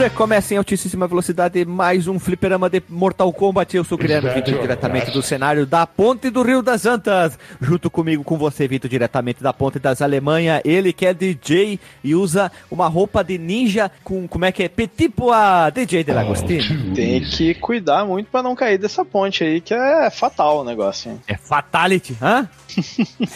Recomeça em altíssima velocidade mais um fliperama de Mortal Kombat. Eu sou o Guilherme, vindo diretamente do cenário da Ponte do Rio das Antas. Junto comigo, com você, Vitor, diretamente da Ponte das Alemanha. Ele que é DJ e usa uma roupa de ninja com, como é que é? Petit Pois, DJ de Lagostino. Tem que cuidar muito pra não cair dessa ponte aí, que é fatal o negócio. Hein? É fatality, hã?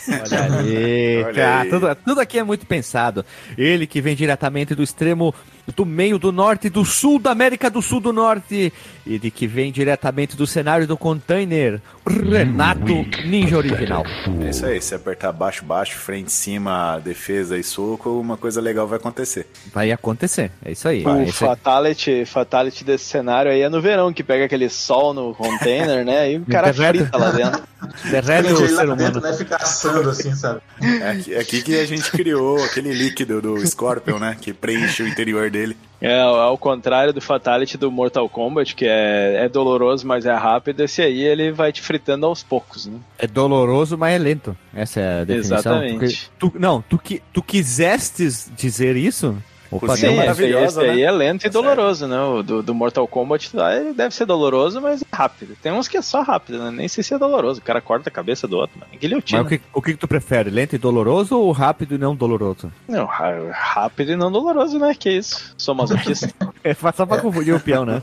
Olha aí, Olha cara, aí. tudo, tudo aqui é muito pensado. Ele que vem diretamente do extremo do meio do norte e do sul da América do Sul do Norte. Ele que vem diretamente do cenário do container, Renato Ninja Original. É isso aí, se apertar baixo, baixo, frente, cima, defesa e soco, uma coisa legal vai acontecer. Vai acontecer, é isso aí. O É isso aí. fatality, fatality desse cenário aí é no verão, que pega aquele sol no container, né? E o cara Derrete. frita lá dentro. Derrete o ser dentro, humano. né? Fica assando assim, sabe? É aqui, é aqui que a gente criou aquele líquido do Scorpion, né? Que preenche o interior dele. É, ao contrário do Fatality do Mortal Kombat, que é, é doloroso, mas é rápido, esse aí ele vai te fritando aos poucos, né? É doloroso, mas é lento. Essa é a definição. Exatamente. Tu, não, tu, que, tu quisestes dizer isso? Opa, Sim, esse aí, maravilhosa, esse aí né? é lento e Tá doloroso, né? O do, do Mortal Kombat lá, ele deve ser doloroso, mas é rápido. Tem uns que é só rápido, né? Nem sei se é doloroso. O cara corta a cabeça do outro, mano. mas Guilhotina. o que, o que que tu prefere? Lento e doloroso ou rápido e não doloroso? Não, rápido e não doloroso, né? Que isso? Sou masoquista. É só pra confundir o peão, né?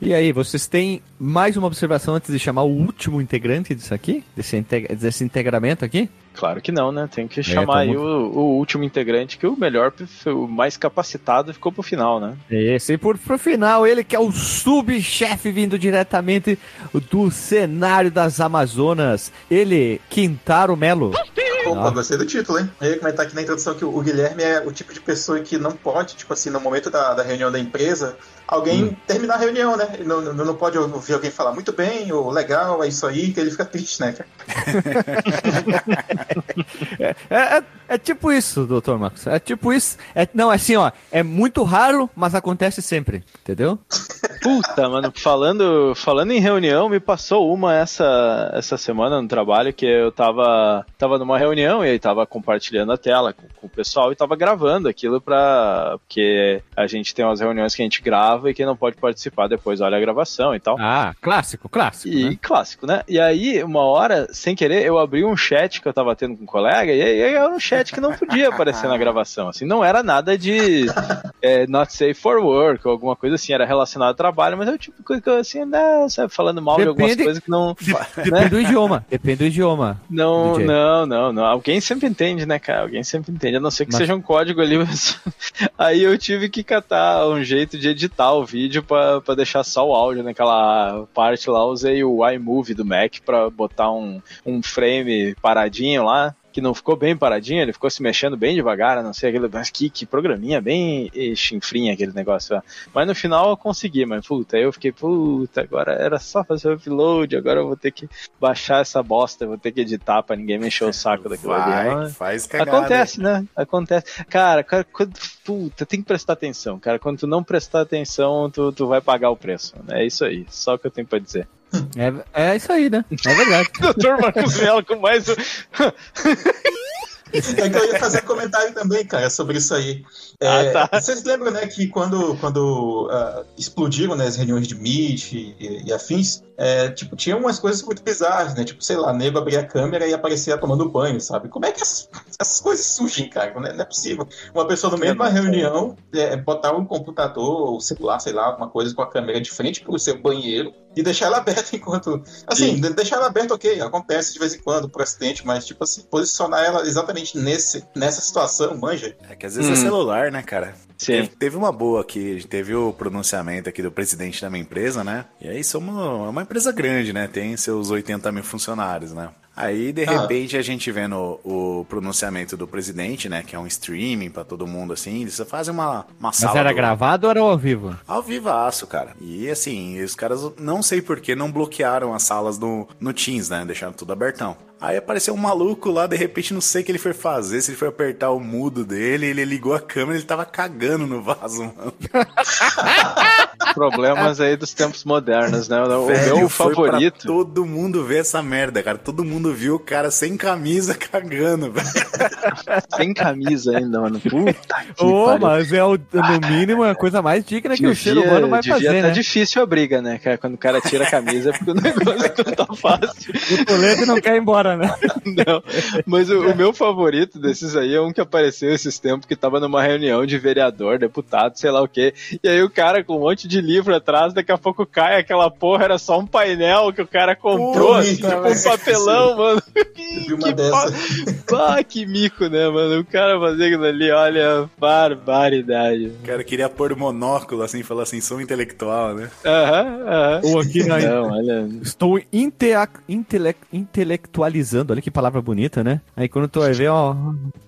E aí, vocês têm mais uma observação antes de chamar o último integrante disso aqui? Desse, integ- desse integramento aqui? claro que não, né? Tem que chamar aí muito- o, o último integrante, que o melhor, o mais capacitado ficou pro final, né? Esse, e por pro final, ele que é o subchefe vindo diretamente do cenário das Amazonas. Ele, Quintaro Melo. Opa, gostei do título, hein? Eu ia comentar aqui na introdução que o o Guilherme é o tipo de pessoa que não pode, tipo assim, no momento da, da reunião da empresa, alguém Hum. terminar a reunião, né? Não, não, não pode ouvir alguém falar muito bem, ou legal, é isso aí, que ele fica triste, né, cara? É, é- é tipo isso, doutor Marcos. É tipo isso. É, não, é assim, ó. É muito raro, mas acontece sempre. Entendeu? Puta, mano, falando, falando em reunião, me passou uma essa, essa semana no trabalho que eu tava, tava numa reunião e aí tava compartilhando a tela com, com o pessoal e tava gravando aquilo pra. Porque a gente tem umas reuniões que a gente grava e quem não pode participar depois olha a gravação e tal. Ah, clássico, clássico. E né? clássico, né? E aí, uma hora, sem querer, eu abri um chat que eu tava tendo com um colega, e aí era um chat que não podia aparecer na gravação. Assim, não era nada de é, not safe for work ou alguma coisa assim, era relacionado ao trabalho, mas eu tipo coisa que eu, assim, né, sabe, falando mal de algumas Depende- coisas que não. Depende né? do idioma. Depende do idioma. Não, DJ. não, não, não. Alguém sempre entende, né, cara? Alguém sempre entende. A não ser que Mas- seja um código ali. mas- Aí eu tive que catar um jeito de editar o vídeo pra deixar só o áudio naquela parte lá. Usei o iMovie do Mac pra botar um, um frame paradinho lá. Que não ficou bem paradinho, ele ficou se mexendo bem devagar, a não sei aquele. Mas que, que programinha bem eh, chinfrinha aquele negócio lá. Mas no final eu consegui, mas puta, aí eu fiquei, puta, agora era só fazer o upload, agora eu vou ter que baixar essa bosta, vou ter que editar pra ninguém mexer o saco daquilo ali. Vai, Mas faz cagada. Acontece, né? Acontece. Cara, cara, quando, puta, tem que prestar atenção, cara. Quando tu não prestar atenção, tu, tu vai pagar o preço. É isso aí, só o que eu tenho pra dizer. É, é isso aí, né? É verdade. Doutor Marcos Mello com mais. É que eu ia fazer comentário também, cara, sobre isso aí. É, Ah, tá. Vocês lembram, né, que quando, quando ah, explodiram né, as reuniões de Meet e, e afins, é, tipo, tinha umas coisas muito bizarras, né? Tipo, sei lá, nego abria a câmera e aparecia tomando banho, sabe? Como é que essas, essas coisas surgem, cara? Não é, não é possível. Uma pessoa no meio de uma reunião é, botar um computador ou celular, sei lá, alguma coisa com a câmera de frente pro seu banheiro e deixar ela aberta enquanto. Assim, de- deixar ela aberta, ok, acontece de vez em quando por acidente, mas, tipo assim, posicionar ela exatamente nesse, nessa situação, manja. É que às vezes é Hum. celular, né, cara? Sim. Teve, uma boa aqui, teve o pronunciamento aqui do presidente da minha empresa, né? E aí somos é uma empresa grande, né? Tem seus 80 mil funcionários, né? Aí, de Ah. repente, a gente vendo o pronunciamento do presidente, né? Que é um streaming pra todo mundo, assim. Eles fazem uma, uma Mas era do- gravado ou era ao vivo? Ao vivaço, cara. E assim, os caras, não sei porquê, não bloquearam as salas no, no Teams, né? Deixaram tudo abertão. Aí apareceu um maluco lá, de repente, não sei o que ele foi fazer, se ele foi apertar o mudo dele, ele ligou a câmera ele tava cagando no vaso, mano. Problemas aí dos tempos modernos, né? O Velho, meu foi favorito. Pra todo mundo ver essa merda, cara. Todo mundo viu o cara sem camisa cagando, velho. Sem camisa ainda, mano. Puta que Ô, pariu. mas é o, no mínimo é a coisa mais digna que o ser humano vai devia fazer, tá né? difícil a briga, né, cara? Quando o cara tira a camisa, é porque o negócio não tá fácil. O Toledo não quer ir embora, né? Não. Mas o, o meu favorito desses aí é um que apareceu esses tempos que tava numa reunião de vereador, deputado, sei lá o quê. E aí o cara com um monte de livro atrás, daqui a pouco cai aquela porra, era só um painel que o cara comprou, Puta, assim, tipo um velho. papelão, mano. vi uma que dessa. Ah, que mico, né, mano? O cara fazer aquilo ali, olha, barbaridade. O cara queria pôr monóculo, assim, falar assim, sou intelectual, né? Aham, aham. Ou aqui na, Não, olha. Estou intele- intelectualizando. Olha que palavra bonita, né? Aí quando tu vai ver, ó.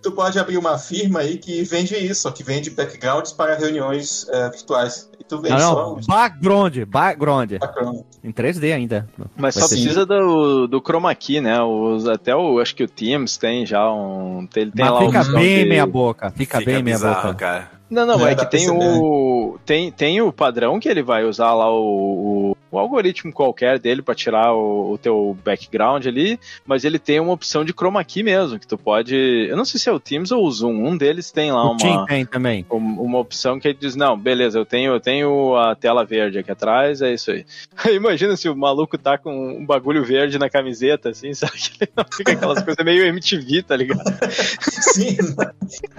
Tu pode abrir uma firma aí que vende isso, ó, que vende backgrounds para reuniões é, virtuais. E tu vende Não, só não. os Background, background. background. Em 3D ainda. Mas Vai só precisa do, do chroma key, né? Os, até o, acho que o Teams tem já um. Tem, ele tem lá Mas fica opção bem de- meia boca. Fica, bem meia boca. cara. Não, não, É, é que tem perceber. o. Tem, tem o padrão que ele vai usar lá o, o, o algoritmo qualquer dele pra tirar o, o teu background ali, mas ele tem uma opção de chroma key mesmo, que tu pode. Eu não sei se é o Teams ou o Zoom, um deles tem lá O uma. tem também. um- uma opção que ele diz, não, beleza, eu tenho, eu tenho a tela verde aqui atrás, é isso aí. Imagina se o maluco tá com um bagulho verde na camiseta, assim, sabe? Que ele não fica aquelas coisas meio MTV, tá ligado? Sim,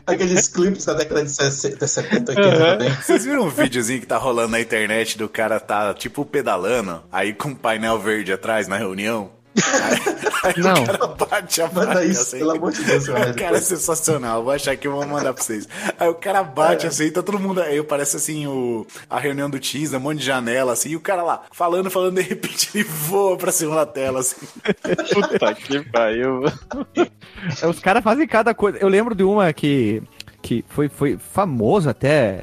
aqueles clipes da década de 60, 70, 80 Aham. também. Vocês viram um videozinho que tá rolando na internet do cara tá, tipo, pedalando, aí com um painel verde atrás na reunião? Aí, aí Não. o cara bate a Manda máquina, isso, assim. pelo amor de Deus, O cara é sensacional, vou achar que eu vou mandar pra vocês. Aí o cara bate É. assim, tá todo mundo aí, parece assim o, a reunião do Teams, um monte de janela assim, e o cara lá, falando, falando, de repente ele voa pra cima da tela assim. Puta que pariu. É, Os caras fazem cada coisa. Eu lembro de uma que. Que foi, foi famoso até,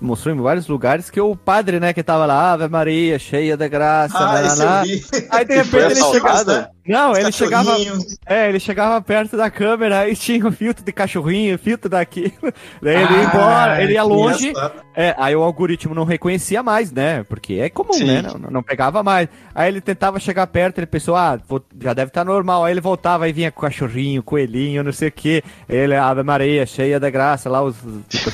mostrou em vários lugares, que o padre, né, que tava lá, Ave Maria, cheia de graça, Ah, vi. Aí de repente ele chegava. Não, Os ele chegava. É, ele chegava perto da câmera e tinha o filtro de cachorrinho, filtro daquilo. Daí ele ia Ah, embora, ele ia longe. engraçado. É, aí o algoritmo não reconhecia mais, né? Porque é comum, Sim. né? Não, não pegava mais. Aí ele tentava chegar perto, ele pensou, ah, vou- já deve estar normal. Aí ele voltava, aí vinha com cachorrinho, coelhinho, não sei o quê. Ele, Ave Maria, cheia da graça, lá os,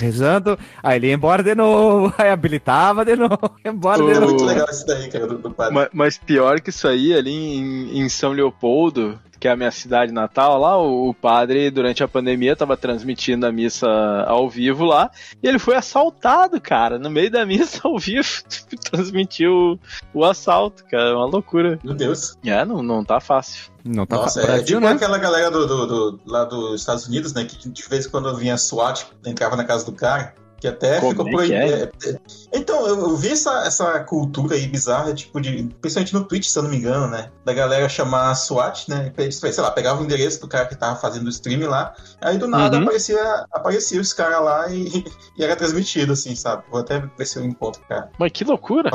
rezando. Aí ele ia embora de novo, aí habilitava de novo, ia embora de É novo. muito legal isso daí, cara, do, do padre. Ma- Mas pior que isso aí, ali em, em São Leopoldo, que é a minha cidade natal, lá o, o padre, durante a pandemia, tava transmitindo a missa ao vivo lá, e ele foi assaltado, cara, no meio da missa ao vivo, transmitiu o, o assalto, cara, é uma loucura. Meu Deus. É, não, não tá fácil. Não tá Nossa, é tipo né? aquela galera do, do- do- lá dos Estados Unidos, né? Que de vez em quando vinha SWAT, entrava na casa do cara, que até Como ficou é por aí. que é? é, é. Então, eu, eu vi essa, essa cultura aí bizarra, tipo, de. Principalmente no Twitch, se eu não me engano, né? Da galera chamar SWAT, né? Sei lá, pegava o endereço do cara que tava fazendo o stream lá, aí do nada Uhum. aparecia, aparecia os caras lá e, e era transmitido, assim, sabe? Vou até ver se eu encontro, cara. Mas que loucura.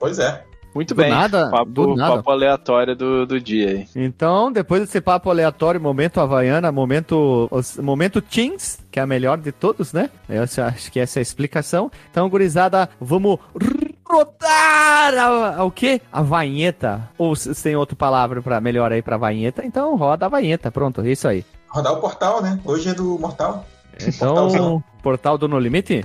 Pois é. Muito Do bem. nada, papo, do nada. papo aleatório do, do dia aí. Então, depois desse papo aleatório, momento Havaiana, momento, momento Teams, que é a melhor de todos, né? Eu acho que essa é a explicação. Então, gurizada, vamos rodar a, a- o quê? A vainheta. Ou se tem outra palavra para melhor aí pra vainheta, então roda a vaineta. Pronto, é isso aí. Rodar o portal, né? Hoje é do Mortal. Então, Portalzão. portal do No Limite?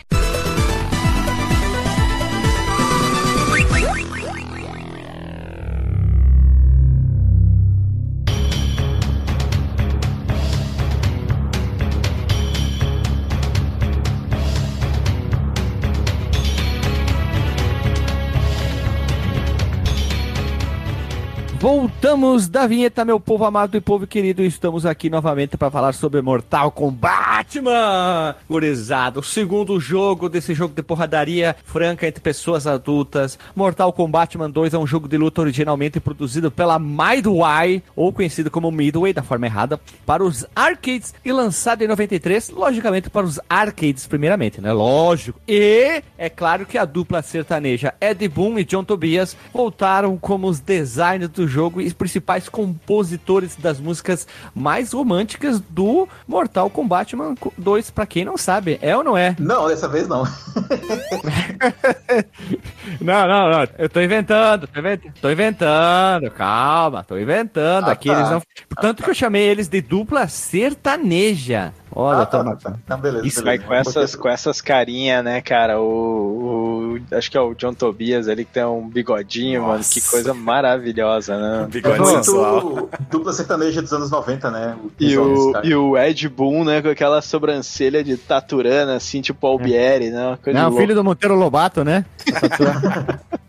Voltamos da vinheta, meu povo amado e povo querido. Estamos aqui novamente para falar sobre Mortal Kombat, mano. Gurizada, o segundo jogo desse jogo de porradaria franca entre pessoas adultas. Mortal Kombat 2 é um jogo de luta originalmente produzido pela Midway, ou conhecido como Midway, da forma errada, para os arcades e lançado em 93, logicamente para os arcades primeiramente, né? Lógico. E é claro que a dupla sertaneja Ed Boon e John Tobias voltaram como os designers do jogo e os principais compositores das músicas mais românticas do Mortal Kombat 2, pra quem não sabe. É ou não é? Não, dessa vez não. não, não, não. Eu tô inventando, tô inventando, tô inventando calma, tô inventando. Ah, Aqui tá. eles não. Tanto ah, que eu chamei eles de dupla sertaneja. Olha, ah, tá, tá, tá. Então, beleza. Isso beleza. vai com essas, com essas carinhas, né, cara? O, o, Acho que é o John Tobias ali que tem um bigodinho, Nossa. mano. Que coisa maravilhosa, né? Bigode é muito dupla sertaneja dos anos 90, né? E o, e o Ed Boon, né, com aquela sobrancelha de taturana, assim, tipo Albieri, né? Não, o filho do Monteiro Lobato, né?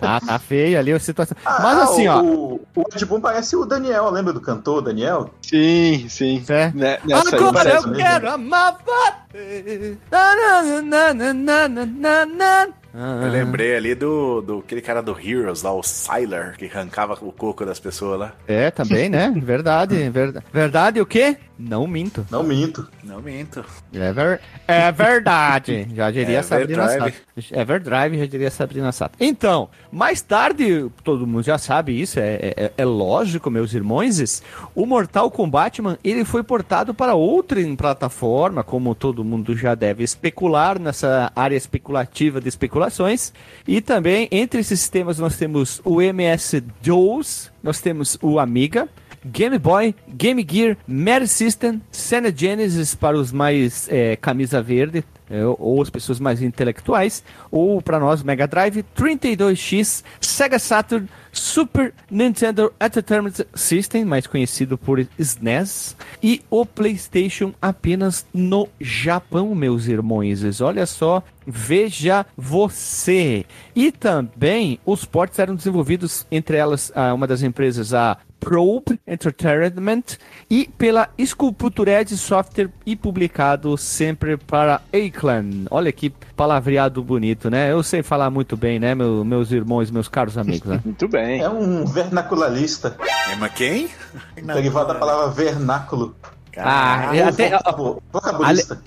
Ah, tá feio ali a situação. Ah, Mas assim, o, ó. O, Ed Boon parece o Daniel, lembra do cantor Daniel? Sim, sim. É. Né, Agora eu quero amar você. Eu lembrei ali do, do aquele cara do Heroes lá, o Sylar, que arrancava o coco das pessoas lá. É, também, né? Verdade, verdade. Verdade o quê? Não minto. Não minto. Não minto. É, ver... é verdade. Já diria é Sabrina Sato. Everdrive, já diria Sabrina Sato. Então, mais tarde, todo mundo já sabe isso, é, é, é lógico, meus irmãos, o Mortal Kombat, man, ele foi portado para outra plataforma, como todo mundo já deve especular, nessa área especulativa de especulações. E também, entre esses sistemas, nós temos o MS-DOS, nós temos o Amiga, Game Boy, Game Gear, Master System, Sega Genesis para os mais é, camisa verde, é, ou as pessoas mais intelectuais, ou para nós Mega Drive, 32X, Sega Saturn, Super Nintendo Entertainment System, mais conhecido por SNES, e o PlayStation apenas no Japão, meus irmãos. Olha só, veja você. E também os ports eram desenvolvidos entre elas uma das empresas a Probe Entertainment e pela Sculptured Software e publicado sempre para Aclan. Olha que palavreado bonito, né? Eu sei falar muito bem, né, meu, meus irmãos, meus caros amigos. Né? muito bem. É um vernacularista. É, mas quem? Derivado da palavra vernáculo. Ah, até,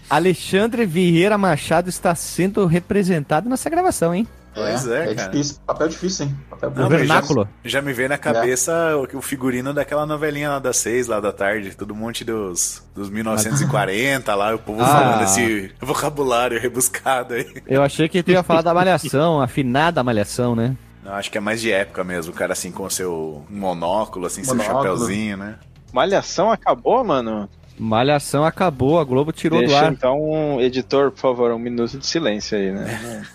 Alexandre Vieira Machado está sendo representado nessa gravação, hein? Pois é, é, é difícil. Papel difícil, hein? Papel Não, vernáculo. Já, já, me veio na cabeça é. o, o, figurino daquela novelinha lá das seis, lá da tarde. Todo monte dos, dos 1940 lá, o povo ah. falando esse vocabulário rebuscado aí. Eu achei que tu ia falar da malhação, afinada malhação, né? Não, acho que é mais de época mesmo, o cara assim com seu monóculo, assim, monóculo. seu chapéuzinho, né? Malhação acabou, mano? Malhação acabou, a Globo tirou Deixa, do ar. Então, um editor, por favor, um minuto de silêncio aí, né?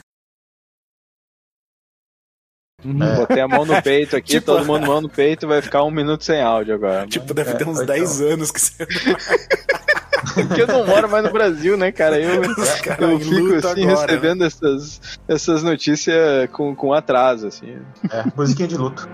Uhum. É. Botei a mão no peito aqui, tipo... todo mundo mão no peito, vai ficar um minuto sem áudio agora. Tipo, deve é, ter uns 10 então. anos que você Porque eu não moro mais no Brasil, né, cara? Eu, cara, eu fico assim, agora, recebendo essas, essas notícias com, com atraso, assim. É, musiquinha de luto.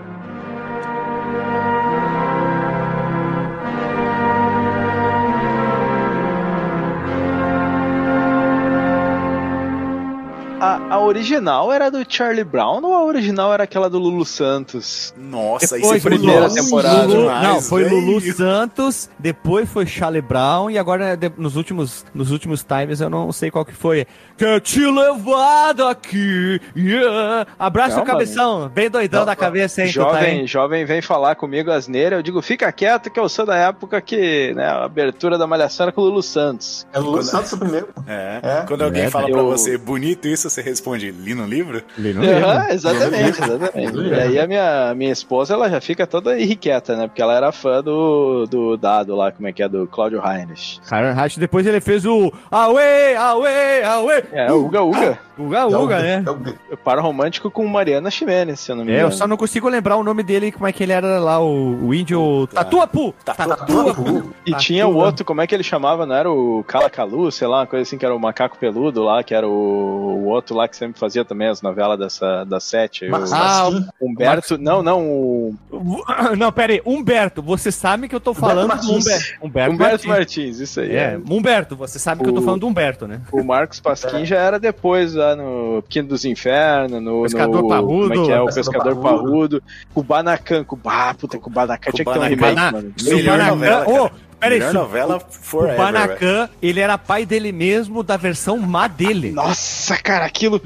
A, original era do Charlie Brown ou a original era aquela do Lulu Santos? Nossa, depois isso é primeira temporada. Lulu, não, foi véio. Lulu Santos, depois foi Charlie Brown e agora nos últimos nos últimos times eu não sei qual que foi. Quer te levar daqui. Yeah. Abraço o cabeção, bem doidão não, da cabeça, hein? Jovem, tá, jovem vem falar comigo asneira, eu digo, fica quieto que eu sou da época que, né, a abertura da malhação era com o Lulu Santos. É o Lulu Santos o primeiro. É. é. Quando alguém é, fala eu... pra você, bonito isso, você responde, li no livro? Li no livro. Uhum, exatamente, exatamente. e aí a minha, minha esposa, ela já fica toda irrequieta, né? Porque ela era fã do, do dado lá, como é que é, do Claudio Heinrich. Heinrich, depois ele fez o Away, Away, Away. É, o Uga Uga. Uga É o- Uga, né? é o- Par romântico com Mariana Ximenes, se eu não me É, engano. eu só não consigo lembrar o nome dele, como é que ele era lá, o, o índio Tatuapu! Tatuapu. E Tatua. tinha o outro, como é que ele chamava? Não era o Calacalu, sei lá, uma coisa assim, que era o macaco peludo lá, que era o, o outro lá que sempre fazia também as novelas dessa, da Sete. Mas, o Ah, assim, Humberto. Não, não, o Não, pera aí, Humberto, você sabe que eu tô falando do Martins. Humberto. Humberto, Humberto Martins. Martins, isso aí. É, Humberto, você sabe que eu tô O- falando do Humberto, né? O Marcos Pasquim já era depois, lá no Pequeno dos Infernos, no. Pescador no, Parrudo. Como é que é? O Pescador Pescador Parrudo. Parrudo. Kubanacan. Kubá, puta, Kubanacan. Tinha que ter um remake, mano. Melhor Kubanacan- novela, cara. Ô, peraí, Melhor novela O forever. Banacan, ele era pai dele mesmo da versão má dele. Nossa, cara, aquilo.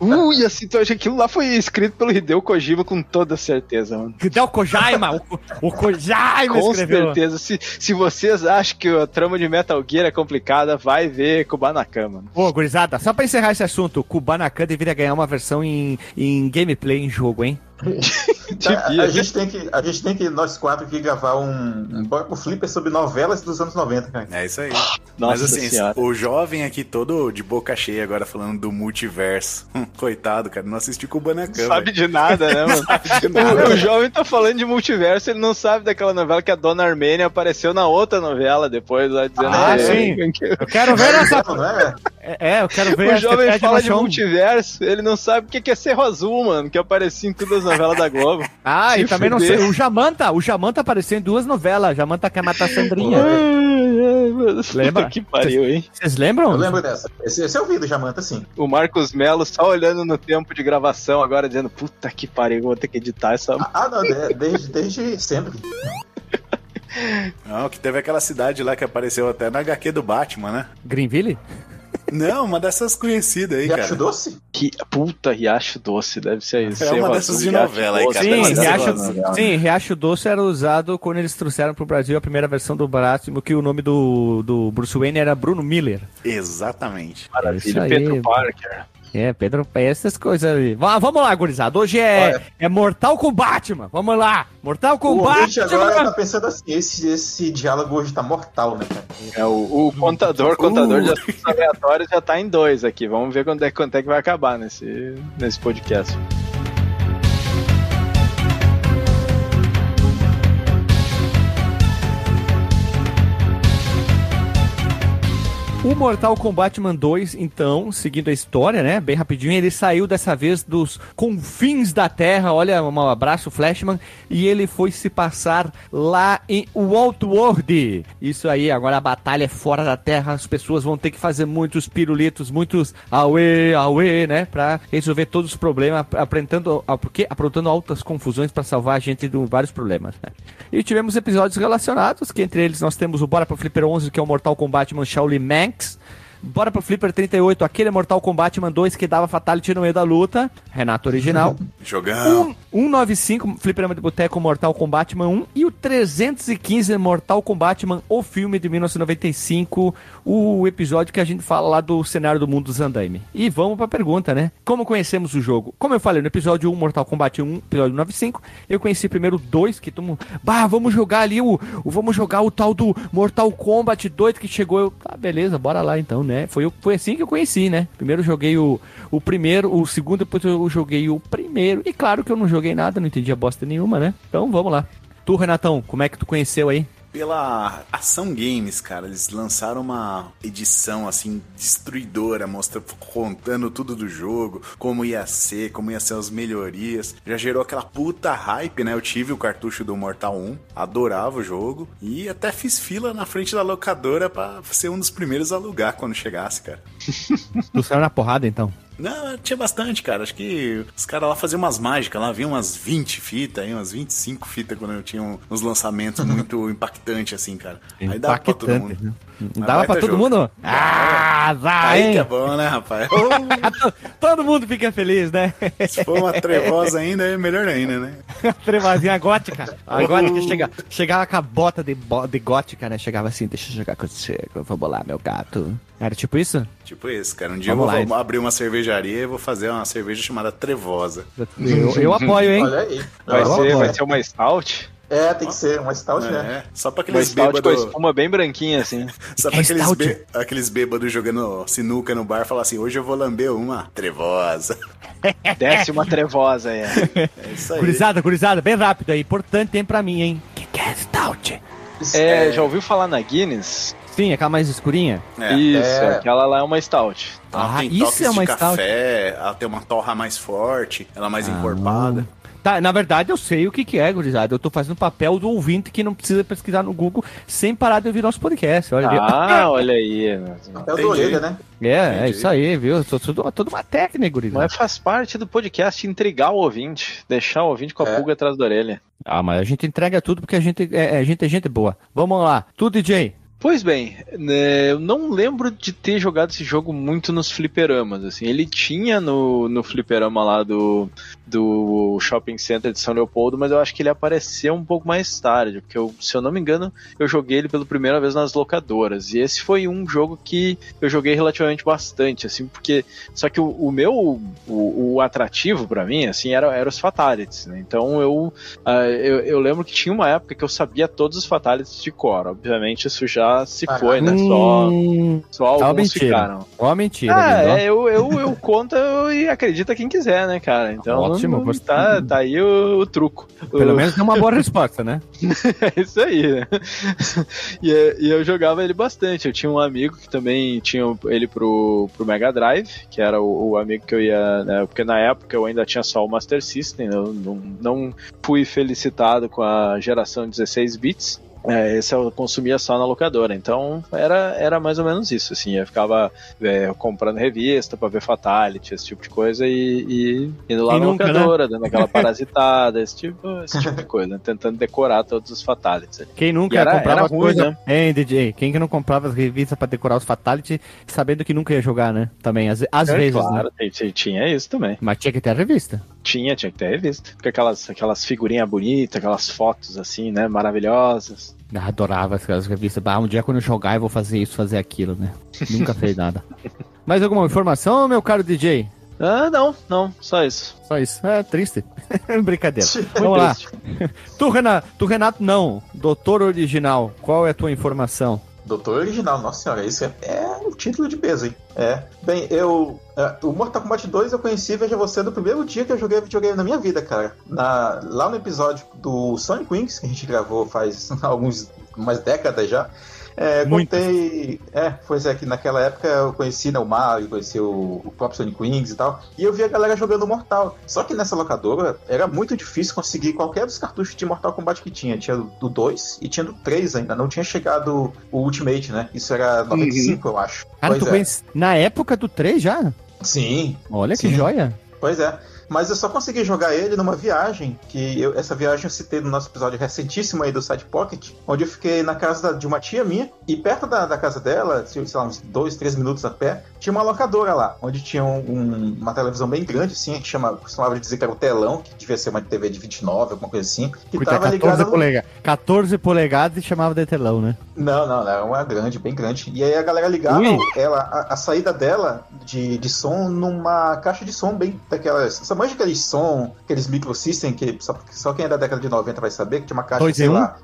Ui, assim, então, aquilo lá foi escrito pelo Hideo Kojima com toda certeza, mano. Hideo Kojaima, o, o Kojaima Com escreveu. certeza. Se, se vocês acham que a trama de Metal Gear é complicada, vai ver Kubanacan, mano. Ô, gurizada, só pra encerrar esse assunto, o Kubanacan deveria ganhar uma versão em, em gameplay em jogo, hein? Tá, Devia. a, gente tem que, a gente tem que, nós quatro aqui, gravar um, um Bora pro Flipper sobre novelas dos anos 90, cara. É isso aí. Nossa Mas assim, Senhora. o jovem aqui todo de boca cheia agora falando do multiverso. Coitado, cara, não assistiu com o Banacan. Sabe de nada, né, mano? O, o jovem tá falando de multiverso, ele não sabe daquela novela que a Dona Armênia apareceu na outra novela depois, lá dizendo Ah, sim. que- Eu quero ver essa. Não é? É, eu quero ver O jovem fala de chão. multiverso, ele não sabe o que é Cerro Azul, mano, que aparecia em todas as novelas da Globo. Ah, Se e também não fuder. sei. O Jamanta, o Jamanta apareceu em duas novelas. Jamanta quer matar a Sandrinha. Lembra? Puta que pariu, hein? Vocês lembram? Eu lembro dessa. Esse, esse é o vídeo, Jamanta, sim. O Marcos Melo só olhando no tempo de gravação agora, dizendo, puta que pariu, vou ter que editar essa... Ah, não, de- desde, desde sempre. Não, que teve aquela cidade lá que apareceu até na HQ do Batman, né? Greenville? Não, uma dessas conhecidas aí, E cara. acho doce? Ri- Puta, Riacho Doce, deve ser isso. É uma Cerro dessas de Riacho novela aí, cara. Sim, ser Riacho, novela. sim, Riacho Doce era usado quando eles trouxeram pro Brasil a primeira versão do Batman, que o nome do, do Bruce Wayne era Bruno Miller. Exatamente. Isso Maravilha, aí. Pedro Parker. É, Pedro, essas coisas aí. Va- Vamos lá, gurizada. Hoje é, Olha. é Mortal Kombat, mano. Vamos lá. Mortal O Kombat. ouvinte agora tá pensando assim, esse, esse diálogo hoje tá mortal, né, cara? É, o, o contador, contador de assuntos aleatórios já tá em dois aqui. Vamos ver quando é, quanto é que vai acabar nesse, nesse podcast. O Mortal Kombat Man 2, então, seguindo a história, né? Bem rapidinho, ele saiu dessa vez dos confins da Terra. Olha, um abraço, Flashman. E ele foi se passar lá em Outworld. Isso aí, agora a batalha é fora da Terra. As pessoas vão ter que fazer muitos pirulitos, muitos auê, auê, né? Pra resolver todos os problemas, aprontando, porque, aprontando altas confusões pra salvar a gente de vários problemas, né? E tivemos episódios relacionados, que entre eles nós temos o Bora pro Flipper 11, que é o Mortal Kombat Man Shaolin Manx. Bora pro Flipper 38, aquele Mortal Kombat Man 2 que dava Fatality no meio da luta. Renato original. Jogão. Um, 195 Fliperama de Boteco Mortal Kombat Man 1 e o 315 Mortal Kombat o filme de 1995, o episódio que a gente fala lá do cenário do mundo dos andaime. E vamos pra pergunta, né? Como conhecemos o jogo? Como eu falei no episódio 1, Mortal Kombat 1, episódio 95, eu conheci primeiro 2, que mundo, bah, vamos jogar ali o, o vamos jogar o tal do Mortal Kombat 2 que chegou, eu, tá, beleza, bora lá então, né? Foi, foi assim que eu conheci, né? Primeiro joguei o, o primeiro, o segundo, depois eu joguei o primeiro. E claro que eu não joguei nada, não entendia bosta nenhuma, né? Então vamos lá. Tu, Renatão, como é que tu conheceu aí? Pela Ação Games, cara, eles lançaram uma edição assim destruidora, mostra contando tudo do jogo, como ia ser, como ia ser as melhorias. Já gerou aquela puta hype, né? Eu tive o cartucho do Mortal 1, adorava o jogo e até fiz fila na frente da locadora pra ser um dos primeiros a alugar quando chegasse, cara. Tu saiu na porrada então? Não, tinha bastante, cara. Acho que os caras lá faziam umas mágicas lá, vinha umas 20 fitas aí, umas 25 fitas quando eu tinha uns lançamentos muito impactantes, assim, cara. Aí dava pra todo mundo. né? Dava pra todo jogo. mundo? Ah, vai, Aí hein? que é bom, né, rapaz? Todo mundo fica feliz, né? Se for uma trevosa ainda, é melhor ainda, né? Trevazinha gótica. A gótica chega, chegava com a bota de, bo- de gótica, né? Chegava assim, deixa eu jogar com você, vamos lá, meu gato. Era tipo isso? Tipo esse, cara. Um dia Vamos eu lá, vou abrir uma cervejaria e vou fazer uma cerveja chamada Trevosa. Eu, eu apoio, hein? Olha aí. Vai, ser, vai ser uma stout? É, tem que ser uma stout, né? É, só pra Uma aqueles com bêbados. espuma bem branquinha, assim. Só pra É aqueles, bê- aqueles bêbados jogando sinuca no bar falar assim: hoje eu vou lamber uma trevosa. Desce uma trevosa aí. É isso aí. Gurizada, gurizada, bem rápido aí. Importante tem pra mim, hein? Que que é stout? É, já ouviu falar na Guinness? Sim, aquela mais escurinha. É. Isso, É. aquela lá é uma stout. Ela Ah, tem isso toques é uma de stout. café, ela tem uma torra mais forte, ela é mais encorpada. Tá, na verdade eu sei o que que é, gurizada. Eu tô fazendo o papel do ouvinte que não precisa pesquisar no Google sem parar de ouvir nosso podcast. Olha ali. Ah, olha aí. Papel da orelha, né? É, é entendi. isso aí, viu? Tô tudo, toda uma técnica, gurizada. Mas faz parte do podcast intrigar o ouvinte, deixar o ouvinte com a É. pulga atrás da orelha. Ah, mas a gente entrega tudo porque a gente é, a gente é gente boa. Vamos lá. Tu, DJ. Pois bem, né, eu não lembro de ter jogado esse jogo muito nos fliperamas, assim, ele tinha no, no fliperama lá do, do Shopping Center de São Leopoldo, mas eu acho que ele apareceu um pouco mais tarde, porque eu, se eu não me engano, eu joguei ele pela primeira vez nas locadoras, e esse foi um jogo que eu joguei relativamente bastante, assim, porque, só que o, o meu, o, o atrativo pra mim, assim, era, era os Fatalities, né, então eu, ah, eu, eu lembro que tinha uma época que eu sabia todos os Fatalities de cor, obviamente isso já se Ah, foi, né, só, Hum, só alguns mentira. ficaram. Ó, mentira. Ah, é, eu, eu, eu conto e acredita quem quiser, né, cara? Então, Ótimo, você- tá, tá aí o, o truco. Pelo O- menos deu uma boa resposta, né? é isso aí, né? E, e eu jogava ele bastante. Eu tinha um amigo que também tinha ele pro, pro Mega Drive, que era o, o amigo que eu ia. Né, porque na época eu ainda tinha só o Master System, eu não, não fui felicitado com a geração 16 bits. É, esse eu consumia só na locadora, então era, era mais ou menos isso, assim, eu ficava é, comprando revista pra ver Fatality, esse tipo de coisa, e, e indo lá Quem na nunca, né? locadora, dando aquela parasitada, esse tipo, esse tipo de coisa, tentando decorar todos os Fatalities. ali. Quem nunca E era- comprava era ruim, coisa. né? Hein, DJ? Quem que não comprava as revistas pra decorar os Fatality sabendo que nunca ia jogar, né? Também, às, às É, vezes. Né? claro, tem- tinha isso também. Mas tinha que ter a revista. Tinha, tinha que ter revista. Porque aquelas, aquelas figurinhas bonitas, aquelas fotos assim, né, maravilhosas. Ah, adorava aquelas revistas. Ah, um dia quando eu jogar eu vou fazer isso, fazer aquilo, né? Nunca fez nada. Mais alguma informação, meu caro DJ? Ah, não, não, só isso. Só isso. É triste. Brincadeira. Muito Vamos lá. triste. Tu, Renato, tu, Renato, não. Doutor Original, qual é a tua informação? Doutor Original, nossa senhora, isso é, é título de peso, hein? É. Bem, eu. é, o Mortal Kombat 2 eu conheci, veja você, do primeiro dia que eu joguei videogame na minha vida, cara. Na, lá no episódio do Sonic Wings, que a gente gravou faz alguns. décadas já. É, contei. É, pois é, que naquela época eu conheci né, o Mario, conheci o, o próprio Sonic Wings e tal. E eu vi a galera jogando Mortal. Só que nessa locadora era muito difícil conseguir qualquer dos cartuchos de Mortal Kombat que tinha. Tinha do 2 e tinha do 3 ainda. Não tinha chegado o Ultimate, né? Isso era 95, eu acho. Cara, pois tu é. conhece na época do 3 já? Sim, Olha que Sim. joia. Pois é. Mas eu só consegui jogar ele numa viagem, que eu- essa viagem eu citei no nosso episódio recentíssimo aí do Side Pocket, onde eu fiquei na casa de uma tia minha, e perto da, da casa dela, sei lá, uns dois, três minutos a pé, tinha uma locadora lá, onde tinha um- um- uma televisão bem grande, assim, que chama, costumava dizer que era o telão, que devia ser uma TV de 29, alguma coisa assim, que Porque tava 14 ligada no... polegadas. 14 polegadas e chamava de telão, né? Não, não, era uma grande, bem grande. E aí a galera ligava Ui. ela, a, a saída dela de, de som numa caixa de som bem daquelas. Você manja aqueles som, aqueles microsystem que só, só quem é da década de 90 vai saber, que tinha uma caixa, Dois sei lá.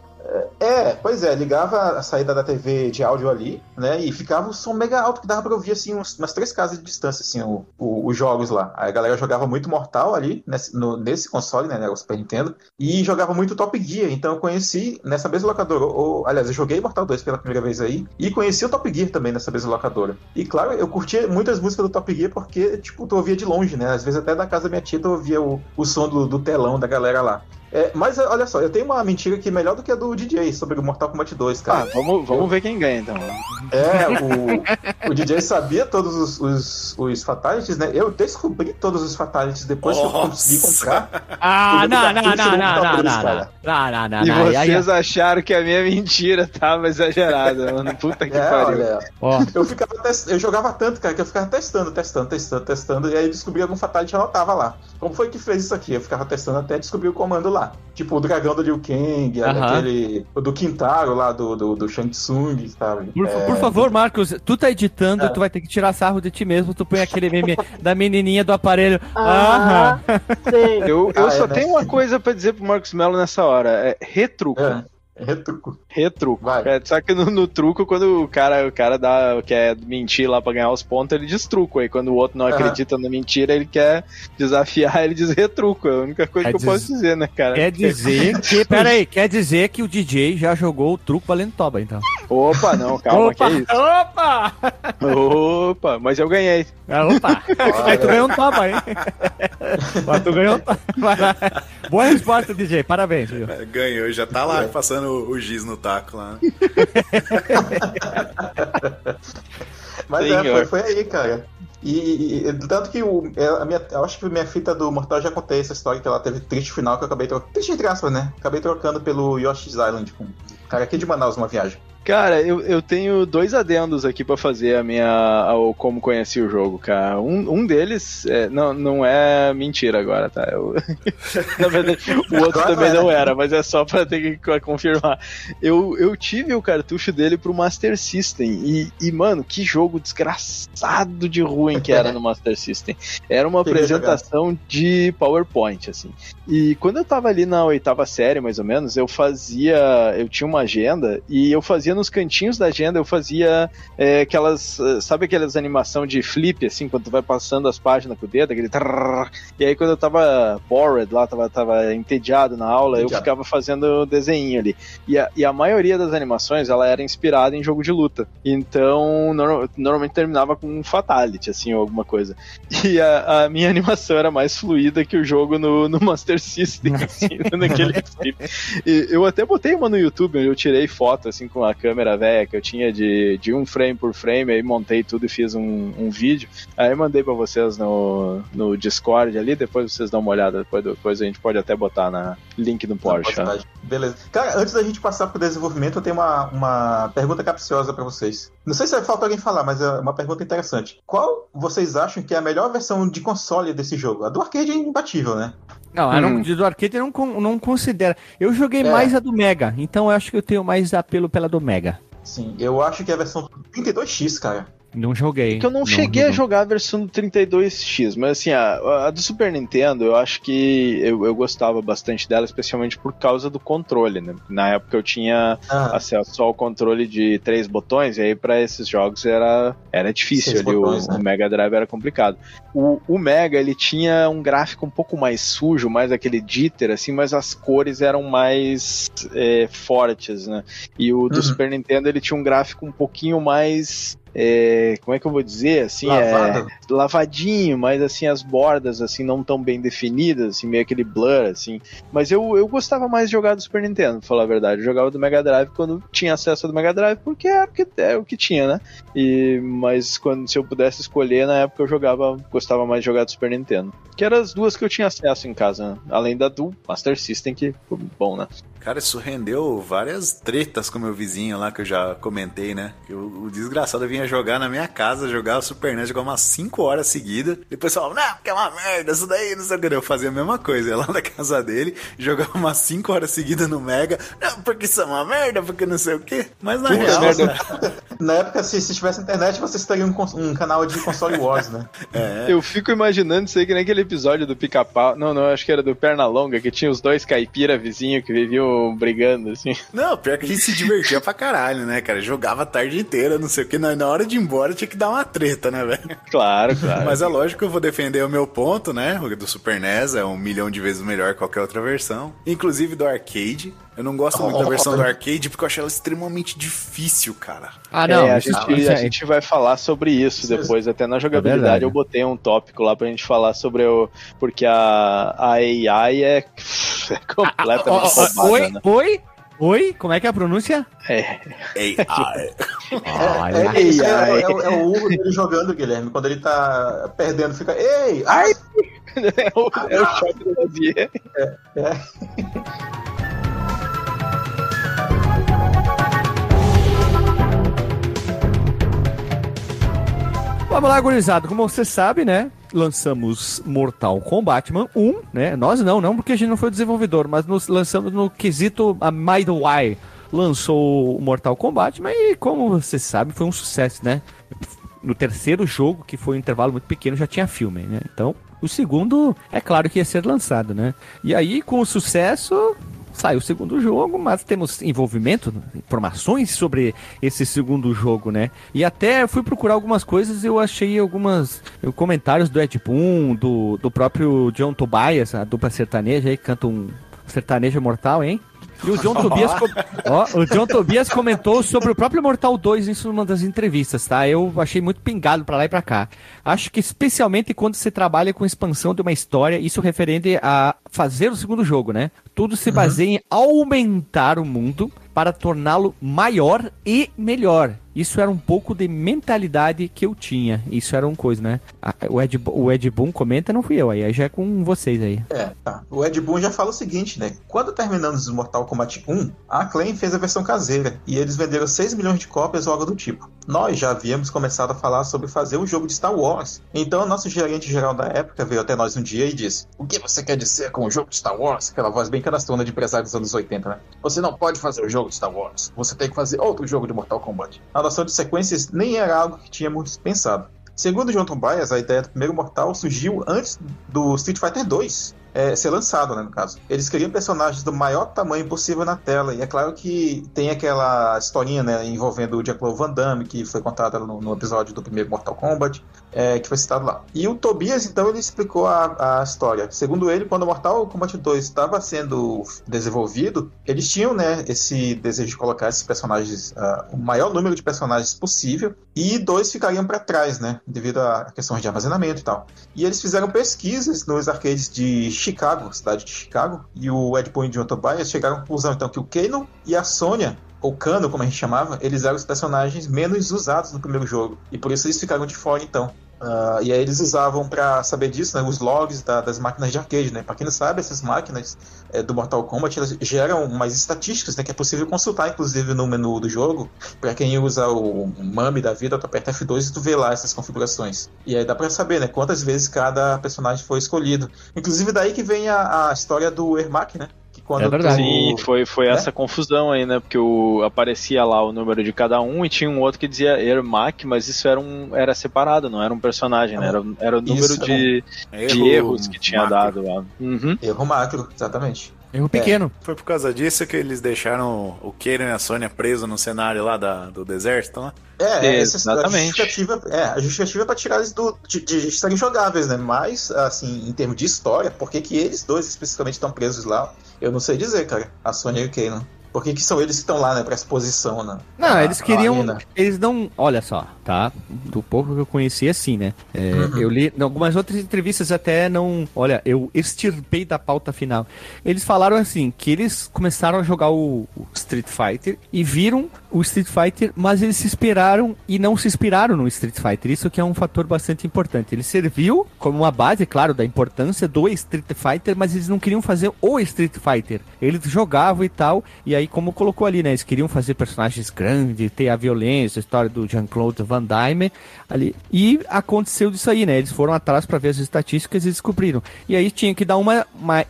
É, pois é, ligava a saída da TV de áudio ali, né? E ficava um som mega alto que dava pra ouvir assim uns- umas três casas de distância, assim, o- o- os jogos lá. Aí a galera jogava muito Mortal ali, nesse, no- nesse console, né? O Super Nintendo, e jogava muito Top Gear. Então eu conheci nessa mesma locadora. Ou, aliás, eu joguei Mortal 2 pela primeira vez aí, e conheci o Top Gear também nessa mesma locadora. E claro, eu curtia muitas músicas do Top Gear porque, tipo, tu ouvia de longe, né? Às vezes até da casa da minha tia tu ouvia o, o som do, do telão da galera lá. É, mas olha só, eu tenho uma mentira aqui melhor do que a do DJ sobre o Mortal Kombat 2, Ah, cara. vamos, vamos ver quem ganha então. É, o, o DJ sabia todos os, os, os Fatalities, né? Eu descobri todos os Fatalities depois que eu Nossa. consegui comprar. Ah, não, não, não, não, não, não, não. Não, não, não, e não. Aí, aí, vocês acharam que a minha mentira tava exagerada, mano. Puta que É, pariu. olha, ó, eu ficava test... eu jogava tanto, cara, que eu ficava testando, testando, testando, testando, e aí descobri algum Fatality e anotava lá. Como foi que fez isso aqui? Eu ficava testando até descobrir o comando lá. Lá. Tipo o dragão do Liu Kang, Aham. aquele. O do Quintaro lá do, do, do Shang Tsung, sabe? Por, É, por favor, Marcos, tu tá editando, É. tu vai ter que tirar sarro de ti mesmo, tu põe aquele meme da menininha do aparelho. Ah, Aham. sei. Eu, eu Ah, é, só né? tenho uma coisa pra dizer pro Marcos Mello nessa hora. É retruco. É, é retruco. Retruco. Vai. É, só que no, no truco, quando o cara, o cara dá, quer mentir lá pra ganhar os pontos, ele diz truco. Aí quando o outro não Aham. acredita na mentira, ele quer desafiar, ele diz retruco. É a única coisa Quer que eu posso diz- dizer, né, cara? Quer dizer que. Pera aí, quer dizer que o DJ já jogou o truco valendo toba, então. Opa, não, calma, opa! que é isso. Opa! Opa, mas eu ganhei. Ah, opa! Aí tu ganhou um toba, hein? Mas tu ganhou um toba. Boa resposta, DJ. Parabéns, viu? É, Ganhou, já tá lá passando o, o giz no taco lá. Mas é, foi, foi aí, cara. E, e- e- tanto que o, é, a minha, eu acho que minha fita do Mortal já contei essa história que ela teve triste final que eu acabei trocando. Triste entre aspas, né? Acabei trocando pelo Yoshi's Island com um cara aqui de Manaus uma viagem. Cara, eu, eu tenho dois adendos aqui pra fazer a minha. ao como conheci o jogo, cara. Um, um deles é, não, não é mentira agora, tá? Eu- Na verdade, o outro Agora também não era, mas é só pra ter que co- confirmar. Eu, eu tive o cartucho dele pro Master System. E, e, mano, que jogo desgraçado de ruim que era no Master System. Era uma Queria apresentação de PowerPoint, assim. E quando eu tava ali na oitava série, mais ou menos, eu fazia. Eu tinha uma agenda e eu fazia nos cantinhos da agenda, eu fazia é, aquelas. eh, Sabe aquelas animação de flip, assim, quando tu vai passando as páginas com o dedo, aquele. trrr. E aí quando eu tava bored lá, tava, tava entediado na aula, eu Entediado. ficava fazendo desenho ali. E a, e a maioria das animações, ela era inspirada em jogo de luta. Então, nor- normalmente terminava com um fatality, assim, ou alguma coisa. E a, a minha animação era mais fluida que o jogo no, no Master System, assim, naquele flip. E eu até botei uma no YouTube, onde eu tirei foto, assim, com a câmera velha que eu tinha de, de um frame por frame, aí montei tudo e fiz um, um vídeo. Aí mandei pra vocês no, no Discord ali, depois vocês dão uma olhada, depois, depois a gente pode até botar na link no Porsche. Postagem. Beleza. Cara, antes da gente passar pro desenvolvimento, eu tenho uma, uma pergunta capciosa pra vocês. Não sei se falta alguém falar, mas é uma pergunta interessante. Qual vocês acham que é a melhor versão de console desse jogo? A do arcade é imbatível, né? Não, não, Hum. do arcade eu não, não considero. Eu joguei É. mais a do Mega, então eu acho que eu tenho mais apelo pela do Mega. Sim, eu acho que é a versão 32X, cara. Não joguei. Que eu não, cheguei a jogar a versão do 32X, mas assim, a, a do Super Nintendo, eu acho que eu, eu gostava bastante dela, especialmente por causa do controle, né? Na época eu tinha Ah, acesso só ao controle de três botões, e aí pra esses jogos era, era difícil ali, botões, o, né? o Mega Drive era complicado. O, o Mega, ele tinha um gráfico um pouco mais sujo, mais aquele jitter, assim, mas as cores eram mais é, fortes, né? E o do Uhum. Super Nintendo, ele tinha um gráfico um pouquinho mais... é, como é que eu vou dizer? Assim, é, lavadinho, mas assim, as bordas assim não tão bem definidas, assim, meio aquele blur, assim. Mas eu, eu gostava mais de jogar do Super Nintendo, pra falar a verdade. Eu jogava do Mega Drive quando tinha acesso ao do Mega Drive, porque era o que, é o que tinha, né? E, mas quando se eu pudesse escolher, na época eu jogava, gostava mais de jogar do Super Nintendo. Que eram as duas que eu tinha acesso em casa, né? Além da do Master System, que foi bom, né? Cara, isso rendeu várias tretas com meu vizinho lá, que eu já comentei, né? O desgraçado vinha jogar na minha casa, jogar o Super NES, jogar umas 5 horas seguidas. Depois falava, não, porque é uma merda, isso daí, não sei o que. Eu fazia a mesma coisa, ia lá na casa dele, jogava umas 5 horas seguidas no Mega. Não, porque isso é uma merda, porque não sei o que. Mas na Puta real, merda. Na época, se, se tivesse internet, vocês teriam um, um canal de console wars, né? é. Eu fico imaginando isso aí que nem aquele episódio do pica-pau. Não, não, acho que era do Pernalonga, que tinha os dois caipira vizinhos que viviam brigando, assim. Não, pior que a gente se divertia pra caralho, né, cara? Jogava a tarde inteira, não sei o que. Na na hora de ir embora tinha que dar uma treta, né, velho? Claro, claro. Mas é lógico que eu vou defender o meu ponto, né? O do Super NES é um milhão de vezes melhor que qualquer outra versão. Inclusive do arcade. Eu não gosto muito da versão do arcade porque eu acho ela extremamente difícil, cara. Ah, não. é, a gente, a é- gente vai falar sobre isso é- depois, até na É jogabilidade verdade. eu botei um tópico lá pra gente falar sobre o. Porque a, a AI é, é completamente ó, roubada, Oi, né? oi, oi, como é que é a pronúncia? É, ah, é. É, é, ai. é, o- é o urro dele jogando, Guilherme. Quando ele tá perdendo, fica. Ei! Ai! é o, é o choque do Lazier. Vamos lá, gurizada. Como você sabe, né? lançamos Mortal Kombat 1, né? Nós não, não porque a gente não foi desenvolvedor, mas nos lançamos no quesito a Midway lançou o Mortal Kombat, mas como você sabe, foi um sucesso, né? No terceiro jogo, que foi um intervalo muito pequeno, já tinha filme, né? Então, o segundo, é claro que ia ser lançado, né? E aí, com o sucesso, saiu o segundo jogo, mas temos envolvimento, informações sobre esse segundo jogo, né? E até fui procurar algumas coisas eu achei algumas comentários do Ed Boon, do, do próprio John Tobias, a dupla sertaneja aí, que canta um sertanejo mortal, hein? E o John Tobias, ó, o John Tobias comentou sobre o próprio Mortal 2 em uma das entrevistas, tá? Eu achei muito pingado para lá e para cá. Acho que especialmente quando você trabalha com expansão de uma história, isso referente a fazer o segundo jogo, né? Tudo se baseia uhum. em aumentar o mundo para torná-lo maior e melhor. Isso era um pouco de mentalidade que eu tinha. Isso era uma coisa, né? O Ed, o Ed Boon comenta, não fui eu. Aí já é com vocês aí. É, tá. O Ed Boon já fala o seguinte, né? Quando terminamos Mortal Kombat 1, a Acclaim fez a versão caseira e eles venderam 6 milhões de cópias ou algo do tipo. Nós já havíamos começado a falar sobre fazer um jogo de Star Wars. Então, nosso gerente geral da época veio até nós um dia e disse: O que você quer dizer com o jogo de Star Wars? Aquela voz bem canastrona de empresário dos anos 80, né? Você não pode fazer o jogo de Star Wars. Você tem que fazer outro jogo de Mortal Kombat. A noção de sequências nem era algo que tínhamos pensado. Segundo John Tobias, a ideia do primeiro Mortal surgiu antes do Street Fighter 2 é, ser lançado, né, no caso. Eles queriam personagens do maior tamanho possível na tela, e é claro que tem aquela historinha, né, envolvendo o Jean-Claude Van Damme, que foi contada no, no, episódio do primeiro Mortal Kombat, é, que foi citado lá. E o Tobias, então, ele explicou a, a história. Segundo ele, quando o Mortal Kombat 2 estava sendo desenvolvido, eles tinham, né, esse desejo de colocar esses personagens, uh, o maior número de personagens possível, e dois ficariam para trás, né, devido a questões de armazenamento e tal. E eles fizeram pesquisas nos arcades de Chicago, cidade de Chicago, e o Ed Boon e John Tobias chegaram à conclusão então que o Kano e a Sonya ou Kano, como a gente chamava, eles eram os personagens menos usados no primeiro jogo. E por isso eles ficaram de fora, então. Uh, e aí eles usavam para saber disso, né, os logs da, das máquinas de arcade, né? Para quem não sabe, essas máquinas é, do Mortal Kombat elas geram umas estatísticas, né, que é possível consultar, inclusive no menu do jogo. Para quem usa o MAME da vida, tu aperta F2 e tu vê lá essas configurações. E aí dá para saber, né, quantas vezes cada personagem foi escolhido. Inclusive daí que vem a, a história do Ermac, né? Quando é verdade. Tu... Sim, foi, foi né? essa confusão aí, né? Porque o, aparecia lá o número de cada um e tinha um outro que dizia Ermac, mas isso era, um, era separado, não era um personagem, né? Era, era o número de, de erros que tinha macro. dado lá. Uhum. Erro macro, exatamente. Erro pequeno. É. Foi por causa disso que eles deixaram o Karen e a Sônia presos no cenário lá da, do deserto, né? É, é exatamente. A justificativa, é, a justificativa é pra tirar eles do, de, de estarem jogáveis, né? Mas, assim, em termos de história, por que, que eles dois especificamente estão presos lá? Eu não sei dizer, cara. A Sony e o Kanan. Por que, são eles que estão lá, né, pra exposição, né? Não, eles queriam. Eles não. Olha só, tá? Do pouco que eu conheci, assim, né? É, uhum. Eu li. Algumas outras entrevistas até não. Olha, eu extirpei da pauta final. Eles falaram assim: que eles começaram a jogar o, o Street Fighter e viram o Street Fighter, mas eles se inspiraram e não se inspiraram no Street Fighter. Isso que é um fator bastante importante. Ele serviu como uma base, claro, da importância do Street Fighter, mas eles não queriam fazer o Street Fighter. Eles jogavam e tal, e aí como colocou ali, né, eles queriam fazer personagens grandes, ter a violência, a história do Jean-Claude Van Damme ali. E aconteceu disso aí, né? Eles foram atrás para ver as estatísticas e descobriram. E aí tinha que dar uma, uma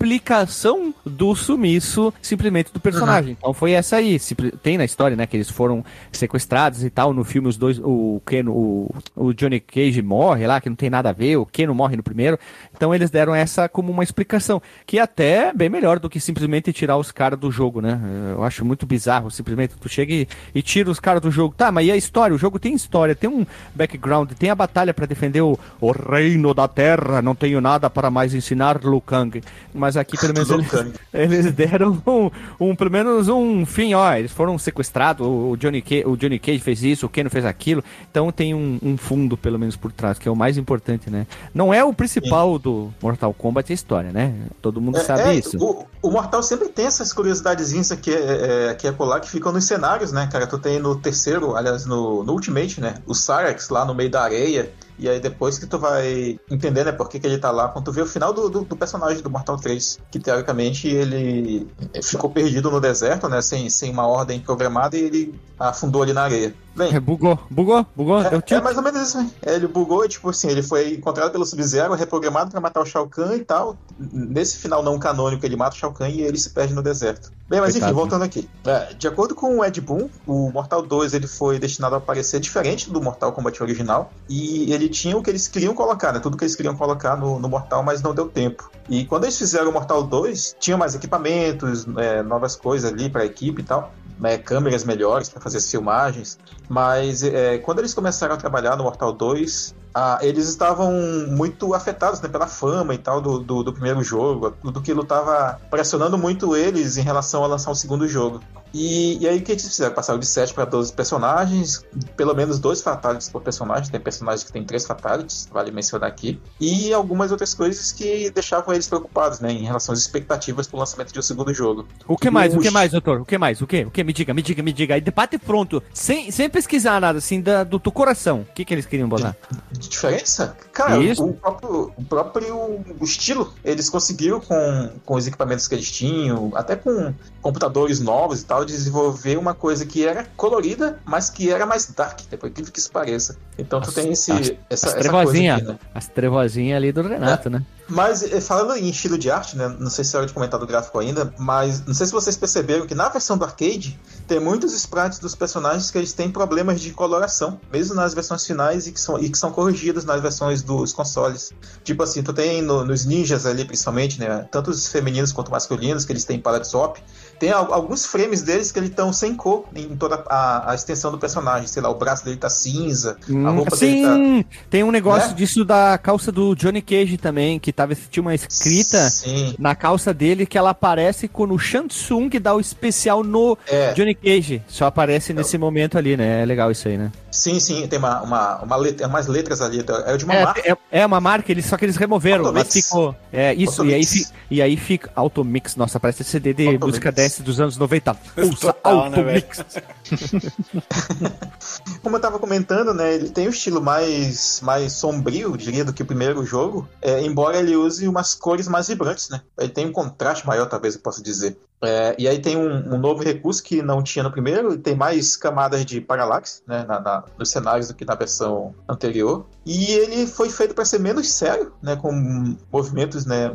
explicação do sumiço simplesmente do personagem. Uhum. Então foi essa aí. Tem na história né? Que eles foram sequestrados e tal. No filme, os dois, o Ken, o, o Johnny Cage morre lá, que não tem nada a ver, o Ken morre no primeiro. Então eles deram essa como uma explicação, que é até bem melhor do que simplesmente tirar os caras do jogo, né? Eu acho muito bizarro, simplesmente tu chega e, e tira os caras do jogo. Tá, mas e a história? O jogo tem história, tem um background, tem a batalha para defender o, o reino da terra, não tenho nada para mais ensinar Liu Kang. Mas aqui pelo menos eles, eles, deram um, um, pelo menos um fim, ó, eles foram sequestrados sequestrado, o Johnny, Cage, o Johnny Cage fez isso, o Ken fez aquilo. Então tem um, um, fundo, pelo menos, por trás, que é o mais importante, né? Não é o principal Sim. do Mortal Kombat a história, né? Todo mundo é, sabe é, isso. O, o, Mortal sempre tem essas curiosidadezinhas aqui, é, aqui é colar que ficam nos cenários, né, cara? Tu tem no terceiro, aliás, no, no Ultimate, né? O Cyrax lá no meio da areia E aí depois que tu vai entender, né, por que, que ele tá lá, quando tu vê o final do, do, do personagem do Mortal 3, que teoricamente ele ficou perdido no deserto, né, sem, sem uma ordem programada e ele afundou ali na areia. Bem, É, bugou, bugou, bugou. é, é mais ou menos isso, né? Ele bugou e, tipo assim, ele foi encontrado pelo Sub-Zero, reprogramado pra matar o Shao Kahn e tal. Nesse final não canônico, ele mata o Shao Kahn e ele se perde no deserto. Bem, mas Coitado, enfim, voltando aqui. É, de acordo com o Ed Boon, o Mortal 2 ele foi destinado a aparecer diferente do Mortal Kombat original. E ele tinha o que eles queriam colocar, né? Tudo que eles queriam colocar no, no Mortal, mas não deu tempo. E quando eles fizeram o Mortal 2, tinha mais equipamentos, é, novas coisas ali pra equipe e tal. né, câmeras melhores para fazer as filmagens, mas é, quando eles começaram a trabalhar no Mortal 2, ah, eles estavam muito afetados né, pela fama e tal do, do, do primeiro jogo, tudo aquilo estava pressionando muito eles em relação a lançar um segundo jogo. E, e aí o que eles fizeram? Passaram de 7 para 12 personagens, pelo menos dois fatalities por personagem, tem personagens que tem três fatalities, vale mencionar aqui, e algumas outras coisas que deixavam eles preocupados, né, em relação às expectativas para o lançamento de um segundo jogo. O que mais? O que Os- mais, doutor? O que mais? O que? O que? Me diga, me diga, me diga. Aí debate pronto. Sem, sem pesquisar nada, assim, da, do teu coração. O que, que eles queriam botar? De diferença? Cara, Isso. o próprio, o próprio estilo, eles conseguiram com, com os equipamentos que eles tinham, até com computadores novos e tal, desenvolver uma coisa que era colorida, mas que era mais dark, né, por incrível que isso pareça. Então tu As- tem esse, as- essa, As essa coisa trevozinhas. aqui, né? As trevozinhas ali do Renato, né? Mas eh, falando em estilo de arte, né? Não sei se é hora de comentar do gráfico ainda, mas não sei se vocês perceberam que na versão do arcade tem muitos sprites dos personagens que eles têm problemas de coloração, mesmo nas versões finais e que são, e que são corrigidos nas versões dos consoles. Tipo assim, tu tem no- nos ninjas ali, principalmente, né? Tanto os femininos quanto masculinos, que eles têm palette swap. Tem al- alguns frames deles que eles estão sem cor em toda a, a extensão do personagem. Sei lá, o braço dele tá cinza, a roupa dele tá. Sim, tem um negócio Né? disso da calça do Johnny Cage também, que tava, tinha uma escrita Sim. na calça dele que ela aparece quando o Shansung dá o especial no É, Johnny Cage. Só aparece nesse momento ali, né? É legal isso aí, né? Sim, sim, tem uma, uma, uma letra, umas letras ali. É de uma É, marca. é, é uma marca, eles, só que eles removeram, mas Automix. ficou. É, isso, e aí, fi- e aí fica. Automix, nossa, parece CD de Automix. música dance dos anos 90. Pulsa Total, né, Automix. Como eu tava comentando, né, ele tem um estilo mais, mais sombrio, diria, do que o primeiro jogo, é, embora ele use umas cores mais vibrantes, né? Ele tem um contraste maior, talvez eu possa dizer. É, e aí tem um, um novo recurso que não tinha no primeiro, tem mais camadas de paralaxe, né, na, na- nos cenários do que na versão anterior. E ele foi feito para ser menos sério, né, com movimentos, né,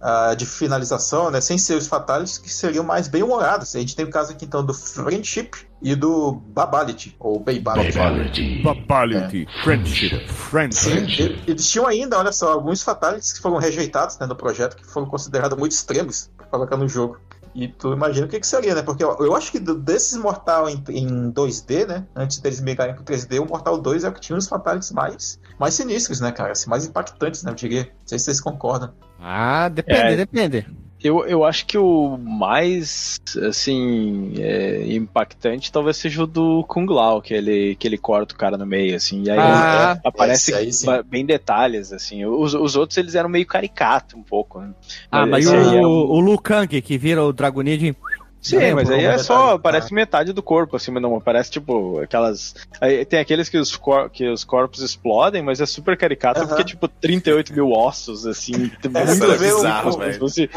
ah, de finalização, né, sem ser os fatalities, que seriam mais bem-humorados. A gente tem o caso aqui, então, do Friendship e do Babality, ou Babality. Babality, friendship, friendship. Sim, e- eles tinham ainda, olha só, alguns fatalities que foram rejeitados né, no projeto, que foram considerados muito extremos para colocar no jogo. E tu imagina o que, que seria, né? Porque eu, eu acho que desses Mortal em, em 2D, né? Antes deles migrarem pro 3D, o Mortal 2 é o que tinha os fatalities mais, mais sinistros, né, cara? Assim, mais impactantes, né? Eu diria. Não sei se vocês concordam. Ah, depende, É. depende. Eu, eu acho que o mais, assim, é, impactante talvez seja o do Kung Lao, que ele, que ele corta o cara no meio, assim, e aí Ah, é, aparece aí bem detalhes, assim. Os, os outros, eles eram meio caricato um pouco, né? Ah, mas o, aí é um- o Lu Kang, que vira o Dragonid. Sim, Não, mas aí é detalhe, só, tá. aparece metade do corpo, assim, mas não aparece, tipo, aquelas... Aí tem aqueles que os, cor... que os corpos explodem, mas é super caricato, Aham. porque é, tipo, 38 mil ossos, assim, É, muito você vê o- bizarros, como velho. se fosse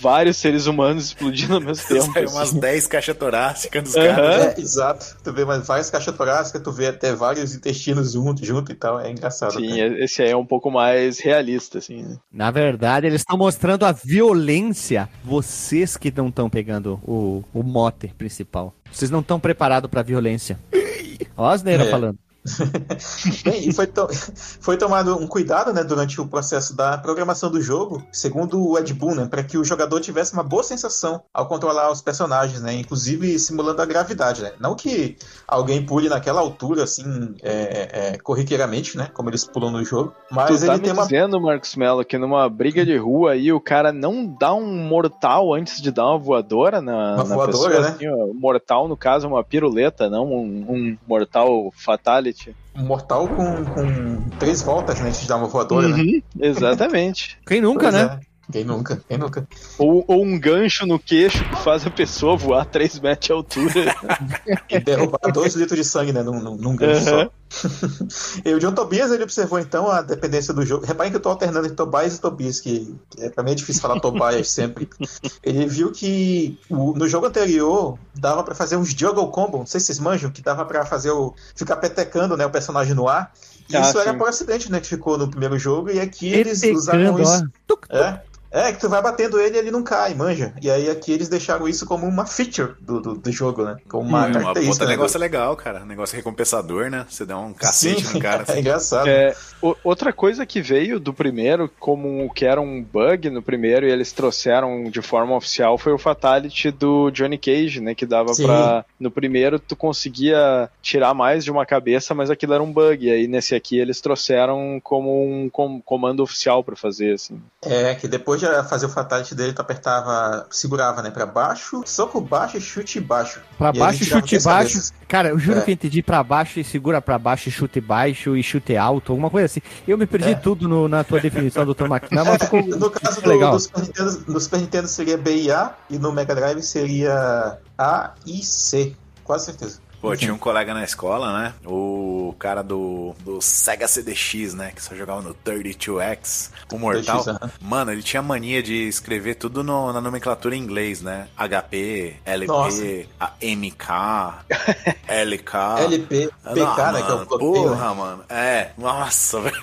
vários seres humanos explodindo ao mesmo tempo. Saiu umas assim. 10 caixas torácicas dos Aham. caras. né? É, exato. Tu vê mais várias caixas torácicas, tu vê até vários intestinos junto, junto e tal. É engraçado. Sim, cara. esse aí é um pouco mais realista, assim, né? Na verdade, eles estão mostrando a violência. Vocês que não estão pegando o, o mote principal. Vocês não estão preparados pra violência. Ó, as Asneira É. falando. Bem, e foi, to- foi tomado um cuidado né, durante o processo da programação do jogo, segundo o Ed Boon, né, para que o jogador tivesse uma boa sensação ao controlar os personagens, né, inclusive simulando a gravidade. Né? Não que alguém pule naquela altura, assim, é, é, corriqueiramente, né, como eles pulam no jogo, mas tu tá ele me tem uma. dizendo, Marcos Mello, que numa briga de rua aí o cara não dá um mortal antes de dar uma voadora na, Uma na voadora, pessoa? né? assim, mortal, no caso, uma piruleta, não um, um mortal fatality. Um mortal com, com três voltas né, antes de dar uma voadora, né? Uhum, exatamente. Quem nunca, Pois né? é. Quem nunca? Quem nunca? ou, ou um gancho no queixo que faz a pessoa voar 3 metros de altura. E derrubar dois litros de sangue, né? Num, num, num gancho Aham. só. e o John Tobias ele observou então a dependência do jogo. Reparem que eu tô alternando entre Tobias e Tobias, que, é, pra mim é difícil falar Tobias sempre. Ele viu que o, no jogo anterior dava para fazer uns juggle combo, não sei se vocês manjam, que dava para fazer o. ficar petecando né, o personagem no ar. Ah, isso era sim. por acidente, né? Que ficou no primeiro jogo, e aqui eles usaram Petecando, isso. ó. Tuc, tuc. É. É, que tu vai batendo ele e ele não cai, manja. E aí aqui eles deixaram isso como uma feature do, do, do jogo, né? Como uma Uma característica. puta né, negócio legal, cara. Negócio recompensador, né? Você dá um cacete Sim, no cara. é assim. engraçado. É, o- outra coisa que veio do primeiro, como que era um bug no primeiro e eles trouxeram de forma oficial, foi o Fatality do Johnny Cage, né? Que dava Sim. pra. No primeiro tu conseguia tirar mais de uma cabeça, mas aquilo era um bug. E aí nesse aqui eles trouxeram como um com- comando oficial pra fazer, assim. É, que depois fazer o fatality dele, tu apertava, segurava, né, pra baixo, soco baixo e chute baixo. Pra E baixo, chute baixo. cabeças. Cara, eu juro É. que eu entendi pra baixo e segura pra baixo e chute baixo e chute alto, alguma coisa assim. Eu me perdi É. tudo no- na tua definição, doutor Maquina, mas ficou No caso do, legal. do Super Nintendo, Super Nintendo seria B e A, e no Mega Drive seria A e C. Quase certeza. Pô, tinha um colega na escola, né? O cara do, do Sega CDX, né? Que só jogava no 32X, o Mortal. 32X, aham. Mano, ele tinha mania de escrever tudo no- na nomenclatura em inglês, né? HP, LP, Nossa. MK, LK. LP, PK, né, que é o né? Porra, mano. É, nossa, velho.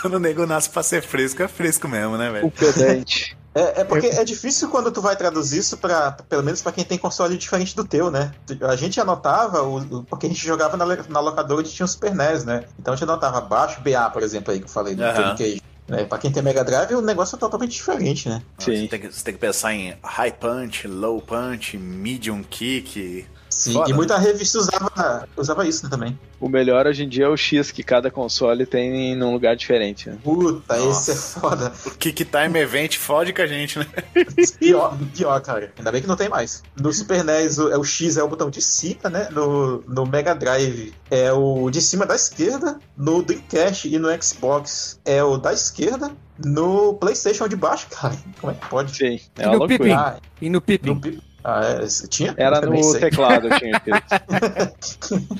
Quando o nego nasce pra ser fresco, é fresco mesmo, né, velho? O pedante. É, é porque é difícil quando tu vai traduzir isso para pelo menos pra quem tem console diferente do teu, né? A gente anotava, o, o- porque a gente jogava na, na locadora onde tinha o Super NES, né? Então a gente anotava baixo BA, por exemplo, aí que eu falei do. Johnny Cage. Né? Pra quem tem Mega Drive, o negócio é totalmente diferente, né? Sim. Você tem, que, você tem que pensar em high punch, low punch, medium kick. Sim, Foda, e muita revista usava, usava isso né, também. O melhor hoje em dia é o X que cada console tem num lugar diferente. Né? Puta, Nossa. esse é foda. O Kick Time Event fode com a gente, né? Pior, pior, cara. Ainda bem que não tem mais. No Super NES, o, é o X é o botão de cima, né? No, no Mega Drive é o de cima da esquerda. No Dreamcast e no Xbox é o da esquerda. No PlayStation é o de baixo, cara. Como é que pode? Sim, é E no Pippin? Ah, E no Pippin? no Pi- ah, é, tinha? Era no sei. teclado, tinha escrito.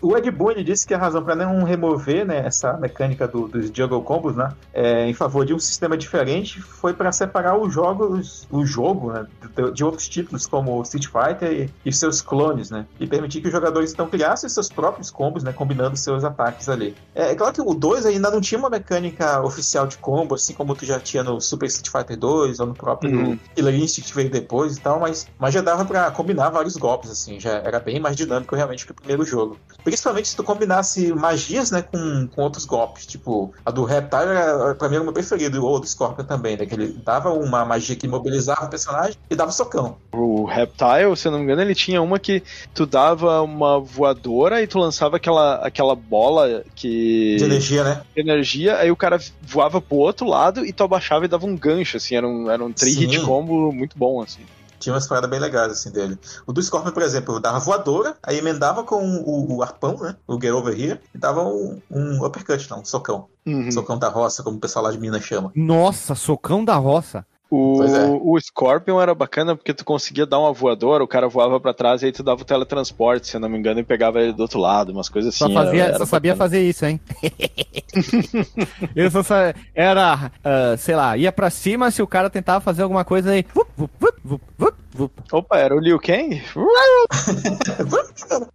O Ed Boon ele disse que a razão para não remover né, essa mecânica do- dos Juggle Combos né, é, em favor de um sistema diferente foi para separar os jogos, o jogo né, de, de outros títulos como Street Fighter e, e seus clones, né, e permitir que os jogadores então criassem seus próprios combos, né, combinando seus ataques ali. É, é claro que o 2 ainda não tinha uma mecânica oficial de combo, assim como tu já tinha no Super Street Fighter 2 ou no próprio Uhum. Killer Instinct que veio depois e tal, mas, mas já dava pra combinar vários golpes, assim, já era bem mais dinâmico realmente que o primeiro jogo. Principalmente se tu combinasse magias, né, com, com outros golpes, tipo, a do Reptile era, pra mim era o meu preferido, ou do Scorpion também, né, que ele dava uma magia que imobilizava o personagem e dava socão. O Reptile, se eu não me engano, ele tinha uma que tu dava uma voadora e tu lançava aquela, aquela bola que. De energia, né? de energia, aí o cara voava pro outro lado e tu abaixava e dava um gancho, assim, era um, era um tri-hit combo muito bom, assim. Tinha umas paradas bem legais, assim, dele. O do Scorpion, por exemplo, dava voadora, aí emendava com o, o arpão, né, o Get Over Here, e dava um, um uppercut, não, um socão. Uhum. Socão da roça, como o pessoal lá de Minas chama. Nossa, socão da roça. O, Pois é. o Scorpion era bacana porque tu conseguia dar uma voadora, o cara voava pra trás e aí tu dava o teletransporte, se eu não me engano, e pegava ele do outro lado, umas coisas Só, assim. fazia, era, era só sabia fazer isso, hein? eu só sa... Era, ah, sei lá, ia pra cima se o cara tentava fazer alguma coisa aí. Vup, vup, vup, vup, vup, vup. Opa, era o Liu Kang?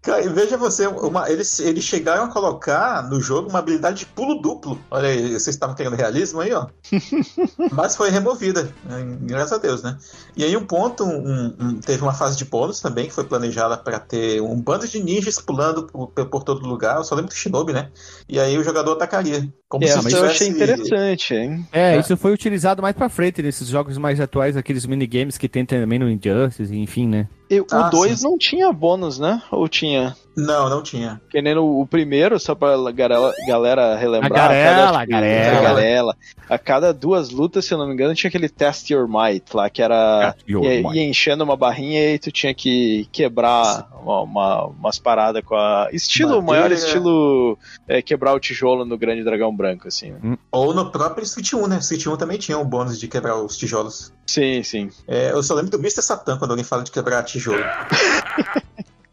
Cara, e veja você, uma, eles, eles chegaram a colocar no jogo uma habilidade de pulo duplo. Olha aí, vocês estavam querendo realismo aí, ó. Mas foi removida, né, graças a Deus, né? E aí um ponto, um- um- teve uma fase de bônus também, que foi planejada para ter um bando de ninjas pulando por, por todo lugar. Eu só lembro do Shinobi, né? E aí o jogador atacaria. Como É, se mas eu achei tivesse- interessante, hein? É, É. isso foi utilizado mais pra frente nesses jogos mais atuais, aqueles minigames que tem também no Injustice, enfim, né? E o Ah, 2 sim. não tinha bônus, né? Ou tinha? Não, não tinha. Que nem no, o primeiro, só pra galera, galera relembrar. A garela, cada, a garela. A garela. A cada duas lutas, se eu não me engano, tinha aquele Test Your Might lá, que era. Ia, ia enchendo uma barrinha e tu tinha que quebrar uma, uma- umas paradas com a. Estilo, o Madeira. maior estilo é, quebrar o tijolo no Grande Dragão Branco, assim. né? Ou no próprio Street 1, né? Street 1 também tinha um bônus de quebrar os tijolos. Sim, sim. É, eu só lembro do Mr. Satan quando alguém fala de quebrar tijolo.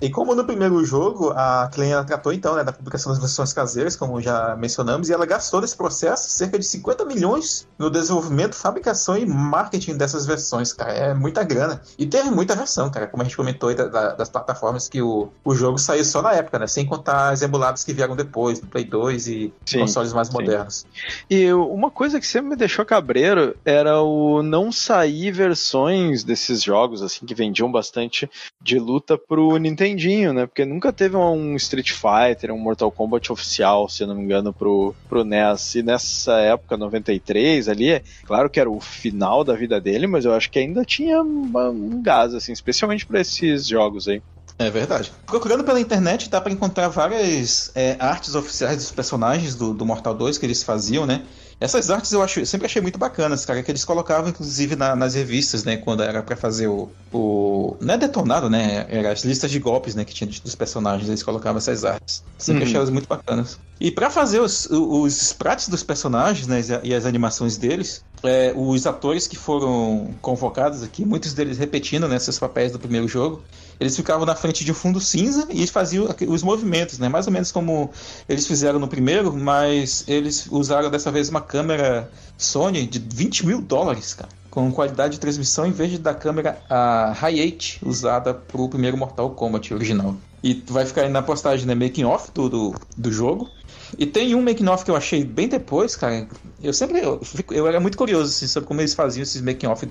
E como no primeiro jogo, a Klein tratou então né, da publicação das versões caseiras, como já mencionamos, e ela gastou nesse processo cerca de 50 milhões no desenvolvimento, fabricação e marketing dessas versões, cara. É muita grana. E teve muita versão, cara, como a gente comentou aí da, da, das plataformas que o, o jogo saiu só na época, né? Sem contar as emuladas que vieram depois, no Play 2 e sim, consoles mais sim. modernos. E uma coisa que sempre me deixou cabreiro era o não sair versões desses jogos, assim, que vendiam bastante de luta pro Nintendinho, né? Porque nunca teve um Street Fighter, um Mortal Kombat oficial, se não me engano, pro, pro NES. E nessa época, 93 ali, claro que era o final da vida dele, mas eu acho que ainda tinha um gás, assim, especialmente para esses jogos aí. É verdade. Procurando pela internet dá para encontrar várias é, artes oficiais dos personagens do, do Mortal 2 que eles faziam, né? Essas artes eu, acho, eu sempre achei muito bacanas, cara, que eles colocavam inclusive na, nas revistas, né, quando era para fazer o, o. Não é detonado, né? Era as listas de golpes, né, que tinha dos personagens, eles colocavam essas artes. Sempre uhum. achei elas muito bacanas. E para fazer os, os sprites dos personagens, né, e as animações deles, é, os atores que foram convocados aqui, muitos deles repetindo né, seus papéis do primeiro jogo, eles ficavam na frente de um fundo cinza e faziam os movimentos, né? Mais ou menos como eles fizeram no primeiro, mas eles usaram dessa vez uma câmera Sony de 20 mil dólares, cara. Com qualidade de transmissão em vez da câmera a Hi8 usada para o primeiro Mortal Kombat original. E vai ficar aí na postagem, né? Making off do, do, do jogo. E tem um making-off que eu achei bem depois, cara. Eu sempre. Eu, eu era muito curioso assim, sobre como eles faziam esses making-off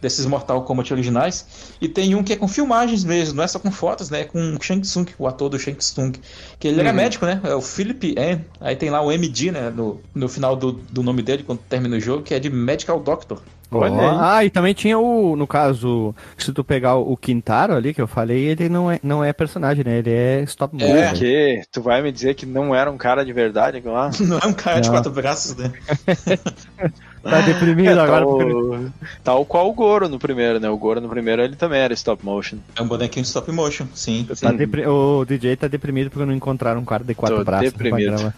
desses Mortal Kombat originais. E tem um que é com filmagens mesmo, não é só com fotos, né? É com o Shang Tsung, o ator do Shang Tsung. Que ele uhum. era médico, né? É o Philip N. Aí tem lá o MD, né? No, no final do, do nome dele, quando termina o jogo, que é de Medical Doctor. Oh. Ah, e também tinha o, no caso, se tu pegar o Quintaro ali que eu falei, ele não é, não é personagem, né? Ele é stop motion. É, que tu vai me dizer que não era um cara de verdade lá? não é um cara não. de quatro braços, né? tá deprimido é, agora. Tal, tal qual o Goro no primeiro, né? O Goro no primeiro ele também era stop motion. É um bonequinho de stop motion, sim. Tá depri... O DJ tá deprimido porque não encontraram um cara de quatro Tô braços. Deprimido.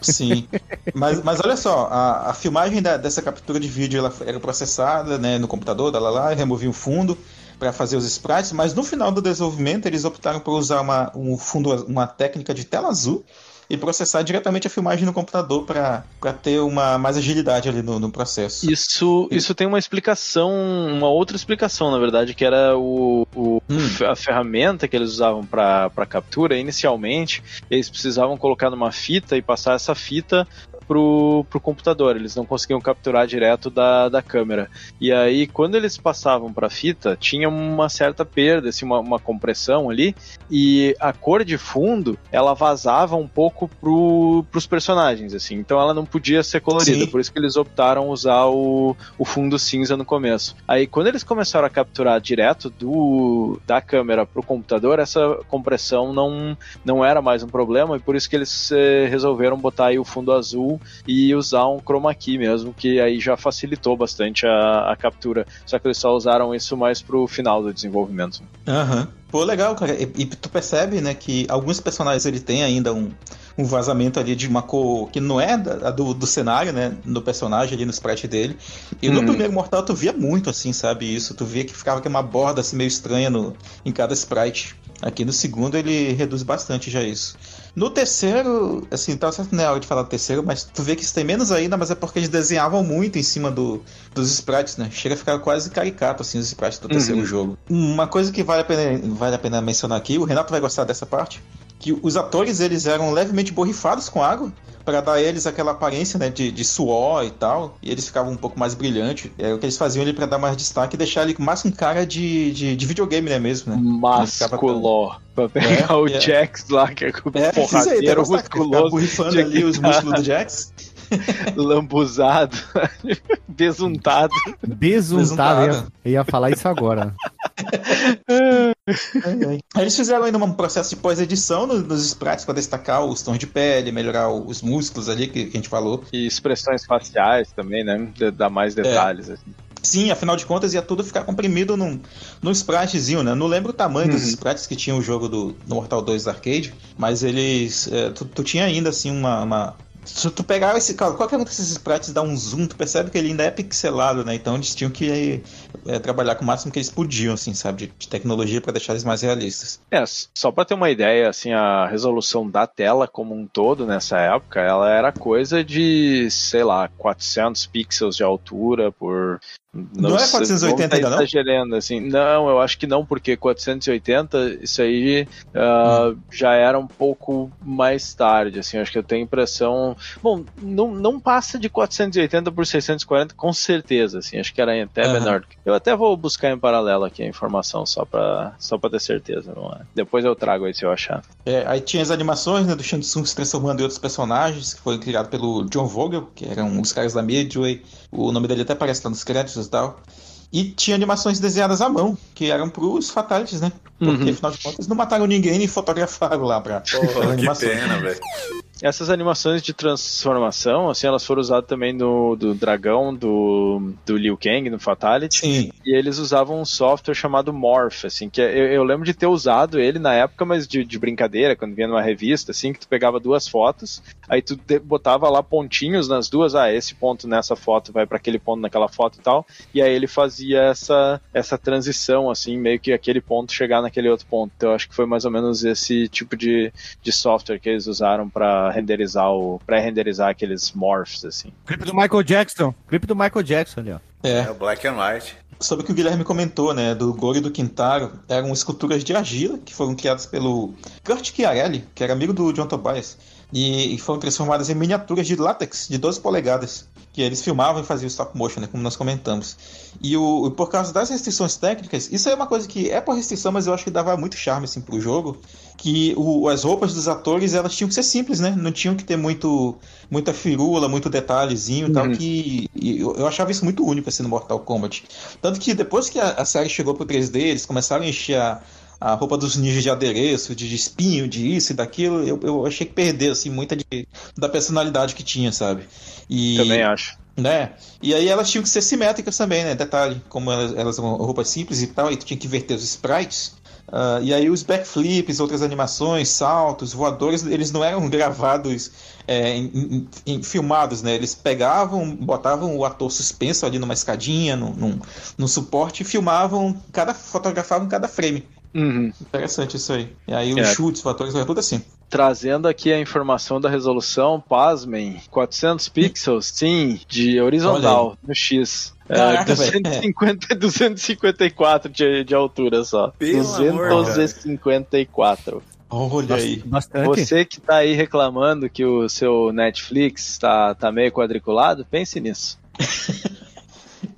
Sim. Mas, mas olha só, a, a filmagem da, dessa captura de vídeo ela era processada né, no computador, lá, lá, removia o fundo para fazer os sprites, mas no final do desenvolvimento eles optaram por usar uma, um fundo, uma técnica de tela azul e processar diretamente a filmagem no computador para ter uma mais agilidade ali no, no, processo. Isso, isso tem uma explicação, uma outra explicação, na verdade, que era o, o hum. a ferramenta que eles usavam para captura. Inicialmente, eles precisavam colocar numa fita e passar essa fita pro, pro computador, eles não conseguiam capturar direto da, da câmera. E aí, quando eles passavam para fita, tinha uma certa perda, assim, uma, uma compressão ali, e a cor de fundo, ela vazava um pouco pro, pros personagens, assim, então ela não podia ser colorida, Sim. por isso que eles optaram usar o, o fundo cinza no começo. Aí, quando eles começaram a capturar direto do, da câmera pro computador, essa compressão não, não era mais um problema, e por isso que eles eh, resolveram botar aí o fundo azul e usar um chroma key mesmo, que aí já facilitou bastante a, a captura. Só que eles só usaram isso mais pro final do desenvolvimento. Aham. Uhum. Pô, legal, cara. E, e, tu percebe, né, que alguns personagens ele tem ainda um, um vazamento ali de uma cor que não é da, do, do cenário, né, no personagem ali no sprite dele. E no uhum. primeiro Mortal tu via muito assim, sabe, isso. Tu via que ficava aqui uma borda assim meio estranha no, em cada sprite. Aqui no segundo ele reduz bastante já isso. No terceiro, assim, tá certo não é hora de falar do terceiro, mas tu vê que isso tem menos ainda, mas é porque eles desenhavam muito em cima do, dos sprites, né? Chega a ficar quase caricato, assim, os sprites do terceiro uhum. jogo. Uma coisa que vale a, pena, vale a pena mencionar aqui, o Renato vai gostar dessa parte, que os atores, eles eram levemente borrifados com água, para dar a eles aquela aparência né, de, de suor e tal, e eles ficavam um pouco mais brilhantes. É o que eles faziam ali para dar mais destaque e deixar ele mais com cara de, de, de videogame, né mesmo, né? Masculó. Pra pegar é, o é. Jax lá, que é o é, porradeiro aí, tá musculoso. Tá borrifando ali os músculos do Jax. Lambuzado, besuntado. Besuntado, eu ia falar isso agora. Eles fizeram ainda um processo de pós-edição nos sprites para destacar os tons de pele, melhorar os músculos ali que, a gente falou. E expressões faciais também, né? Dar mais detalhes. É. Assim. Sim, afinal de contas ia tudo ficar comprimido num, num spritezinho, né? Não lembro o tamanho uhum. dos sprites que tinha o jogo do, do Mortal 2 Arcade, mas eles. É, tu, tu, tinha ainda assim uma, uma Se tu pegar esse. Qualquer um desses sprites dá um zoom, tu percebe que ele ainda é pixelado, né? Então eles tinham que é, trabalhar com o máximo que eles podiam, assim, sabe? De, de tecnologia para deixar eles mais realistas. É, só para ter uma ideia, assim, a resolução da tela como um todo nessa época, ela era coisa de, sei lá, 400 pixels de altura por não, não é 480 tá ainda não? Exagerando, assim. Não, eu acho que não, porque 480, isso aí uh, hum. já era um pouco mais tarde, assim, acho que eu tenho impressão... Bom, não, não passa de 480 por 640 com certeza, assim, acho que era até uhum. menor. Eu até vou buscar em paralelo aqui a informação, só pra, só pra ter certeza, não é? Depois eu trago aí se eu achar. É, aí tinha as animações, né, do Shang Tsung se transformando em outros personagens, que foi criado pelo John Vogel, que eram os caras da Midway, o nome dele até aparece lá nos créditos e tal. E tinha animações desenhadas à mão, que eram pros fatalities, né? Porque, uhum. afinal de contas, não mataram ninguém e fotografaram lá pra, Porra, que pena, velho. Essas animações de transformação, assim, elas foram usadas também no do dragão do, do Liu Kang, no Fatality. Sim. E eles usavam um software chamado Morph, assim, que é, eu, eu lembro de ter usado ele na época, mas de, de, brincadeira, quando vinha numa revista, assim, que tu pegava duas fotos, aí tu botava lá pontinhos nas duas, ah, esse ponto nessa foto vai para aquele ponto naquela foto e tal, e aí ele fazia essa, essa transição, assim, meio que aquele ponto chegar naquele outro ponto. Então eu acho que foi mais ou menos esse tipo de, de software que eles usaram para renderizar o pré-renderizar aqueles morphs assim. Clipe do Michael Jackson, clipe do Michael Jackson ali, ó. É. é o Black and White. Sobre o que o Guilherme comentou, né, do Goro e do Quintaro, eram esculturas de argila que foram criadas pelo Kurt Chiarelli, que era amigo do John Tobias, e foram transformadas em miniaturas de látex de 12 polegadas que eles filmavam e faziam stop motion, né, como nós comentamos. E o, por causa das restrições técnicas, isso é uma coisa que é por restrição, mas eu acho que dava muito charme assim pro jogo, que o, as roupas dos atores, elas tinham que ser simples, né? Não tinham que ter muito muita firula, muito detalhezinho uhum. tal, que eu, eu, achava isso muito único assim no Mortal Kombat. Tanto que depois que a, a série chegou pro 3D, eles começaram a encher a, a roupa dos ninjas de adereço, de espinho, de isso e daquilo, eu, eu achei que perdeu assim muita de, da personalidade que tinha, sabe? E, Também acho. Né? E aí elas tinham que ser simétricas também, né? Detalhe, como elas, elas eram roupas simples e tal, e tu tinha que inverter os sprites. Uh, e aí os backflips, outras animações, saltos, voadores, eles não eram gravados, é, em, em, em, filmados, né? Eles pegavam, botavam o ator suspenso ali numa escadinha, num, num, num suporte e filmavam, cada, fotografavam cada frame. Uhum. Interessante isso aí. E aí os é. chutes, fatores, é tudo assim. Trazendo aqui a informação da resolução, pasmem, 400 pixels, sim, de horizontal no X. É, Caraca, 250, 254 de, de altura só. Pelo 254. Amor, Olha aí. Bastante. Você que tá aí reclamando que o seu Netflix tá, tá meio quadriculado, pense nisso.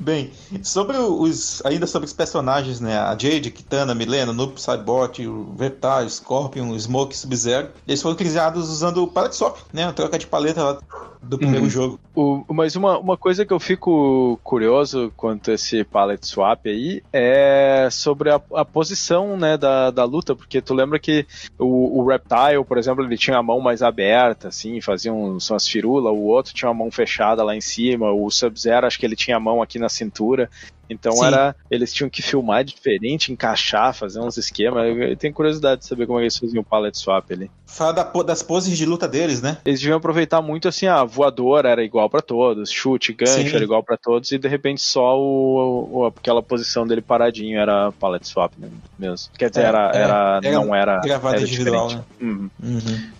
Bem, sobre os. Ainda sobre os personagens, né? A Jade, Kitana, Milena, Noob, Cybot, o Vertage, Scorpion, Smoke, Sub-Zero. Eles foram criados usando o Palette Swap, né? A troca de paleta lá do primeiro uhum. jogo. O, mas uma, uma coisa que eu fico curioso quanto a esse palette swap aí é sobre a, a posição né, da, da luta, porque tu lembra que o, o Reptile, por exemplo, ele tinha a mão mais aberta, assim, fazia uns, umas firulas, o outro tinha a mão fechada lá em cima, o Sub-Zero acho que ele tinha a mão aqui na cintura. Então Sim. era. Eles tinham que filmar diferente, encaixar, fazer uns esquemas. Eu tenho curiosidade de saber como eles faziam o palette swap ali. Fala da, das poses de luta deles, né? Eles deviam aproveitar muito assim, a voadora era igual para todos, chute, gancho Sim. era igual para todos, e de repente só o, o, aquela posição dele paradinho era palette swap mesmo. Quer dizer, é, era, é, era, era, não era. Gravada individual, diferente. né? Uhum. Uhum.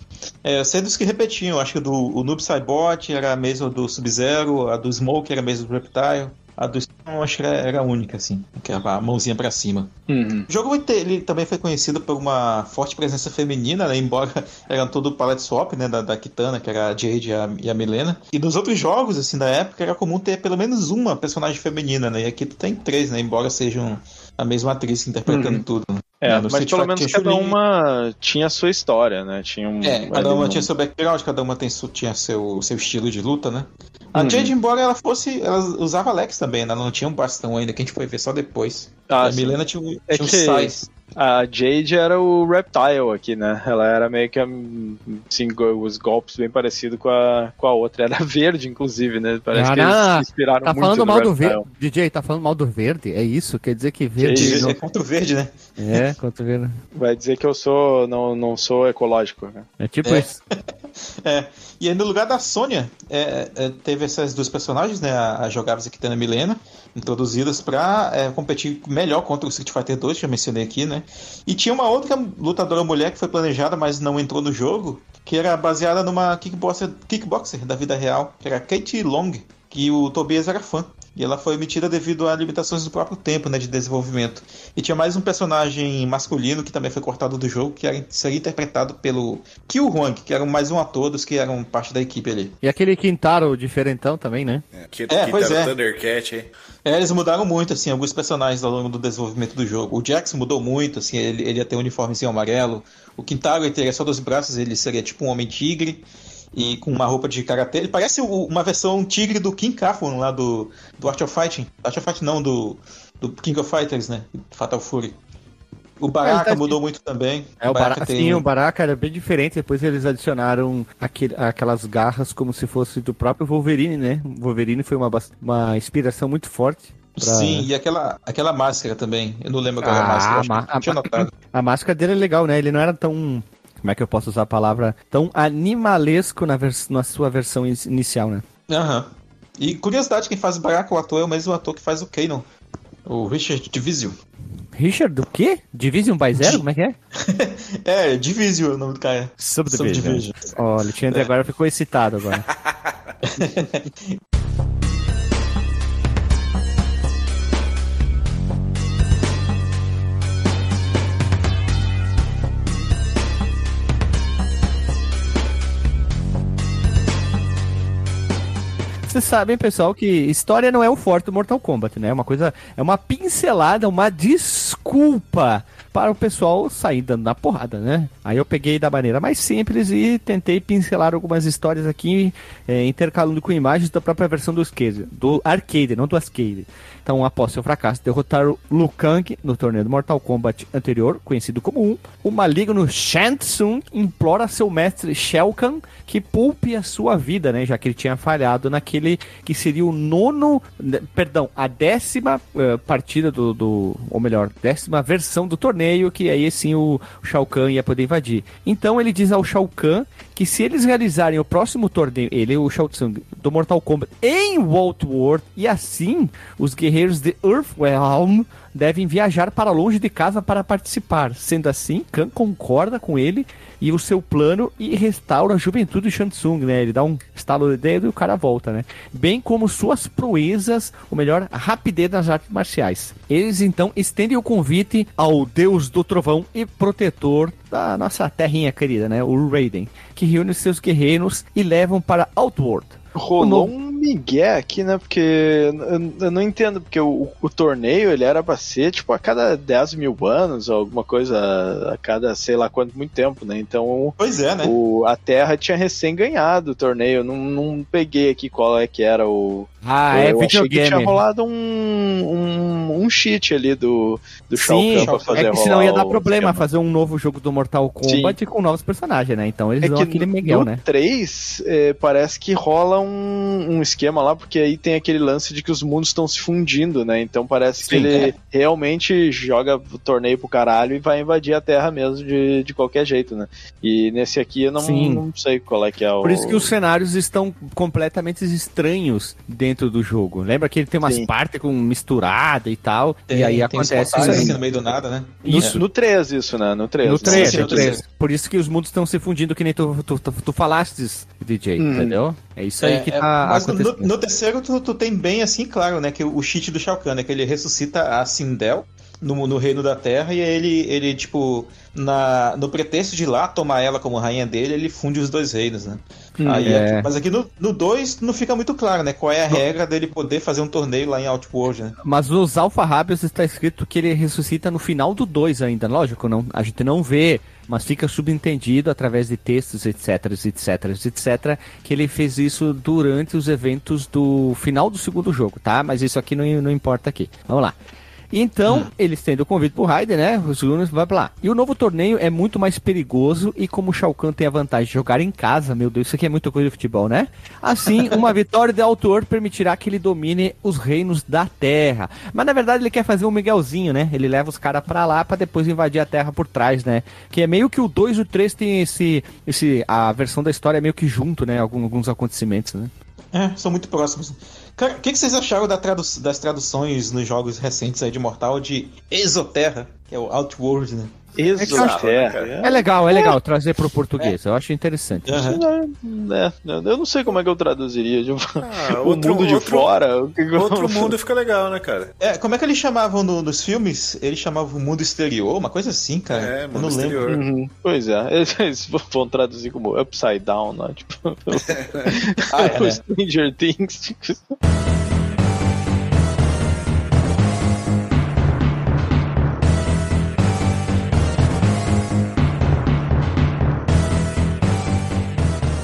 É, eu sei dos que repetiam, acho que do, o Noob Saibot era a mesma do Sub-Zero, a do Smoke era a mesma do Reptile. A do Stone acho que era, única, assim, que era a mãozinha para cima. Uhum. O jogo ele também foi conhecido por uma forte presença feminina, né? Embora eram todo palette swap, né? Da, da Kitana, que era a Jade e a, e a Milena. E nos outros jogos, assim, da época, era comum ter pelo menos uma personagem feminina, né? E aqui tu tem três, né? Embora sejam a mesma atriz interpretando uhum. tudo. Né? É, no mas pelo menos cada uma tinha a sua história, né? Tinha um, é, cada uma tinha seu background, cada uma tem, tinha seu, seu estilo de luta, né? A uhum. Jade, embora ela fosse. Ela usava Alex também, né? Ela não tinha um bastão ainda, que a gente foi ver só depois. Ah, a Milena tinha, tinha é um que... sais. A Jade era o Reptile aqui, né? Ela era meio que assim, os golpes bem parecidos com a, com a outra. Era verde, inclusive, né? Parece que eles se inspiraram tá muito falando mal do verde. DJ, tá falando mal do verde? É isso? Quer dizer que verde. Jade... É contra o verde, né? É, contra o verde. Vai dizer que eu sou. não, não sou ecológico, né? É tipo é. isso. é, e aí no lugar da Sônia, é, é, teve essas duas personagens, né? A, a jogáveis aqui e Milena, introduzidas para é, competir melhor contra o Street Fighter 2, que eu mencionei aqui, né? E tinha uma outra lutadora mulher que foi planejada, mas não entrou no jogo, que era baseada numa kickboxer, kickboxer da vida real, que era Kate Long, que o Tobias era fã. E ela foi emitida devido a limitações do próprio tempo né, de desenvolvimento. E tinha mais um personagem masculino que também foi cortado do jogo, que era, seria interpretado pelo Kyu Huang, que era mais um ator dos que eram parte da equipe ali. E aquele Quintaro diferentão também, né? É, que, É, pois é. Thundercat, hein? É, eles mudaram muito, assim, alguns personagens ao longo do desenvolvimento do jogo. O Jax mudou muito, assim, ele, ele ia ter um uniformezinho amarelo. O Quintaro, ele teria só dois braços, ele seria tipo um homem-tigre e com uma roupa de karatê. Ele parece o- uma versão tigre do King Kafun lá do, do Art of Fighting. Art of Fighting não, do, do King of Fighters, né? Fatal Fury. O Baraka É, tá- mudou muito também. É, o Baraka, tem- sim, o Baraka era bem diferente. Depois eles adicionaram aquele- aquelas garras como se fosse do próprio Wolverine, né? O Wolverine foi uma, uma inspiração muito forte. pra- Sim, e aquela, aquela máscara também. Eu não lembro qual era a Ah, máscara. ma- eu tinha a- notado. A máscara dele é legal, né? Ele não era tão. Como é que eu posso usar a palavra? Tão animalesco na, na sua versão in- inicial, né? Aham. E curiosidade, quem faz o Baraka, o ator, é o mesmo ator que faz o Kanon. O Richard Divisio. Richard, do quê? Division by Zero? Como é que é? É, Divisio é o nome do cara. Subdivision. Subdivision. Olha, o Alexandre agora ficou excitado agora. Vocês sabem, pessoal, que história não é o forte do Mortal Kombat, né? É uma coisa, é uma pincelada, uma desculpa para o pessoal sair dando na porrada, né? Aí eu peguei da maneira mais simples e tentei pincelar algumas histórias aqui, eh, intercalando com imagens da própria versão do arcade, do arcade, não do arcade. Então, após seu fracasso, derrotar o Liu Kang no torneio do Mortal Kombat anterior, conhecido como 1, o maligno Shang Tsung implora seu mestre Shao Kahn que poupe a sua vida, né? Já que ele tinha falhado naquele que seria o nono, né, perdão, a décima eh, partida do, do, ou melhor, décima versão do torneio, que aí sim o, o Shao Kahn ia poder invadir. Então ele diz ao Shao Kahn que se eles realizarem o próximo torneio, ele, o Shao Tsung, do Mortal Kombat em Walt World, e assim os guerreiros de Earthrealm devem viajar para longe de casa para participar. Sendo assim, Khan concorda com ele e o seu plano e restaura a juventude de Shang Tsung, né? Ele dá um estalo de dedo e o cara volta, né? Bem como suas proezas, ou melhor, a rapidez nas artes marciais. Eles então estendem o convite ao deus do trovão e protetor da nossa terrinha querida, né? O Raiden, que reúne seus guerreiros e levam para Outworld. Rolou um migué aqui, né? Porque eu, eu não entendo, porque o, o torneio ele era pra ser tipo a cada 10 mil anos, ou alguma coisa a cada sei lá quanto, muito tempo, né? Então Pois é, né? o, a Terra tinha recém ganhado o torneio. Eu não, não peguei aqui qual é que era o. Ah, eu é achei que tinha rolado um, um, um cheat ali do, do Shao Sim, Kahn pra fazer é que senão ia dar problema fazer um novo jogo do Mortal Kombat com novos personagens, né? Então eles É dão que aquele Miguel, né? 3, é, parece que rola um, um esquema lá, porque aí tem aquele lance de que os mundos estão se fundindo, né? Então parece que Sim, ele é. realmente joga o torneio pro caralho e vai invadir a Terra mesmo de, de qualquer jeito, né? E nesse aqui eu não, Sim. não sei qual é que é o. Por isso que os cenários estão completamente estranhos dentro do jogo. Lembra que ele tem umas Sim. partes com misturada e tal, e aí tem os acontece isso aí. assim no meio do nada, né? Isso. no 3, isso, né? No 3. No 3, sim, no no 3. Por isso que os mundos estão se fundindo, que nem tu, tu, tu, tu falaste, DJ, Hum. entendeu? É isso aí É, que é, tá mas no, acontecendo. no terceiro tu, tu tem bem assim, claro, né? Que o cheat do Shao Kahn, né? Que ele ressuscita a Sindel no, no reino da Terra e aí ele, ele tipo, na, no pretexto de ir lá tomar ela como rainha dele, ele funde os dois reinos, né? Aí, é. aqui- mas aqui no 2 não fica muito claro, né? Qual é a regra dele poder fazer um torneio lá em Outworld, né? Mas nos alfarrábios está escrito que ele ressuscita no final do 2 ainda. Lógico, não, a gente não vê, mas fica subentendido através de textos, etc, etc, etc, que ele fez isso durante os eventos do final do segundo jogo, tá? Mas isso aqui não, não importa aqui. Vamos lá. Então, hum. eles tendo o convite pro Raiden, né? Os Gunners vai pra lá. E o novo torneio é muito mais perigoso e como o Shao Kahn tem a vantagem de jogar em casa, meu Deus, isso aqui é muita coisa de futebol, né? Assim, uma vitória de autor permitirá que ele domine os reinos da Terra. Mas na verdade ele quer fazer um Miguelzinho, né? Ele leva os caras pra lá pra depois invadir a Terra por trás, né? Que é meio que o 2 e o 3 tem esse, esse. A versão da história é meio que junto, né? Alguns, alguns acontecimentos, né? É, são muito próximos. Cara, o que, que, vocês acharam da tradu das traduções nos jogos recentes aí de Mortal de Exoterra, que é o Outworld, né? Exoterra. É, é legal, é legal trazer pro português. É. Eu acho interessante. Uhum. É, eu não sei como é que eu traduziria. Tipo, ah, o outro, mundo de outro, fora. Outro mundo fica legal, né, cara? É, como é que eles chamavam no, nos filmes? Eles chamavam o mundo exterior, uma coisa assim, cara. É, mundo eu não exterior. lembro. Uhum. Pois é, eles vão traduzir como upside down, né? Tipo, ah, é, né? Stranger Things.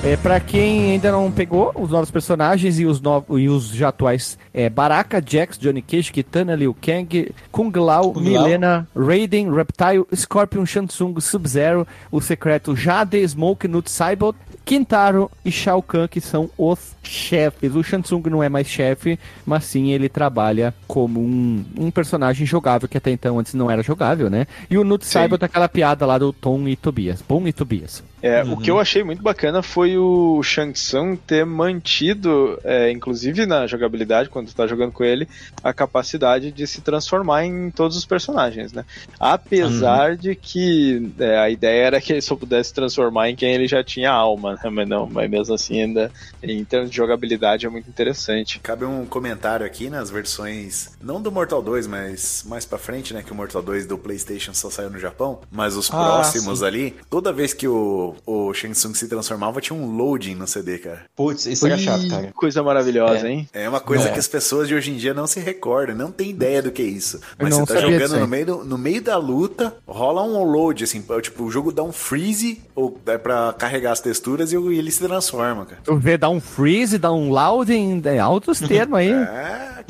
É, para quem ainda não pegou os novos personagens e os, novos, e os já atuais é, Baraka, Jax, Johnny Cage, Kitana, Liu Kang, Kung Lao, Kung Milena, Lao. Raiden, Reptile, Scorpion, Shansung, Sub-Zero, o secreto Jade, Smoke, Nut Saibot, Kintaro e Shao Kahn, que são os chefes. O Shansung não é mais chefe, mas sim ele trabalha como um, um personagem jogável, que até então antes não era jogável, né? E o Nut Saibot, aquela piada lá do Tom e Tobias. Bom e Tobias. É, uhum. O que eu achei muito bacana foi o Shang Tsung ter mantido, é, inclusive na jogabilidade, quando tu tá jogando com ele, a capacidade de se transformar em todos os personagens, né? Apesar uhum. de que é, a ideia era que ele só pudesse transformar em quem ele já tinha alma, né? Mas não, mas mesmo assim ainda, em termos de jogabilidade, é muito interessante. Cabe um comentário aqui nas versões, não do Mortal 2, mas mais pra frente, né? Que o Mortal 2 do Playstation só saiu no Japão, mas os ah, próximos sim. ali, toda vez que o o, Shang Tsung se transformava, tinha um loading no CD, cara. Putz, isso era chato, cara. Coisa maravilhosa, é. hein? É uma coisa é. que as pessoas de hoje em dia não se recordam, não tem ideia do que é isso. Mas você tá jogando no meio, do, no meio da luta, rola um load, assim, tipo, o jogo dá um freeze ou é pra carregar as texturas e, ele se transforma, cara. Tu vê, dá um freeze, dá um loading, é altos termos aí. é.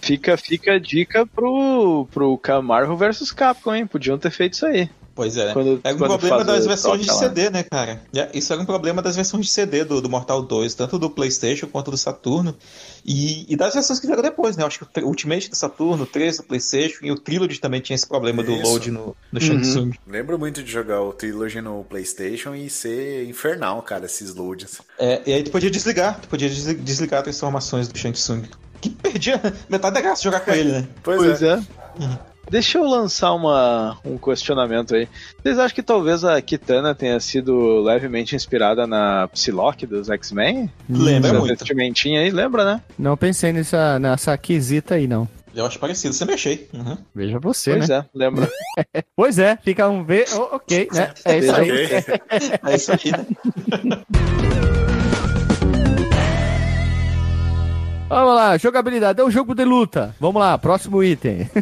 fica, fica a dica pro, pro Marvel vs Capcom, hein? Podiam ter feito isso aí. Pois é. Quando, é um problema das versões de CD, né, cara? Isso era um problema das versões de CD do, do Mortal 2, tanto do PlayStation quanto do Saturno. E, e das versões que vieram depois, né? Eu acho que o Ultimate do Saturno, o 3 do PlayStation e o Trilogy também tinha esse problema do load no, no Shang Tsung. Uhum. Lembro muito de jogar o Trilogy no PlayStation e ser infernal, cara, esses loads. É, e aí tu podia desligar, tu podia desligar as transformações do Shang Tsung. Que perdia metade da graça jogar com ele, né? Pois, pois é. é. Uhum. Deixa eu lançar uma, um questionamento aí. Vocês acham que talvez a Kitana tenha sido levemente inspirada na Psylocke dos X-Men? Lembra Essa muito. aí, lembra, né? Não pensei nessa, nessa quesita aí, não. Eu acho parecido, sempre achei. Uhum. Veja você, pois né? Pois é, lembra. pois é, fica um V, oh, ok, né? É isso aí. é isso aí, né? Vamos lá, jogabilidade. É um jogo de luta. Vamos lá, próximo item.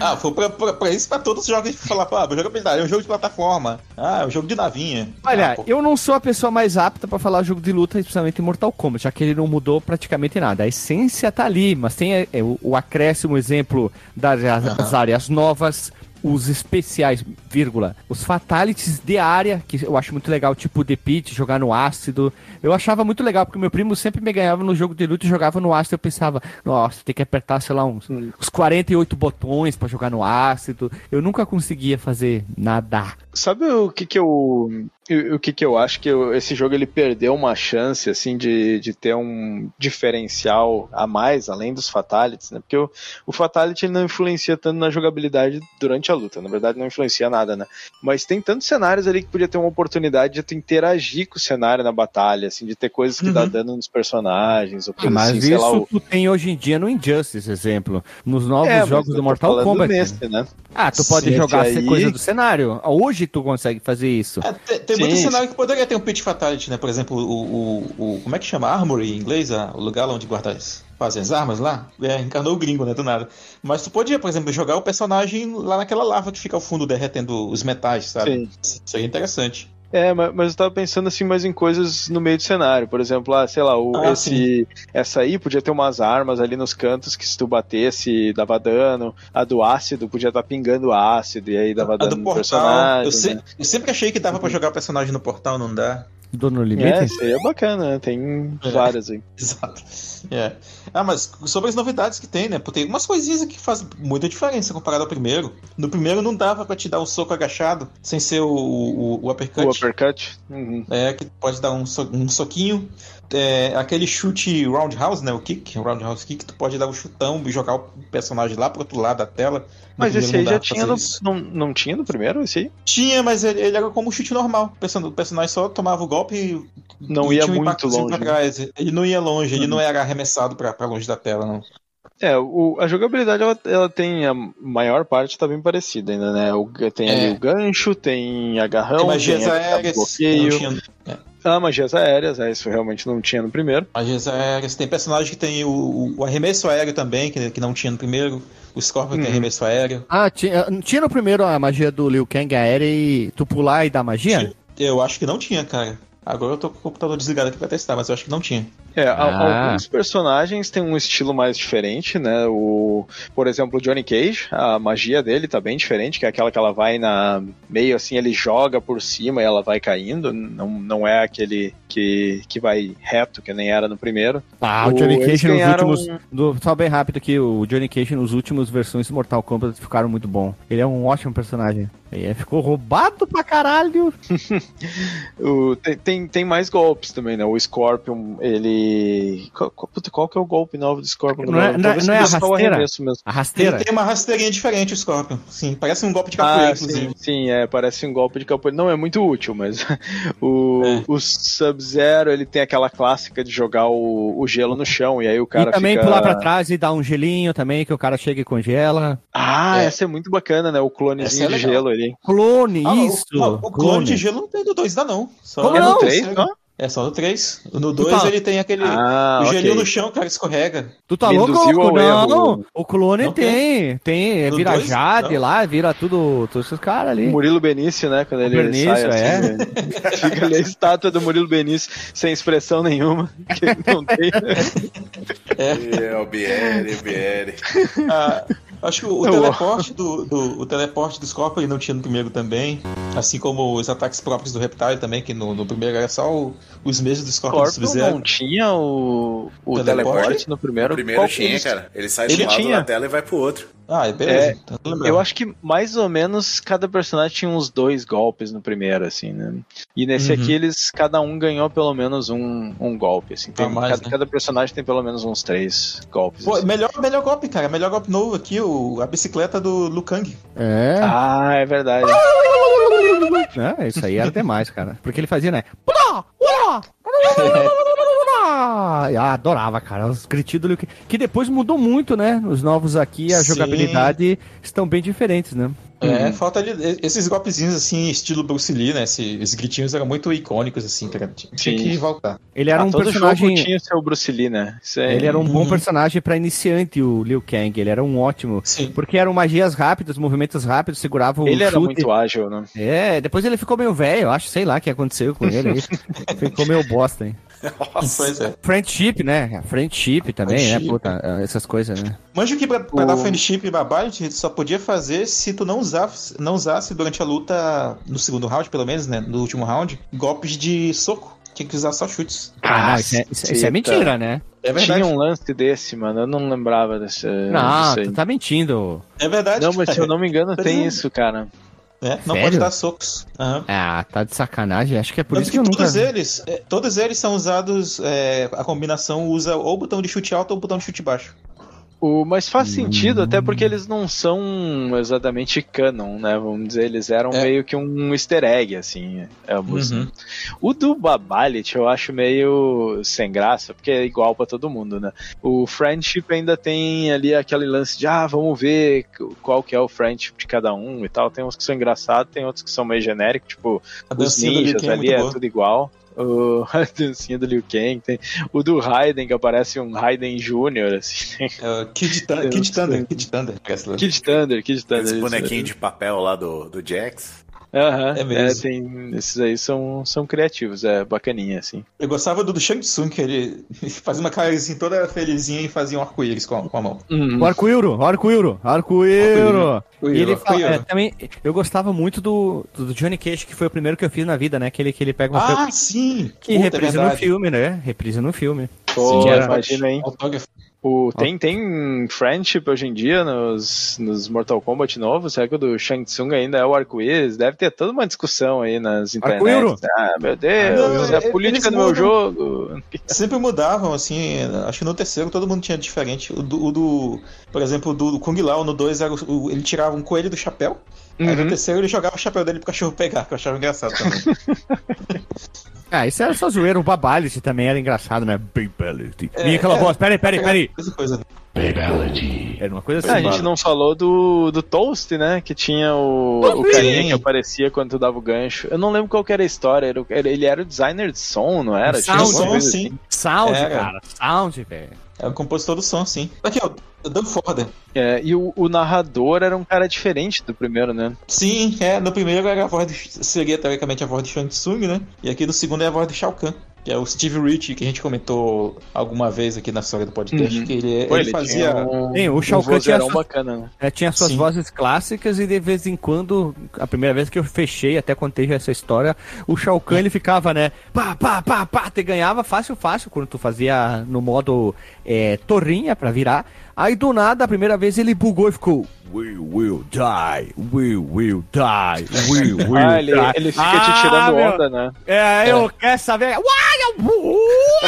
ah, foi pra, pra, pra isso pra todos os jogos falar, ah, jogabilidade, é um jogo de plataforma. Ah, é um jogo de navinha. Olha, ah, eu não sou a pessoa mais apta para falar jogo de luta, especialmente em Mortal Kombat, já que ele não mudou praticamente nada. A essência tá ali, mas tem é, o, o acréscimo exemplo das, das áreas novas, os especiais, vírgula, os fatalities de área, que eu acho muito legal, tipo The Pit, jogar no ácido. Eu achava muito legal, porque meu primo sempre me ganhava no jogo de luta e jogava no ácido. Eu pensava, nossa, tem que apertar, sei lá, uns, uns 48 botões para jogar no ácido. Eu nunca conseguia fazer nada. Sabe o que que eu o que, que eu acho que eu, esse jogo ele perdeu uma chance assim de, de ter um diferencial a mais além dos fatalities, né? Porque o, o fatality ele não influencia tanto na jogabilidade durante a luta, na verdade não influencia nada, né? Mas tem tantos cenários ali que podia ter uma oportunidade de tu interagir com o cenário na batalha, assim, de ter coisas que uhum. dá dano nos personagens, ou coisa Mas assim, isso lá, o... tu tem hoje em dia no Injustice, exemplo, nos novos é, jogos do Mortal Kombat. Nesse, né? Ah, tu pode Sim, jogar aí... coisa do cenário. Hoje tu consegue fazer isso. É, tem, tem muito cenário que poderia ter um pitch fatality, né? Por exemplo, o, o, o como é que chama? Armory em inglês, o lugar onde guarda as, fazem as armas lá. É, encarnou o gringo, né? Do nada. Mas tu podia, por exemplo, jogar o personagem lá naquela lava que fica ao fundo derretendo os metais, sabe? Sim. Isso aí é interessante. É, mas, mas eu tava pensando assim mais em coisas no meio do cenário. Por exemplo, ah, sei lá, o, Ah, esse, essa aí podia ter umas armas ali nos cantos que se tu batesse dava dano. A do ácido podia estar pingando ácido e aí dava A dano do no portal. personagem. Eu, se- né? eu sempre achei que dava pra jogar personagem no portal, não dá. Do No É, Limite? isso aí é bacana, né? tem É. várias aí. Exato. É. Ah, mas sobre as novidades que tem, né? Pô, Tem algumas coisinhas que fazem muita diferença comparado ao primeiro. No primeiro não dava pra te dar um soco agachado sem ser o, o, o uppercut. O uppercut. Uhum. É, que pode dar um, so- um soquinho. É, aquele chute roundhouse, né? O kick, o roundhouse kick, tu pode dar um chutão e jogar o personagem lá pro outro lado da tela. Mas esse aí já tinha no, não, não tinha no primeiro, esse aí? Tinha, mas ele, ele era como um chute normal. O person- o personagem só tomava o golpe e. Não ia um muito longe. Trás. Ele não ia longe, ele Uhum. não era arremessado pra, pra longe da tela, não. É, o, a jogabilidade ela, ela tem a maior parte tá bem parecida ainda, né? O, tem ali É. o gancho, tem agarrão, Tem magias tem a- aéreas. bloqueio. tinha- Ah, magias aéreas, é, isso realmente não tinha no primeiro. Magias aéreas. Tem personagem que tem o, o- arremesso aéreo também, que, que não tinha no primeiro. O Scorpion tem Uhum. arremesso aéreo. Ah, tinha, tinha no primeiro a magia do Liu Kang aérea e tu pular e dar magia? Eu acho que não tinha, cara. Agora eu tô com o computador desligado aqui pra testar, mas eu acho que não tinha. É, Ah. alguns personagens têm um estilo mais diferente, né? O, por exemplo, o Johnny Cage, a magia dele tá bem diferente, que é aquela que ela vai na meio assim, ele joga por cima e ela vai caindo, não, não é aquele que, que vai reto, que nem era no primeiro. Ah, o O- Johnny Cage nos últimos. do- só bem rápido aqui, o Johnny Cage nos últimos versões de Mortal Kombat ficaram muito bom. Ele é um ótimo personagem. E aí ficou roubado pra caralho. O, tem, tem, tem mais golpes também, né? O Scorpion, ele. Qual, qual, que é o golpe novo do Scorpion? Não é- Talvez não é- não é a o rasteira? arremesso mesmo. A Ele rasteira. tem uma rasteirinha diferente, o Scorpion. Sim, parece um golpe de capoeira, Ah, sim, inclusive. sim, é, parece um golpe de capoeira. Não é muito útil, mas o, É. o Sub-Zero, ele tem aquela clássica de jogar o, o gelo no chão, e aí o cara e também fica... pular pra trás e dar um gelinho também, que o cara chega e congela. Ah, É. essa é muito bacana, né? O clonezinho é de gelo ali. Clone, Ah, o- isso. não, o, clone de gelo não tem no 2 ainda não. Só Como é não? no 3, terceiro. não? É só no 3. No 2 fala- ele tem aquele. Ah, o gelinho ok. no chão, o cara escorrega. Tu tá louco? ao Não, erro. o clone Não tem. Tem, é No vira dois? Jade Não. lá, vira tudo, todos esses caras ali. O Murilo Benício, né? Quando ele Benício, sai assim, é. né? Fica ali a estátua do Murilo Benício sem expressão nenhuma. Que não tem. É, o BR, o BR. Ah, acho que o, o teleporte do, do- o teleporte do Scorpion ele não tinha no primeiro também. Assim como os ataques próprios do Reptile também, que no, no primeiro era só o- os mesmos do Scorpion do Scorpion Sub-Zero. não tinha o, o Teleporte? teleporte no primeiro. O primeiro Qual tinha, cara. Ele sai Ele de um lado tinha. da tela e vai pro outro. Ah, é, beleza. É, Então, eu acho que mais ou menos cada personagem tinha uns dois golpes no primeiro, assim, né? E nesse Uhum. aqui eles, cada um ganhou pelo menos um, um golpe, assim. Tem, Ah, mais, cada, né? cada personagem tem pelo menos uns três golpes. Pô, assim. melhor, melhor golpe, cara. Melhor golpe novo aqui, o, a bicicleta do Lukang. É. Ah, é verdade. É, isso aí era demais, cara. Porque ele fazia, né? Ah, adorava, cara. Os gritinhos do Liu Kang. Que depois mudou muito, né? Os novos aqui, a Sim. jogabilidade estão bem diferentes, né? É, Uhum. falta ali. Esses golpezinhos assim, estilo Bruce Lee, né? Esses, esses gritinhos eram muito icônicos, assim, cara. Tinha que voltar. Ele era Ah, um todo personagem. jogo tinha o seu Bruce Lee, né? Isso é- Ele era um bom Uhum. personagem pra iniciante, o Liu Kang. Ele era um ótimo. Sim. Porque eram magias rápidas, movimentos rápidos, segurava o Ele era chute. muito ágil, né? É, depois ele ficou meio velho, eu acho, sei lá o que aconteceu com ele aí. ficou meio bosta, hein? Pois é. Friendship, né? Friendship também, Friendship. né? Puta, essas coisas, né? Manja que pra, pra O- dar friendship e babá, a gente só podia fazer se tu não usasse, não usasse durante a luta, no segundo round, pelo menos, né? No último round, golpes de soco. Tinha que usar só chutes. Ah, isso é, isso- isso é mentira, né? É verdade. Tinha um lance desse, mano. Eu não lembrava desse. Não, disso tu tá mentindo. É verdade. Não, mas se eu não me engano, tem é. isso, cara. É, não pode dar socos. Aham. Ah, tá de sacanagem. Acho que é por Tanto isso que, que eu nunca. todos eles, é, todos eles são usados, é, a combinação usa ou o botão de chute alto ou o botão de chute baixo. O, mas Hum. faz sentido, até porque eles não são exatamente canon, né? Vamos dizer, eles eram É. meio que um easter egg, assim, ambos. Uhum. O do Babalit eu acho meio sem graça, porque é igual pra todo mundo, né? O Friendship ainda tem ali aquele lance de, ah, vamos ver qual que é o Friendship de cada um e tal. Tem uns que são engraçados, tem outros que são meio genéricos, tipo, A os ninjas é ali é boa. tudo igual. O, a dancinha do Liu Kang, tem o do Raiden, que aparece um Raiden Júnior, assim. O Kid, Kid. Thunder, Kid Thunder. Kid Thunder, Kid Thunder. Esse bonequinho de papel lá do, do Jax. Aham, É é mesmo. tem, esses aí são, são criativos, é bacaninha, assim. Eu gostava do, do Shang Tsung, que ele fazia uma cara assim toda felizinha e fazia um arco-íris com, a- com a mão. O arco-íro, o arco-íro, arco-íro. Arco-íro, E ele fala, é, também, eu gostava muito do, do Johnny Cage, que foi o primeiro que eu fiz na vida, né? Aquele que ele pega uma Ah, sim! que Puta, é reprisa no verdade. filme, né? Reprisa no filme. Pô, Sim, era- imagina, hein? Autógrafo. O, tem, tem friendship hoje em dia nos, nos Mortal Kombat novos? Será que o do Shang Tsung ainda é o arco-íris? Deve ter toda uma discussão aí nas Arco-íro? internets. Ah, meu Deus, Não, é a política do meu jogo. Sempre mudavam, assim, acho que no terceiro todo mundo tinha diferente. O do, o do- por exemplo, o do Kung Lao no 2 era o- o- ele tirava um coelho do chapéu. Aí no Uhum. terceiro ele jogava o chapéu dele pro cachorro pegar, que eu achava engraçado também. Ah, isso era só zoeira. O Babality também era engraçado, né? Babality. É, Vinha aquela é. voz, peraí, peraí, peraí. Essa coisa. Era uma coisa Ah, a assim. gente não falou do, do Toast, né? Que tinha o, o Sim. carinha que aparecia quando tu dava o gancho. Eu não lembro qual que era a história. Era, o- ele era o designer de som, não era? Tinha Sound, alguma som, sim. assim. Sound, Era. cara. Sound, velho. É o compositor do som, sim. Aqui, ó, o Dan Forden. É, e o, o narrador era um cara diferente do primeiro, né? Sim, é, no primeiro era a voz do, seria teoricamente a voz de Shang Tsung, né? E aqui no segundo é a voz do Shao Kahn, que é o Steve Rich, que a gente comentou alguma vez aqui na história do podcast, Uhum. que ele, Pô, ele fazia... tinha um, Sim, o Shao um Kahn tinha bacana, né? É, tinha suas Sim. vozes clássicas e de vez em quando, a primeira vez que eu fechei, até contei essa história, o Shao Kahn ele ficava, né? Pá, pá, pá, pá, te ganhava fácil, fácil, quando tu fazia no modo é, torrinha pra virar. Aí do nada, a primeira vez ele bugou e ficou. We will die, we will die, we will Ah, ele, die. ele fica Ah, te tirando meu, onda, né? É, eu quero saber. Uai, eu...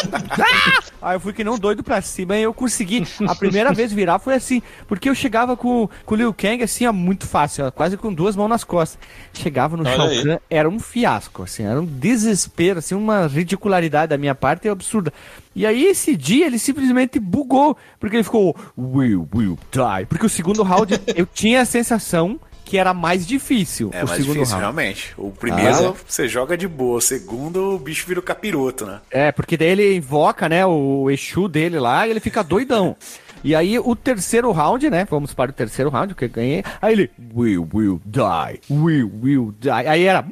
Ah! Aí eu fui que não doido pra cima e eu consegui. A primeira vez virar foi assim, porque eu chegava com, com o Liu Kang assim, ó, muito fácil, ó, quase com duas mãos nas costas. Chegava no Olha Shao aí. Kahn, era um fiasco, assim, era um desespero, assim, uma ridicularidade da minha parte absurda. E aí esse dia ele simplesmente bugou, porque ele ficou, will, will die. Porque o segundo round eu tinha a sensação que era mais difícil. É o mais segundo difícil, round. realmente. O primeiro Ah, você joga de boa, o segundo o bicho vira o capiroto, né? É, porque daí ele invoca, né, o Exu dele lá e ele fica doidão. E aí o terceiro round, né, vamos para o terceiro round, que eu ganhei. Aí ele, will, will die, will, will die. Aí era, pá,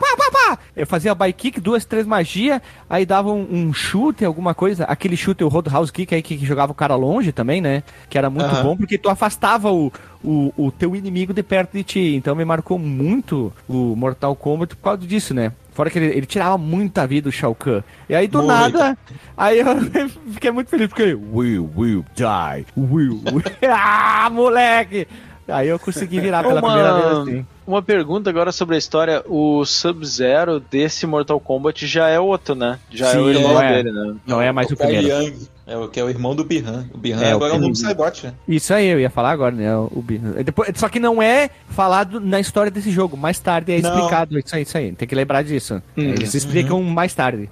pá, pá. Eu fazia bike kick, duas, três magia, aí dava um, um chute, alguma coisa. Aquele chute, o roadhouse kick aí que, que jogava o cara longe também, né, que era muito bom, porque tu afastava o, o, o teu inimigo de perto de ti. Então me marcou muito o Mortal Kombat por causa disso, né? Fora que ele, ele tirava muita vida do Shao Kahn. E aí do Muito. nada, aí eu fiquei muito feliz porque will, will die, will, will. ah, moleque! Aí eu consegui virar pela Uma- primeira vez assim. Uma pergunta agora sobre a história. O Sub-Zero desse Mortal Kombat já é outro, né? Já é Sim, o irmão é. dele, né? Não é mais o Kai primeiro. Yang, é o que é o irmão do Bihan. O Bihan É, o agora é o novo Cybot, né? Isso aí, eu ia falar agora, né? O, Bi- depois, só que não é falado na história desse jogo. Mais tarde é Não. explicado. Isso aí, isso aí. Tem que lembrar disso. Uhum. Eles explicam mais tarde.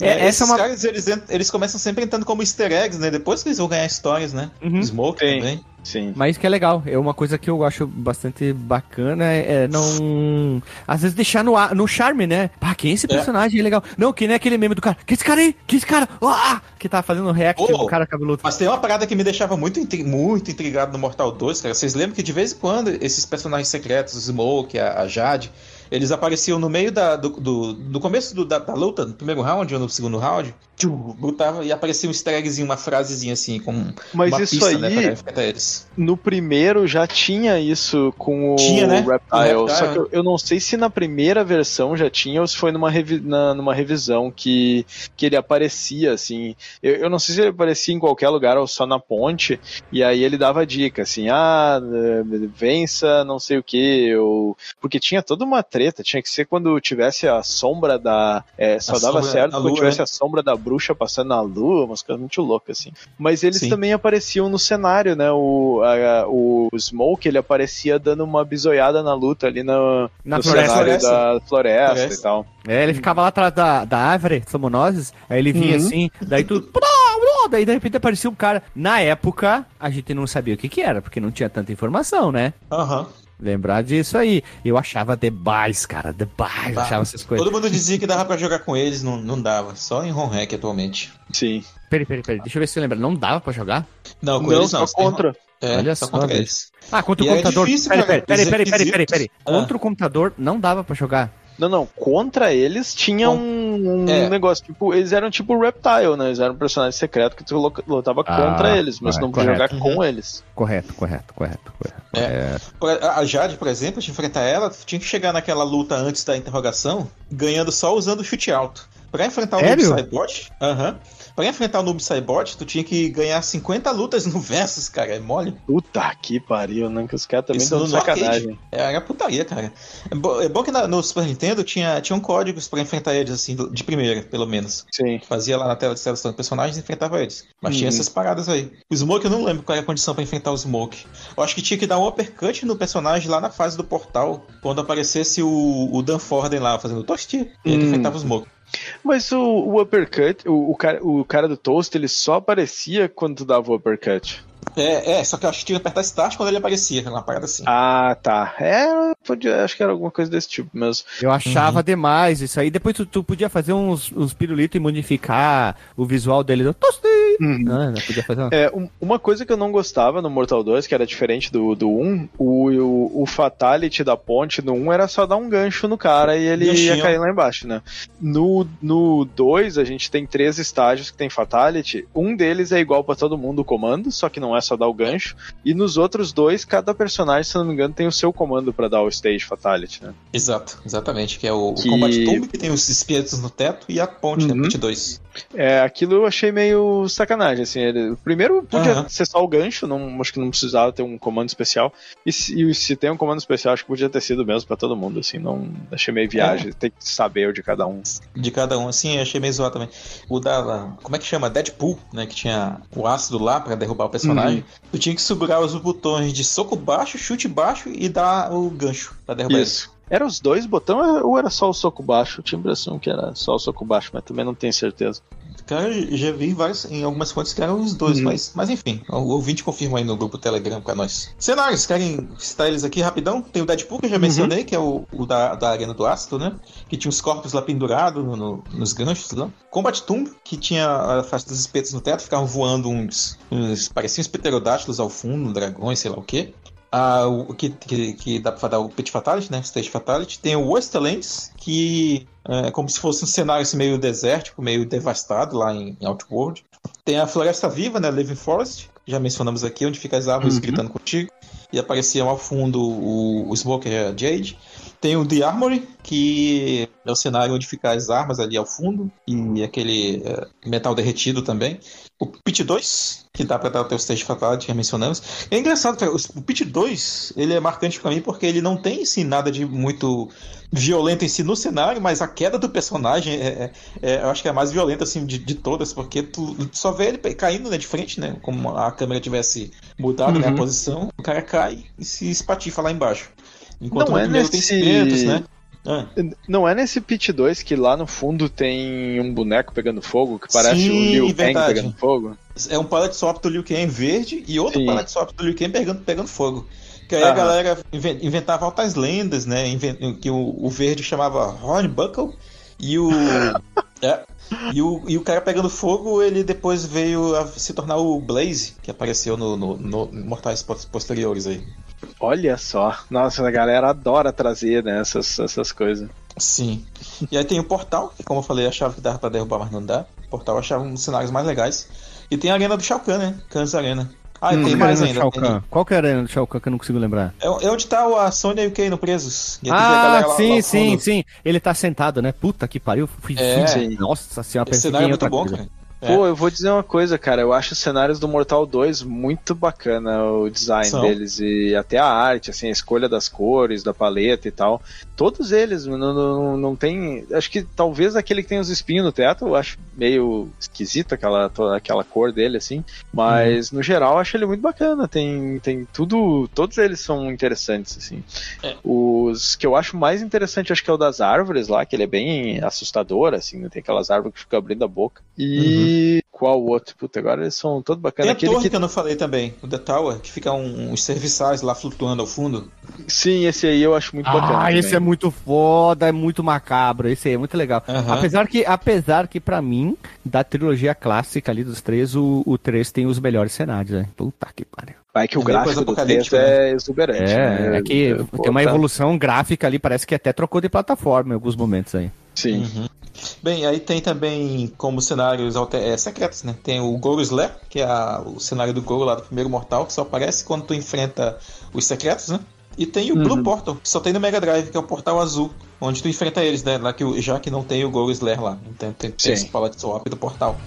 É, É, essa é uma. caras, eles, eles começam sempre entrando como easter eggs, né? Depois que eles vão ganhar histórias, né? Uhum. Smoke Sim. também. Sim. Mas que é legal, é uma coisa que eu acho bastante bacana, é não... Às vezes deixar no, ar- no charme, né? Pá, quem é esse personagem? É legal. Não, que nem aquele meme do cara. Que esse cara aí? Que esse cara? Ah! Que tá fazendo react do cara cabeludo. Mas tem uma parada que me deixava muito, muito intrigado no Mortal 2, cara. Vocês lembram que de vez em quando esses personagens secretos, o Smoke, a, a Jade, eles apareciam no meio da, do, do, do começo do- da, da luta, no primeiro round ou no segundo round, tchum, e aparecia um easter eggzinho, uma frasezinha assim, com Mas uma isso pista, né, aí- pra enfrentar eles. No primeiro já tinha isso com o Tinha, né? Reptile. O Reptile, Só que eu, eu não sei se na primeira versão já tinha ou se foi numa, revi na- numa revisão que, que ele aparecia, assim. Eu, eu não sei se ele aparecia em qualquer lugar ou só na ponte. E aí ele dava dica, assim, ah, eh, vença não sei o que. Ou... Porque tinha toda uma treta, tinha que ser quando tivesse a sombra da. é, só A dava certo quando lua, tivesse né? a sombra da bruxa passando na lua, umas coisas muito loucas, assim. Mas eles Sim. também apareciam no cenário, né? O, a- o Smoke, ele aparecia dando uma bisoiada na luta ali no, Na no floresta. cenário Floresta. da floresta, Floresta. e tal. É, ele ficava lá atrás da, da árvore, Somonoses, aí ele vinha Uhum. assim, daí tudo. Daí de repente aparecia um cara. Na época, a gente não sabia o que que era, porque não tinha tanta informação, né? Aham. Lembrar disso aí. Eu achava demais, cara. Demais. Bah, achava essas coisas. Todo mundo dizia que dava pra jogar com eles, não, não dava. Só em home hack atualmente. Sim. Peraí, peraí, peraí. Deixa eu ver se eu lembro. Não dava pra jogar? Não, com Não, eles não. só contra. É, Olha só só, contra eles. Ah, contra o E era computador. difícil, peraí, peraí, peraí, peraí, peraí, peraí, peraí. Contra o computador não dava pra jogar. Não, não. Contra eles tinha Com- um, um É. negócio, tipo, eles eram tipo Reptile, né? Eles eram um personagem secreto que tu lutava Ah, contra eles, mas correto, não podia jogar correto. com eles. Correto, correto, correto, correto. É. A Jade, por exemplo, de enfrentar ela, tinha que chegar naquela luta antes da interrogação, ganhando só usando o chute alto. Pra enfrentar o Sério? Noob Saibot, aham. Pra enfrentar o Noob Saibot, tu tinha que ganhar 50 lutas no Versus, cara. É mole. Puta que pariu, né? Que os caras também Isso estão no de sacanagem. arcade. É, era putaria, cara. É, bo- é bom que na- no Super Nintendo tinha, tinham códigos pra enfrentar eles, assim, do- de primeira, pelo menos. Sim. Fazia lá na tela de seleção de personagens e enfrentava eles. Mas tinha Uhum. essas paradas aí. O Smoke eu não lembro qual era a condição pra enfrentar o Smoke. Eu acho que tinha que dar um uppercut no personagem lá na fase do portal, quando aparecesse o, o Dan Forden lá fazendo tosti, e ele Hum. enfrentava o Smoke. Mas o, o uppercut, o, o, cara, o cara do Toast, ele só aparecia quando tu dava o uppercut. É, é, só que eu acho que tinha que apertar Start quando ele aparecia, uma parada assim. Ah, tá. É, podia, acho que era alguma coisa desse tipo mesmo. Eu achava Uhum. demais isso aí. Depois tu, tu podia fazer uns, uns pirulitos e modificar o visual dele. Eu tostei. Ah, não podia fazer uma... É, um- uma coisa que eu não gostava no Mortal 2, que era diferente do, do 1, o, o, o Fatality da ponte no 1 era só dar um gancho no cara e ele Ganchinho. ia cair lá embaixo, né? No, no 2, a gente tem três estágios que tem Fatality. Um deles é igual pra todo mundo o comando, só que não é só dar o gancho. E nos outros dois, cada personagem, se não me engano, tem o seu comando pra dar o Stage Fatality, né? Exato, exatamente. Que é o, Que- o Combat Tomb, que tem os espíritos no teto, e a ponte, né? Uhum. Ponte 2. É, aquilo eu achei meio sacanagem, assim. Ele, primeiro podia Aham. ser só o gancho, não, acho que não precisava ter um comando especial. E se, e se tem um comando especial, acho que podia ter sido mesmo pra todo mundo, assim. Não achei meio viagem, tem que saber o de cada um. De cada um, assim, achei meio zoado também. O da. Como é que chama? Deadpool, né? Que tinha o ácido lá pra derrubar o personagem. Uhum. Tu tinha que segurar os botões de soco baixo, chute baixo e dar o gancho pra derrubar Isso. Era os dois botões ou era só o soco baixo? Eu tinha a impressão que era só o soco baixo, mas também não tenho certeza. ele. Cara, já vi em, vários, em algumas fontes que eram os dois, Uhum. mas, mas enfim, o ouvinte confirma aí no grupo Telegram pra nós. Cenários, querem citar eles aqui rapidão? Tem o Deadpool que eu já mencionei, que é o, o da, da Arena do Ácido, né? Que tinha os corpos lá pendurados no- no- nos ganchos lá. Combat Tomb, que tinha a faixa dos espetos no teto, ficavam voando uns. uns pareciam uns pterodáctilos ao fundo, dragões, sei lá o quê. O que, que, que dá pra dar o Pit Fatality, né? Stage Fatality. Tem o Wastelands, que é como se fosse um cenário assim, meio desértico, meio devastado lá em, em Outworld. Tem a Floresta Viva, né? Living Forest, que já mencionamos aqui, onde fica as árvores Uhum. gritando contigo. E apareciam ao fundo o, o Smoker Jade. Tem o The Armory, que é o cenário onde ficam as armas ali ao fundo. E aquele é, metal derretido também. O Pit 2, que dá pra dar o teu stage que já mencionamos. É engraçado, cara, o Pit 2, ele é marcante pra mim porque ele não tem, assim, nada de muito violento em si no cenário, mas a queda do personagem é, é- é- eu acho que é a mais violenta, assim, de, de todas, porque tu, tu só vê ele caindo, né, de frente, né, como a câmera tivesse mudado, né, a Uhum. posição, o cara cai e se espatifa lá embaixo. Enquanto Não é tem nesse- espetos, né? Ah. Não é nesse Pit 2 que lá no fundo tem um boneco pegando fogo, que parece Sim, o Liu Kang pegando fogo? É um pallet swap do Liu Kang verde e outro swap do Liu Kang pegando, pegando fogo. Que aí a galera inven- inventava altas lendas, né? Que o, o verde chamava Hornbuckle e o. é, e o, e o cara pegando fogo, ele depois veio a se tornar o Blaze, que apareceu no, no, no Mortais pos- posteriores aí. Olha só. Nossa, a galera adora trazer né, essas, essas coisas. Sim. E aí tem o portal, que como eu falei, achava que dava pra derrubar, mas não dá. O portal achava um dos cenários mais legais. E tem a arena do Shao Kahn, né? Khan's Arena. Ah, Hum, tem mais ainda. Qual que era a arena do Shao Kahn que eu não consigo lembrar? É, é onde tá a Sony e o Kano presos. Ah, lá- sim, lá sim, sim. Ele tá sentado, né? Puta que pariu. Fui, É. Nossa senhora, Esse cenário é muito bom, coisa. Cara. Pô, eu vou dizer uma coisa, cara. Eu acho os cenários do Mortal 2 muito bacana, o design São. deles. E até a arte, assim, a escolha das cores, da paleta e tal. Todos eles, não, não, não tem. Acho que talvez aquele que tem os espinhos no teto, eu acho meio esquisito aquela, aquela cor dele, assim. Mas no geral, eu acho ele muito bacana. Tem, tem tudo. Todos eles são interessantes, assim. É. Os que eu acho mais interessante, acho que é o das árvores lá, que ele é bem assustador, assim, né? tem aquelas árvores que ficam abrindo a boca. E E qual outro? Puta, agora eles são todos Tem bacanas. a Aquele torre que... que... eu não falei também, o The Tower, que fica um- uns serviçais lá flutuando ao fundo. Sim, esse aí eu acho muito bacana. Ah, esse é muito foda, é muito macabro. Esse aí é muito legal. Aham. Apesar que, apesar que para mim, da trilogia clássica ali dos três, o, o 3 tem os melhores cenários, né? Puta que pariu. Vai que o É gráfico do texto é exuberante. É, né? é que Pô, tem uma tá- evolução gráfica ali, parece que até trocou de plataforma em alguns momentos aí. Sim. Bem, aí tem também como cenários é, secretos, né? Tem o Goro Slayer, que é a- o cenário do Goro lá do primeiro Mortal, que só aparece quando tu enfrenta os secretos, né? E tem o Uhum. Blue Portal, que só tem no Mega Drive, que é o portal azul, onde tu enfrenta eles, né? Lá que, já que não tem o Goro Slayer lá. Então tem, tem esse palette swap do portal.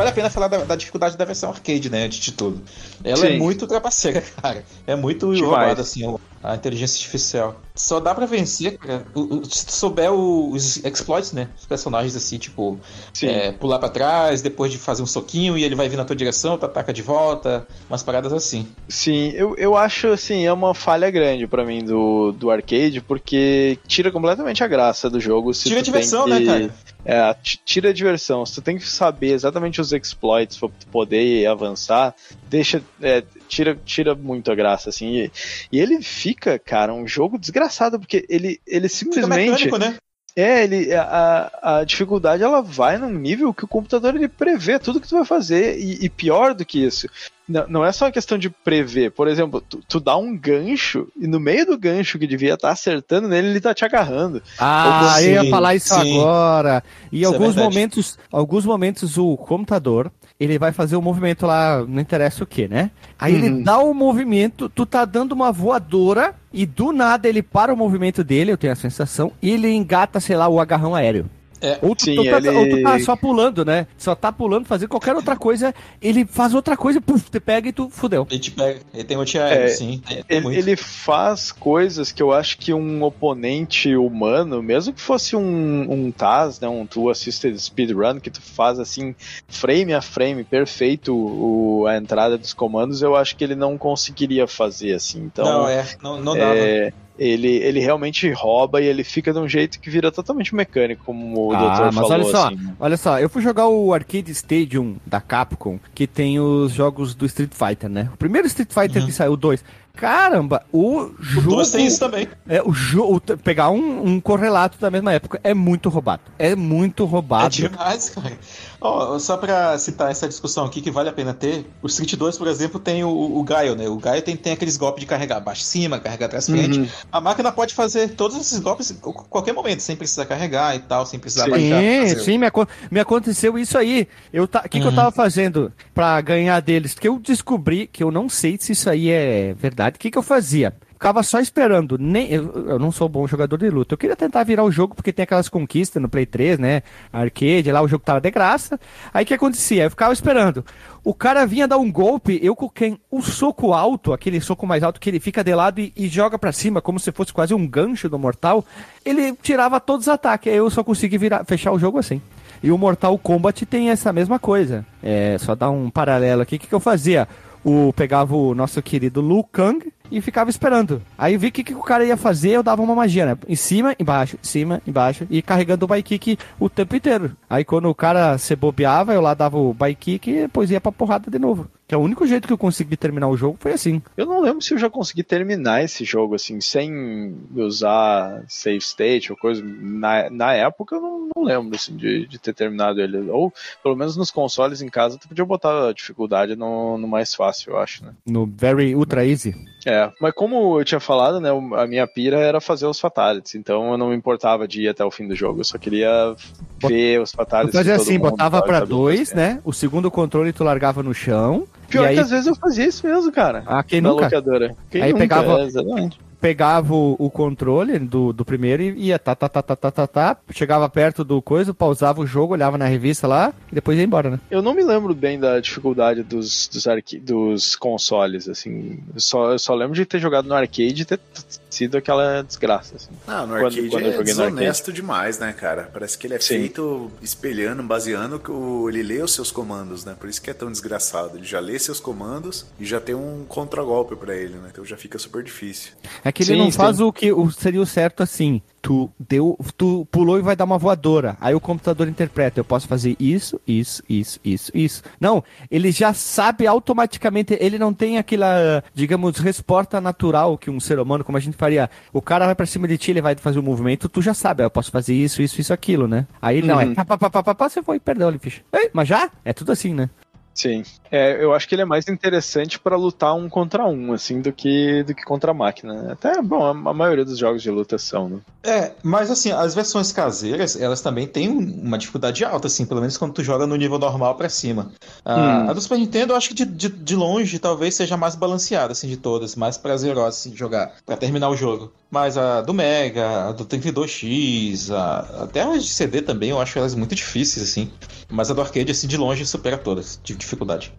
Vale a pena falar da, da dificuldade da versão arcade, né? Antes de tudo. Ela é Sim. muito trapaceira, cara. É muito Demais. roubada, assim, a inteligência artificial. Só dá pra vencer, cara, se tu souber os exploits, né? Os personagens, assim, tipo, é, pular pra trás, depois de fazer um soquinho e ele vai vir na tua direção, tu ataca de volta, umas paradas assim. Sim, eu, eu acho assim, é uma falha grande pra mim do, do arcade, porque tira completamente a graça do jogo. Se Tira a diversão, que- né, cara? É, tira a diversão. Se tu tem que saber exatamente os exploits pra tu poder avançar, deixa. é, tira, tira muito a graça, assim. E, e ele fica, cara, um jogo desgraçado, porque ele, ele Fica simplesmente. mecânico, né? É, ele, a, a dificuldade ela vai num nível que o computador ele prevê tudo que tu vai fazer e, e pior do que isso. Não, não é só uma questão de prever. Por exemplo, tu, tu dá um gancho e no meio do gancho que devia estar acertando nele, ele tá te agarrando. Ah, Sim, eu ia falar isso sim. agora. E Isso é alguns verdade. momentos, alguns momentos o computador, ele vai fazer o movimento lá, não interessa o que, né? Aí ele Uhum. dá o movimento, tu tá dando uma voadora e do nada ele para o movimento dele, eu tenho a sensação, e ele engata, sei lá, o agarrão aéreo. É, Ou tu, Sim, tu tá, ele- ou tu tá só pulando, né? Só tá pulando, fazendo qualquer outra coisa, ele faz outra coisa, puf, te pega e tu fudeu. ele te pega. Ele tem um aéreo, É, sim. Ele, ele faz coisas que eu acho que um oponente humano, mesmo que fosse um, um TAS, né, um Tool Assisted Speedrun, que tu faz assim, frame a frame, perfeito o- a entrada dos comandos, eu acho que ele não conseguiria fazer assim. Então, não, é, não, não dava. é, ele, ele realmente rouba e ele fica de um jeito que vira totalmente mecânico, como o Ah, doutor mas falou. olha só, assim, né? olha só, eu fui jogar o Arcade Stadium da Capcom, que tem os jogos do Street Fighter, né? O primeiro Street Fighter Uhum. que saiu, o 2. Caramba, o O jogo. dois tem isso também. É, o jogo. Pegar um, um correlato da mesma época é muito roubado. É muito É roubado. demais, cara. Ó, só pra citar essa discussão aqui que vale a pena ter, o Street 2, por exemplo, tem o, o Gaio, né? O Gaio tem, tem aqueles golpes de carregar baixo cima, carregar atrás frente. Uhum. A máquina pode fazer todos esses golpes a qualquer momento, sem precisar carregar e tal, sem precisar Sim. baixar. Sim, sim, me, acon- me aconteceu isso aí. O ta... que, que eu Uhum. tava fazendo pra ganhar deles? Que eu descobri que eu não sei se isso aí é verdade. O que, que eu fazia? Ficava só esperando. Nem... Eu, eu não sou bom jogador de luta. Eu queria tentar virar o jogo porque tem aquelas conquistas no Play 3, né? Arcade, lá o jogo tava de graça. Aí o que acontecia? Eu ficava esperando. O cara vinha dar um golpe, eu coloquei o soco alto, aquele soco mais alto que ele fica de lado e, e joga pra cima, como se fosse quase um gancho do mortal. Ele tirava todos os ataques. Aí eu só consegui virar, fechar o jogo assim. E o Mortal Kombat tem essa mesma coisa. É, só dar um paralelo aqui. O que, que eu fazia? O, pegava o nosso querido Liu Kang e ficava esperando. Aí vi o que, que o cara ia fazer, eu dava uma magia, né? Em cima, embaixo, em cima, embaixo. E carregando o bike kick o tempo inteiro. Aí quando o cara se bobeava, eu lá dava o bike kick e depois ia pra porrada de novo. Que é o único jeito que eu consegui terminar o jogo foi assim. Eu não lembro se eu já consegui terminar esse jogo assim, sem usar save state ou coisa. Na, na época eu não, não lembro assim, de, de ter terminado ele. Ou pelo menos nos consoles em casa tu podia botar a dificuldade no, no mais fácil, eu acho, né? No Very Ultra Easy. É, mas como eu tinha falado, né, a minha pira era fazer os fatalities, então eu não me importava de ir até o fim do jogo, eu só queria ver os fatalities. todo assim, mundo, botava saber dois, né? O segundo controle tu largava no chão. Pior e aí, que às vezes eu fazia isso mesmo, cara. Ah, quem na nunca? locadora. Quem Aí nunca, pegava- é, exatamente. Pegava o, o controle do, do primeiro e ia tá, tá, tá, tá, tá, tá, tá, chegava perto do coisa, pausava o jogo, olhava na revista lá e depois ia embora, né? Eu não me lembro bem da dificuldade dos, dos, arqui- dos consoles, assim. Eu só, eu só lembro de ter jogado no arcade e ter sido aquela desgraça. Assim. Ah, no Quando- arcade quando eu é desonesto demais, né, cara? Parece que ele é Sim. feito espelhando, baseando que o, ele lê os seus comandos, né? Por isso que é tão desgraçado. Ele já lê seus comandos e já tem um contragolpe pra ele, né? Então já fica super difícil. É que ele Sim, não sim. faz o que o- seria o certo assim. Tu deu, tu pulou e vai dar uma voadora. Aí o computador interpreta, eu posso fazer isso, isso, isso, isso, isso. Não, ele já sabe automaticamente, ele não tem aquela, digamos, resposta natural que um ser humano, como a gente faria. O cara vai pra cima de ti, ele vai fazer o movimento, tu já sabe, ah, eu posso fazer isso, isso, isso, aquilo, né? Aí não, Uhum. é pá, pá, pá, pá, pá, você foi e perdeu ali, ficha. Ei, mas já? É tudo assim, né? Sim. É, eu acho que ele é mais interessante pra lutar um contra um, assim, do que, do que contra a máquina. Até, bom, a, a maioria dos jogos de luta são, né? É, mas assim, as versões caseiras, elas também têm um- uma dificuldade alta, assim, pelo menos quando tu joga no nível normal pra cima. A, Hum. a do Super Nintendo, eu acho que de, de, de longe talvez seja a mais balanceada, assim, de todas, mais prazerosa assim, de jogar, pra terminar o jogo. Mas a do Mega, a do 32X, a, até as de CD também, eu acho elas muito difíceis, assim. Mas a do arcade, assim, de longe supera todas, de dificuldade.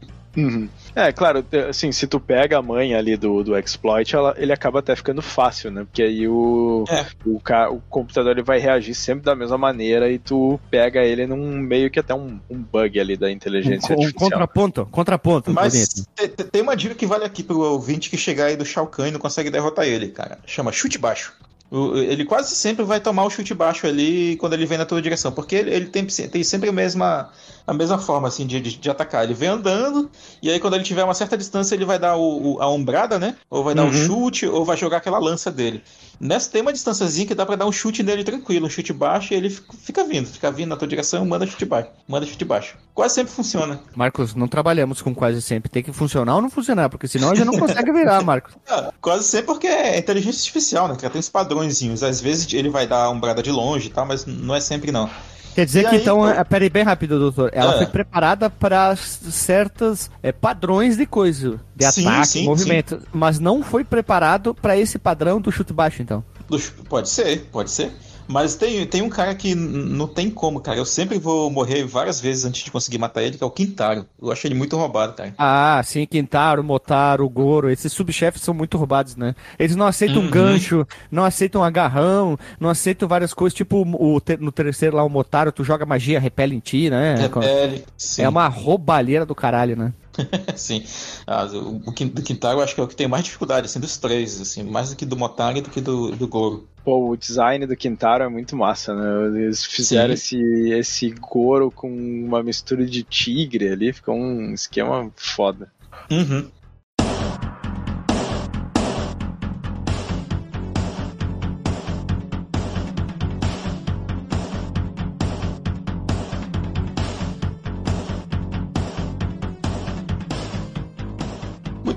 É, claro, assim, se tu pega a mãe ali do, do exploit, ela- ele acaba até ficando fácil, né? Porque aí o, É. o, ca- o computador ele vai reagir sempre da mesma maneira e tu pega ele num meio que até um, um bug ali da inteligência Um, um artificial. contraponto, contraponto. Mas tem uma dica que vale aqui pro ouvinte que chegar aí do Shao Kahn e não consegue derrotar ele, cara. Chama chute baixo. Ele quase sempre vai tomar o chute baixo ali quando ele vem na tua direção, porque ele, ele tem, tem sempre a mesma, a mesma forma assim de, de, de atacar. Ele vem andando, e aí quando ele tiver uma certa distância, ele vai dar o, o- a ombrada, né? Ou vai dar Uhum. chute, ou vai jogar aquela lança dele. Nessa tem uma distânciazinha que dá pra dar um chute nele tranquilo, um chute baixo, e ele fica, vindo, fica vindo na tua direção, manda chute baixo, manda chute baixo. Quase sempre funciona. Marcos, não trabalhamos com quase sempre. Tem que funcionar ou não funcionar, porque senão a gente não consegue virar, Marcos. Ah, quase sempre porque é inteligência artificial, né? Que ela tem os padrõezinhos. Às vezes ele vai dar umbrada de longe e tal, mas não é sempre não. Quer dizer E que aí, então, pô? é, peraí bem rápido, doutor. Ela Ah. foi preparada para certos é, padrões de coisa, de Sim, ataque, sim, movimento, mas não foi preparado para esse padrão do chute baixo, então. Do- Pode ser, pode ser. Mas tem, tem um cara que não tem como, cara. Eu sempre vou morrer várias vezes antes de conseguir matar ele, que é o Quintaro. Eu acho ele muito roubado, cara. Ah, sim, Quintaro, Motaro, Goro, esses subchefes são muito roubados, né? Eles não aceitam Uhum. gancho, não aceitam agarrão, não aceitam várias coisas, tipo o, no terceiro lá, o Motaro, tu joga magia, repele em ti, né? Repele. Sim. É uma roubalheira do caralho, né? Sim. Ah, o, Quintaro acho que é o que tem mais dificuldade, assim, dos três, assim. Mais do que do Motaro e do que do, do Goro. Pô, o design do Quintaro é muito massa, né? Eles fizeram esse, esse Goro com uma mistura de tigre ali, ficou um esquema foda. Uhum.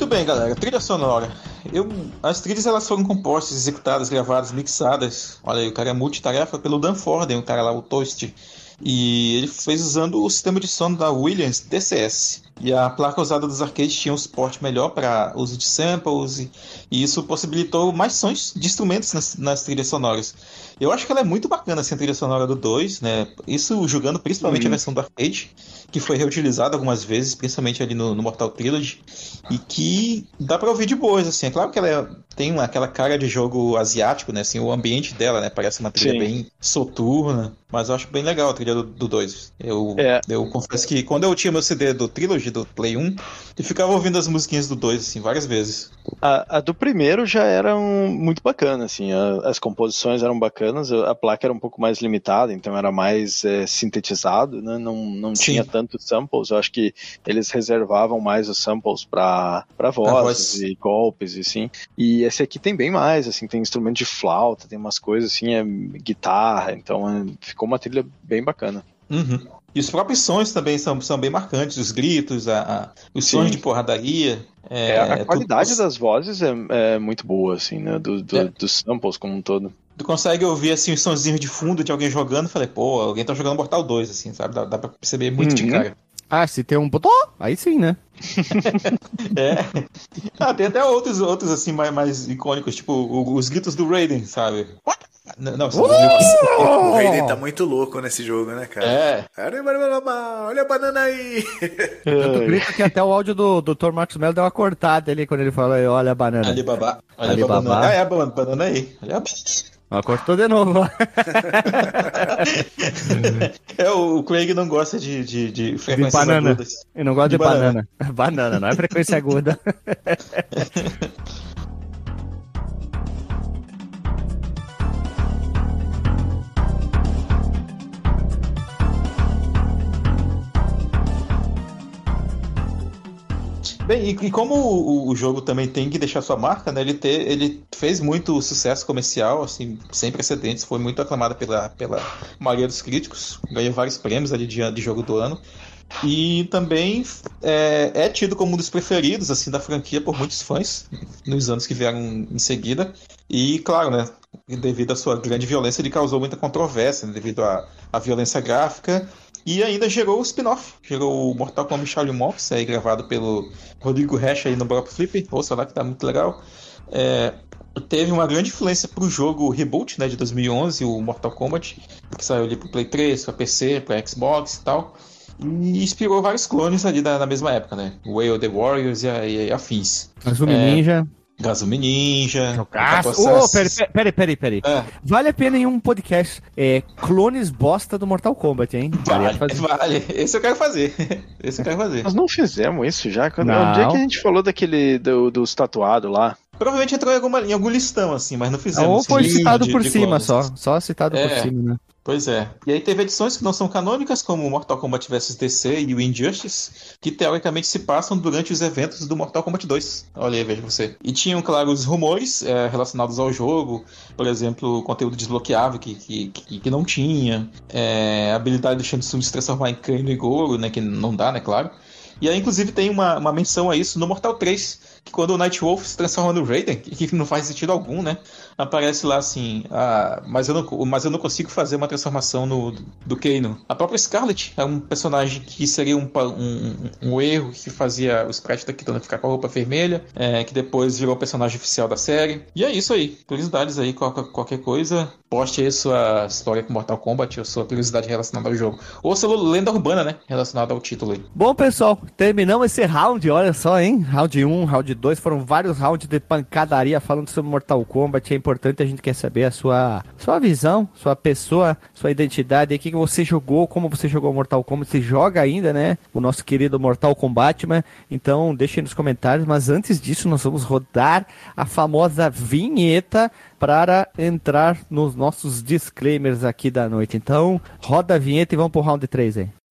Muito bem, galera. Trilha sonora. Eu, as trilhas elas foram compostas, executadas, gravadas, mixadas. Olha aí, o cara é multitarefa pelo Dan Forden, o cara lá, o Toast. E ele fez usando o sistema de som da Williams DCS. E a placa usada dos arcades tinha um suporte melhor para uso de samples, e, e isso possibilitou mais sons de instrumentos nas, nas trilhas sonoras. Eu acho que ela é muito bacana assim, a trilha sonora do 2, né? Isso jogando principalmente Uhum. a versão do arcade, que foi reutilizada algumas vezes, principalmente ali no, no Mortal Trilogy, e que dá pra ouvir de boas, assim. É claro que ela é- tem aquela cara de jogo asiático, né? Assim, o ambiente dela, né? Parece uma trilha Sim. bem soturna, mas eu acho bem legal a trilha do 2. Eu, É. eu confesso que quando eu tinha meu CD do Trilogy, do Play 1, eu ficava ouvindo as musiquinhas do 2, assim, várias vezes. A, a do primeiro já era um- muito bacana, assim, a- as composições eram bacanas, a, a placa era um pouco mais limitada, então era mais é, sintetizado, né? não, não Sim. tinha tantos samples, eu acho que eles reservavam mais os samples para vozes voz. e golpes, e assim, e esse aqui tem bem mais, assim, tem instrumento de flauta, tem umas coisas assim, é, guitarra, então é, ficou uma trilha bem bacana. Uhum. E os próprios sons também são, são bem marcantes, os gritos, a, a- os sons Sim. de porradaria. É, É, a tudo- qualidade das vozes é, é muito boa, assim, né, do, do- É. dos samples como um todo. Tu consegue ouvir assim os sonzinhos de fundo de alguém jogando, falei, pô, alguém tá jogando Mortal 2, assim, sabe? Dá, dá pra perceber muito de Uhum. cara. Ah, se tem um botão, aí sim, né? É. Ah, tem até outros, outros assim, mais, mais icônicos, tipo os gritos do Raiden, sabe? Não, não, 2015. O Raiden tá muito louco nesse jogo, né, cara? É. Olha a banana aí! Tanto grita que até o áudio do Dr. Marcos Mello deu uma cortada ali quando ele falou, olha a banana. Alibaba. Olha Alibaba. a banana. Ah, é a banana, banana aí. Olha a cortou de novo. É, o Craig não gosta de, de, de De banana. agudas. Eu não gosto de, De banana. banana. não é frequência aguda. Bem, e, e como o, o jogo também tem que deixar sua marca, né? Ele, ter, ele fez muito sucesso comercial, assim, sem precedentes, foi muito aclamado pela, pela maioria dos críticos, ganhou vários prêmios ali de, de jogo do ano. E também é, é tido como um dos preferidos assim da franquia por muitos fãs nos anos que vieram em seguida. E claro, né, devido à sua grande violência, ele causou muita controvérsia né, devido à, à violência gráfica. E ainda gerou o spin-off, gerou o Mortal Kombat Shaolin Monks, aí gravado pelo Rodrigo Resch aí no Bop Flip, ouça lá que tá muito legal. É, teve uma grande influência pro jogo Reboot, né, de 2011, o Mortal Kombat, que saiu ali pro Play 3, pra PC, pra Xbox e tal. E inspirou vários clones ali da, na mesma época, né? Way of the Warriors e, a- e afins. Azumi É. Ninja. Gazumi Ninja. Ô, Assassin. peraí, peraí, peraí, peraí. É, Vale a pena em um podcast. É, clones bosta do Mortal Kombat, hein? Vale vale, fazer. vale. Esse eu quero fazer. Esse eu quero fazer. Nós não fizemos isso já? Quando, Não. Onde é que a gente falou daquele do, dos tatuados lá? Provavelmente entrou em, alguma, em algum listão, assim, mas não fizemos. Ou foi citado de- por de cima clones. só. Só citado por É. cima, né? Pois é. E aí teve edições que não são canônicas, como Mortal Kombat vs DC e o Injustice, que teoricamente se passam durante os eventos do Mortal Kombat 2. Olha aí, veja você. E tinham, claro, os rumores é, relacionados ao jogo, por exemplo, conteúdo desbloqueável que, que, que, que não tinha, é, a habilidade do de se transformar em Kano e Goro, né, que não dá, né, claro. E aí, inclusive, tem uma, uma menção a isso no Mortal 3, que quando o Nightwolf se transforma no Raiden, que não faz sentido algum, né? Aparece lá assim, ah, mas, eu não, mas eu não consigo fazer uma transformação no, do Kano. A própria Scarlet é um personagem que seria um, um, um erro que fazia o sprite da Kitana ficar com a roupa vermelha, é, que depois virou o personagem oficial da série. E é isso aí. Curiosidades aí, qualquer, qualquer coisa, poste aí sua história com Mortal Kombat ou sua curiosidade relacionada ao jogo. Ou sua lenda urbana, né? Relacionada ao título aí. Bom, pessoal, terminamos esse round, olha só, hein? Round 1, round 2, foram vários rounds de pancadaria falando sobre Mortal Kombat. É importante, a gente quer saber a sua, sua visão, sua pessoa, sua identidade, o que, que você jogou, como você jogou Mortal Kombat, você joga ainda, né? O nosso querido Mortal Kombat, né? Então, deixem nos comentários, mas antes disso, nós vamos rodar a famosa vinheta para entrar nos nossos disclaimers aqui da noite. Então, roda a vinheta e vamos pro round 3 aí.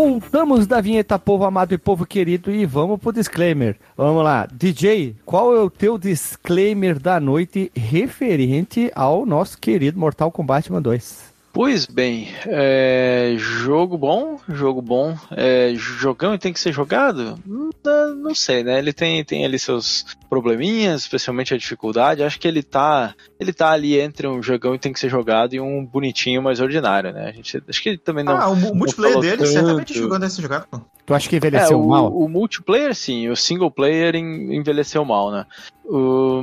Voltamos da vinheta povo amado e povo querido e vamos pro disclaimer. Vamos lá, DJ, qual é o teu disclaimer da noite referente ao nosso querido Mortal Kombat 2? Pois bem, é, jogo bom, jogo bom. É, jogão e tem que ser jogado? Hum, Não, não sei, né? Ele tem, tem ali seus probleminhas, especialmente a dificuldade. Acho que ele tá, ele tá ali entre um jogão e tem que ser jogado e um bonitinho mais ordinário, né? A gente, acho que ele também não. ah, o mu- multiplayer dele tanto. certamente jogou nesse jogado. pô. Tu acha que É, envelheceu o, mal? o multiplayer sim, o single player en- envelheceu mal, né? O-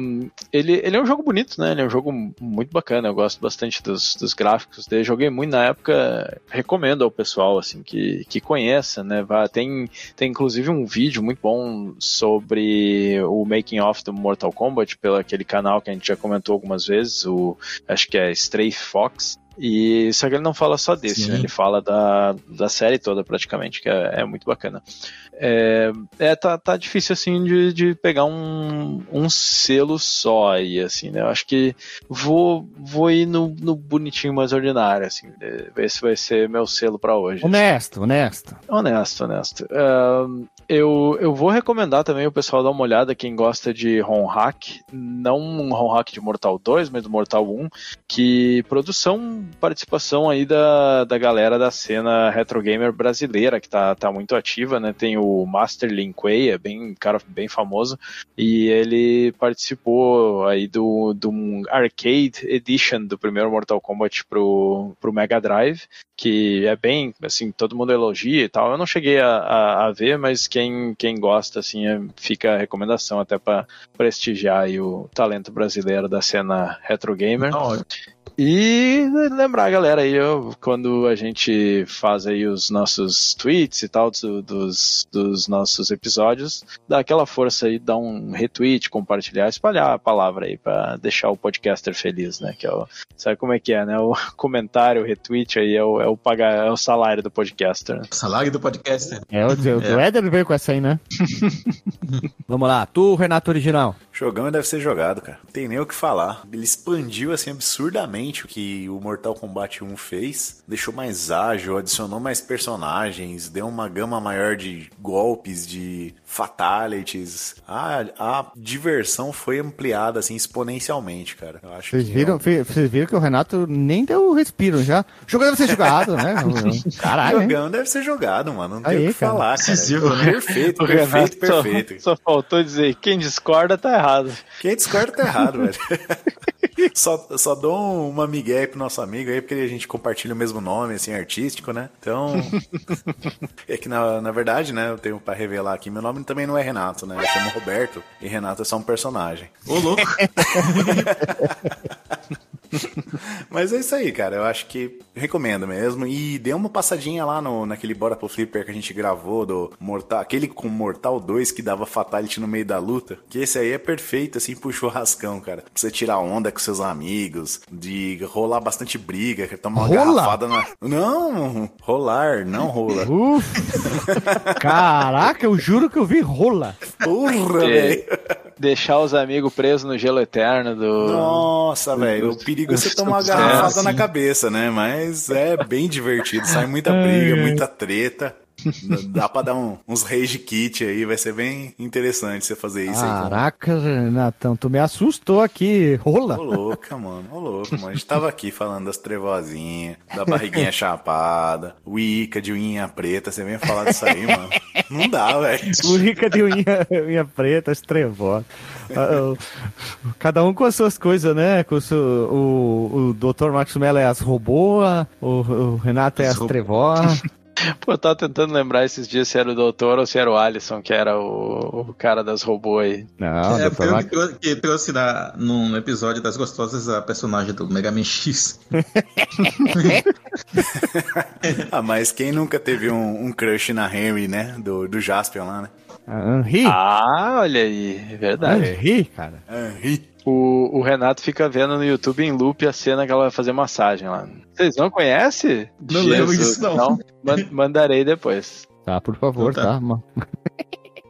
ele, ele é um jogo bonito, né? Ele é um jogo muito bacana, eu gosto bastante dos, dos gráficos dele. Joguei muito na época, recomendo ao pessoal assim que, que conheça, né? Vá, tem, tem inclusive um vídeo muito bom sobre o making of do Mortal Kombat pelo aquele canal que a gente já comentou algumas vezes, o acho que é Stray Fox. E só que ele não fala só desse, né? ele fala da, da série toda praticamente, que é, é muito bacana. É, é, tá, tá difícil assim de, de pegar um, um selo só aí, assim, né? Eu acho que vou, vou ir no, no bonitinho mais ordinário, assim, de- ver se vai ser meu selo pra hoje. Honesto, honesto. Honesto, honesto. Ahn, Eu, eu vou recomendar também o pessoal dar uma olhada, quem gosta de ROM hack, não um hack de Mortal 2, mas do Mortal 1, que produção, participação aí da, da galera da cena retro gamer brasileira, que tá, tá muito ativa, né? Tem o Master Linkway, é bem, cara bem famoso, e ele participou aí do, do Arcade Edition do primeiro Mortal Kombat pro, pro Mega Drive, que é bem, assim, todo mundo elogia e tal. Eu não cheguei a, a, a ver, mas quem, quem gosta, assim, é, fica a recomendação até para prestigiar o talento brasileiro da cena retro gamer. Não, e lembrar, galera, aí, eu, quando a gente faz aí os nossos tweets e tal do, dos, dos nossos episódios, dá aquela força aí, dá um retweet, compartilhar, espalhar a palavra aí para deixar o podcaster feliz, né? Que é o, sabe como é que é, né? O comentário, o retweet aí é o, é o, pagar, é o salário do podcaster. Né? Salário do podcaster. É, o, o, é. o Éder veio com essa aí, né? Vamos lá, tu, Renato Original. Jogão deve ser jogado, cara. Não tem nem o que falar. Ele expandiu assim absurdamente o que o Mortal Kombat 1 fez. Deixou mais ágil, adicionou mais personagens, deu uma gama maior de golpes, de fatalities. A, a diversão foi ampliada assim exponencialmente, cara. Eu acho vocês viram, é... vocês viram que o Renato nem deu respiro já. Jogando deve ser jogado, né? Caralho. Jogando deve ser jogado, mano. Não tem o que cara. falar, cara. Né? Perfeito, perfeito, perfeito. Só, só faltou dizer, quem discorda tá errado errado. Quem discorda tá errado, velho. só, só dou uma migué pro nosso amigo aí, porque a gente compartilha o mesmo nome, assim, artístico, né? Então. é que na, na verdade, né, eu tenho pra revelar aqui, meu nome também não é Renato, né? Eu chamo Roberto e Renato é só um personagem. Ô, louco! Mas é isso aí, cara. Eu acho que recomendo mesmo. E dê uma passadinha lá no, naquele Bora pro Flipper que a gente gravou do Mortal. Aquele com Mortal 2 que dava Fatality no meio da luta. Que esse aí é perfeito, assim, pro churrascão, cara. Pra você tirar onda com seus amigos, de rolar bastante briga, tomar uma rola? garrafada na. Não, rolar, não rola. Caraca, eu juro que eu vi rola. Porra, velho. Deixar os amigos presos no gelo eterno do. Nossa, velho. O perigo é você tomar uma garrafada na cabeça, né? Mas é bem divertido. Sai muita briga, muita treta. Dá pra dar um, uns rage kit aí, vai ser bem interessante você fazer isso Caraca, aí. Caraca, Renatão, tu me assustou aqui, rola. Ô louca, mano, ô louco, mano. A gente tava aqui falando das trevozinhas, da barriguinha chapada, o Ica de unha preta, você vem falar disso aí, mano. Não dá, velho. O Ica de unha, unha preta, as trevós. Ah, cada um com as suas coisas, né? Com o, seu, o, o Dr. Max Mello é as robôs, o, o Renato é as, as trevós. Pô, eu tava tentando lembrar esses dias se era o doutor ou se era o Alisson, que era o, o cara das robôs aí. Não, é, foi Mac... que, que trouxe na, num episódio das gostosas a personagem do Mega Man X. ah, mas quem nunca teve um, um crush na Henry, né? Do, do Jaspion lá, né? Henry? Ah, olha aí, é verdade. Henry, cara. Henry. O, o, Renato fica vendo no YouTube em loop a cena que ela vai fazer massagem lá. Vocês não conhecem? Não lembro disso, não. não mandarei depois. Tá, por favor, então tá. tá.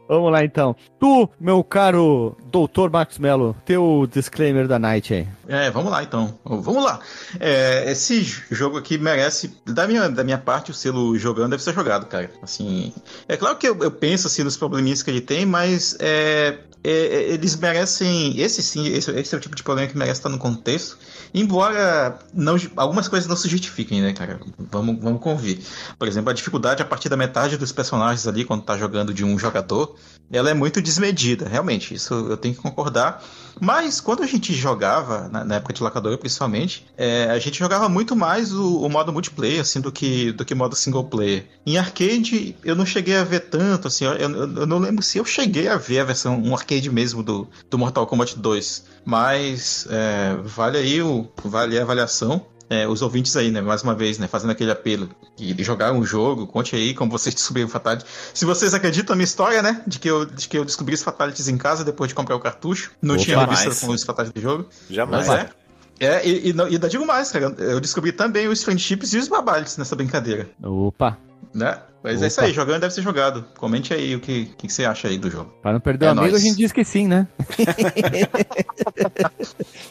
Vamos lá então. Tu, meu caro doutor Max Mello, teu disclaimer da night aí. É, vamos lá então. Vamos lá. É, esse jogo aqui merece, da minha, da minha parte, o selo jogando deve ser jogado, cara. Assim, é claro que eu, eu penso assim nos probleminhas que ele tem, mas é, é, é, eles merecem. Esse sim, esse, esse, é o tipo de problema que merece estar no contexto. Embora não, algumas coisas não se justifiquem, né, cara? Vamos, vamos convir. Por exemplo, a dificuldade a partir da metade dos personagens ali, quando tá jogando de um jogador, ela é muito desmedida, realmente. Isso eu tenho que concordar. Mas quando a gente jogava, na, na época de locadora principalmente, é, a gente jogava muito mais o, o, modo multiplayer, assim, do que, do que modo single player. Em arcade, eu não cheguei a ver tanto, assim, eu, eu não lembro se eu cheguei a ver a versão, um arcade mesmo do, do Mortal Kombat 2. Mas é, vale aí o, vale a avaliação é, os ouvintes aí, né, mais uma vez, né, fazendo aquele apelo de jogar um jogo, conte aí como vocês descobriram o Fatality. Se vocês acreditam na minha história, né, de que eu, de que eu descobri os Fatalities em casa depois de comprar o cartucho, não Opa, tinha visto com os Fatalities do jogo. Jamais. Mas é. É, e, e, e ainda digo mais, cara, eu descobri também os friendships e os babalities nessa brincadeira. Opa! Né? Mas Opa. é isso aí, jogando deve ser jogado. Comente aí o que, que, que você acha aí do jogo. Para não perder é o amigo, nóis. a gente diz que sim, né?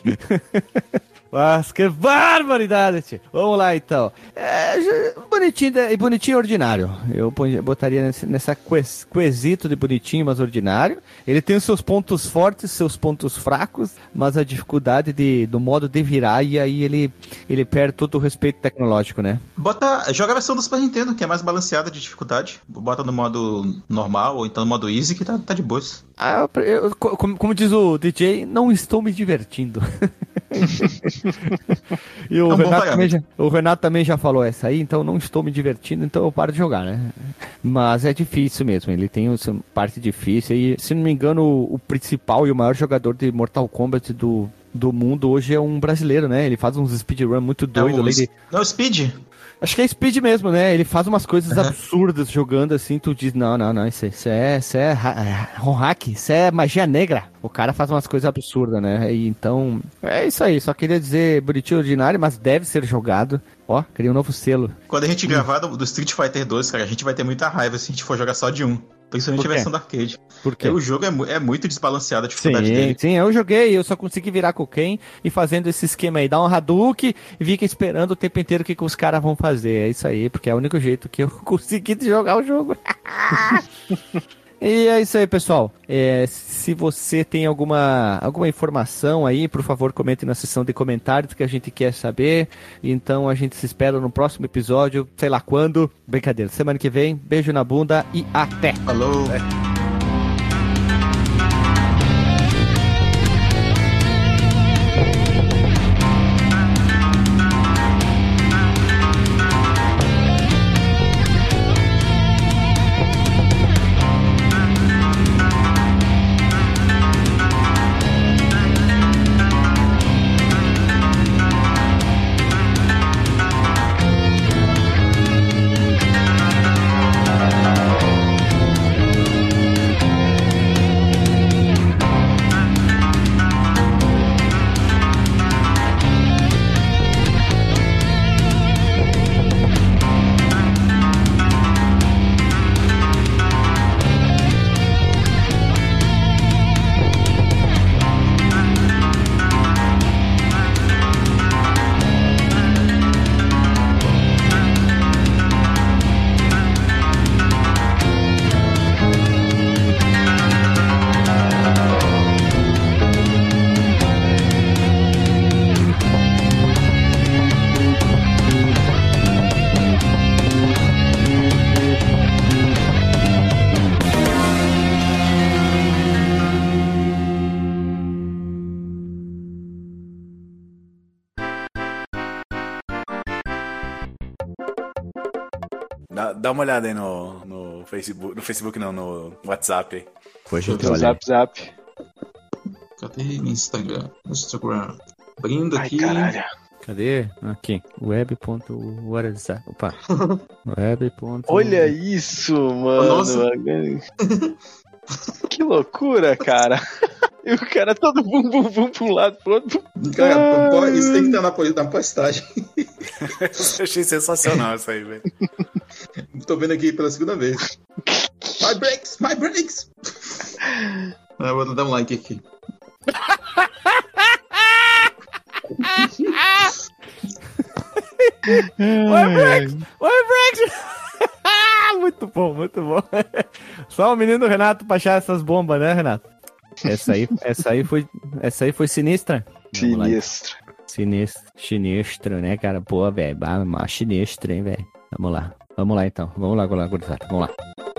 Mas que barbaridade. Vamos lá, então. É, bonitinho e bonitinho ordinário. Eu botaria nesse, nessa ques- quesito de bonitinho, mas ordinário. Ele tem os seus pontos fortes, seus pontos fracos, mas a dificuldade de, do modo de virar, e aí ele, ele perde todo o respeito tecnológico, né? Bota, joga a versão do Super Nintendo, que é mais balanceada de dificuldade. Bota no modo normal ou então no modo easy, que tá, tá de boas. Ah, eu- eu- co- como, como diz o DJ, não estou me divertindo. e o, É um Renato também já, o Renato também já falou essa aí, então não estou me divertindo, então eu paro de jogar, né? Mas é difícil mesmo, ele tem a sua parte difícil e, se não me engano, o, o principal e o maior jogador de Mortal Kombat do, do mundo hoje é um brasileiro, né? Ele faz uns speedrun muito doido é o, Não, o Speed. Acho que é Speed mesmo, né? Ele faz umas coisas Aham. absurdas jogando assim, tu diz, não, não, não, isso, isso é, isso é, ha- é hack, isso é magia negra. O cara faz umas coisas absurdas, né? E então, é isso aí, só queria dizer bonitinho ordinário, mas deve ser jogado. Ó, criei um novo selo. Quando a gente gravar do, do Street Fighter 2, cara, a gente vai ter muita raiva se a gente for jogar só de um. Principalmente a versão do arcade. Por quê? Porque o jogo é, é muito desbalanceado a Sim, dificuldade dele. sim, eu joguei, eu só consegui virar com quem e fazendo esse esquema aí, dar um Hadouken e fica esperando o tempo inteiro o que, que os caras vão fazer. É isso aí, porque é o único jeito que eu consegui jogar o jogo. E é isso aí, pessoal. É, se você tem alguma, alguma informação aí, por favor, comente na seção de comentários que a gente quer saber. Então a gente se espera no próximo episódio, sei lá quando. Brincadeira, semana que vem. Beijo na bunda e até! Falou. Dá, uma olhada aí no, no Facebook. No Facebook não, no WhatsApp aí. Eu olha. Zap, zap. Cadê meu Instagram? Instagram. Abrindo Ai, aqui. caralho. Cadê? Aqui. Web.whatsapp. Opa. Web. Olha isso, mano. Nossa. Que loucura, cara. E o cara todo bum, bum, bum pra um lado, pro outro. Cara, pô, isso tem que estar na, po- na postagem. Eu achei sensacional isso aí, velho. Tô vendo aqui pela segunda vez. My breaks, my breaks! Ah, Eu vou dar um like aqui. Oi, Brex! Oi, Brex! muito bom, muito bom. Só o menino Renato pra achar essas bombas, né, Renato? Essa aí, essa aí foi, essa aí foi sinistra. Sinistro. Sinistro, sinistro, né, cara? Pô, velho, bah, mas sinistro, hein, velho? Vamos lá. Vamos lá, então. Vamos lá, vamos lá, gurizada. Vamos lá.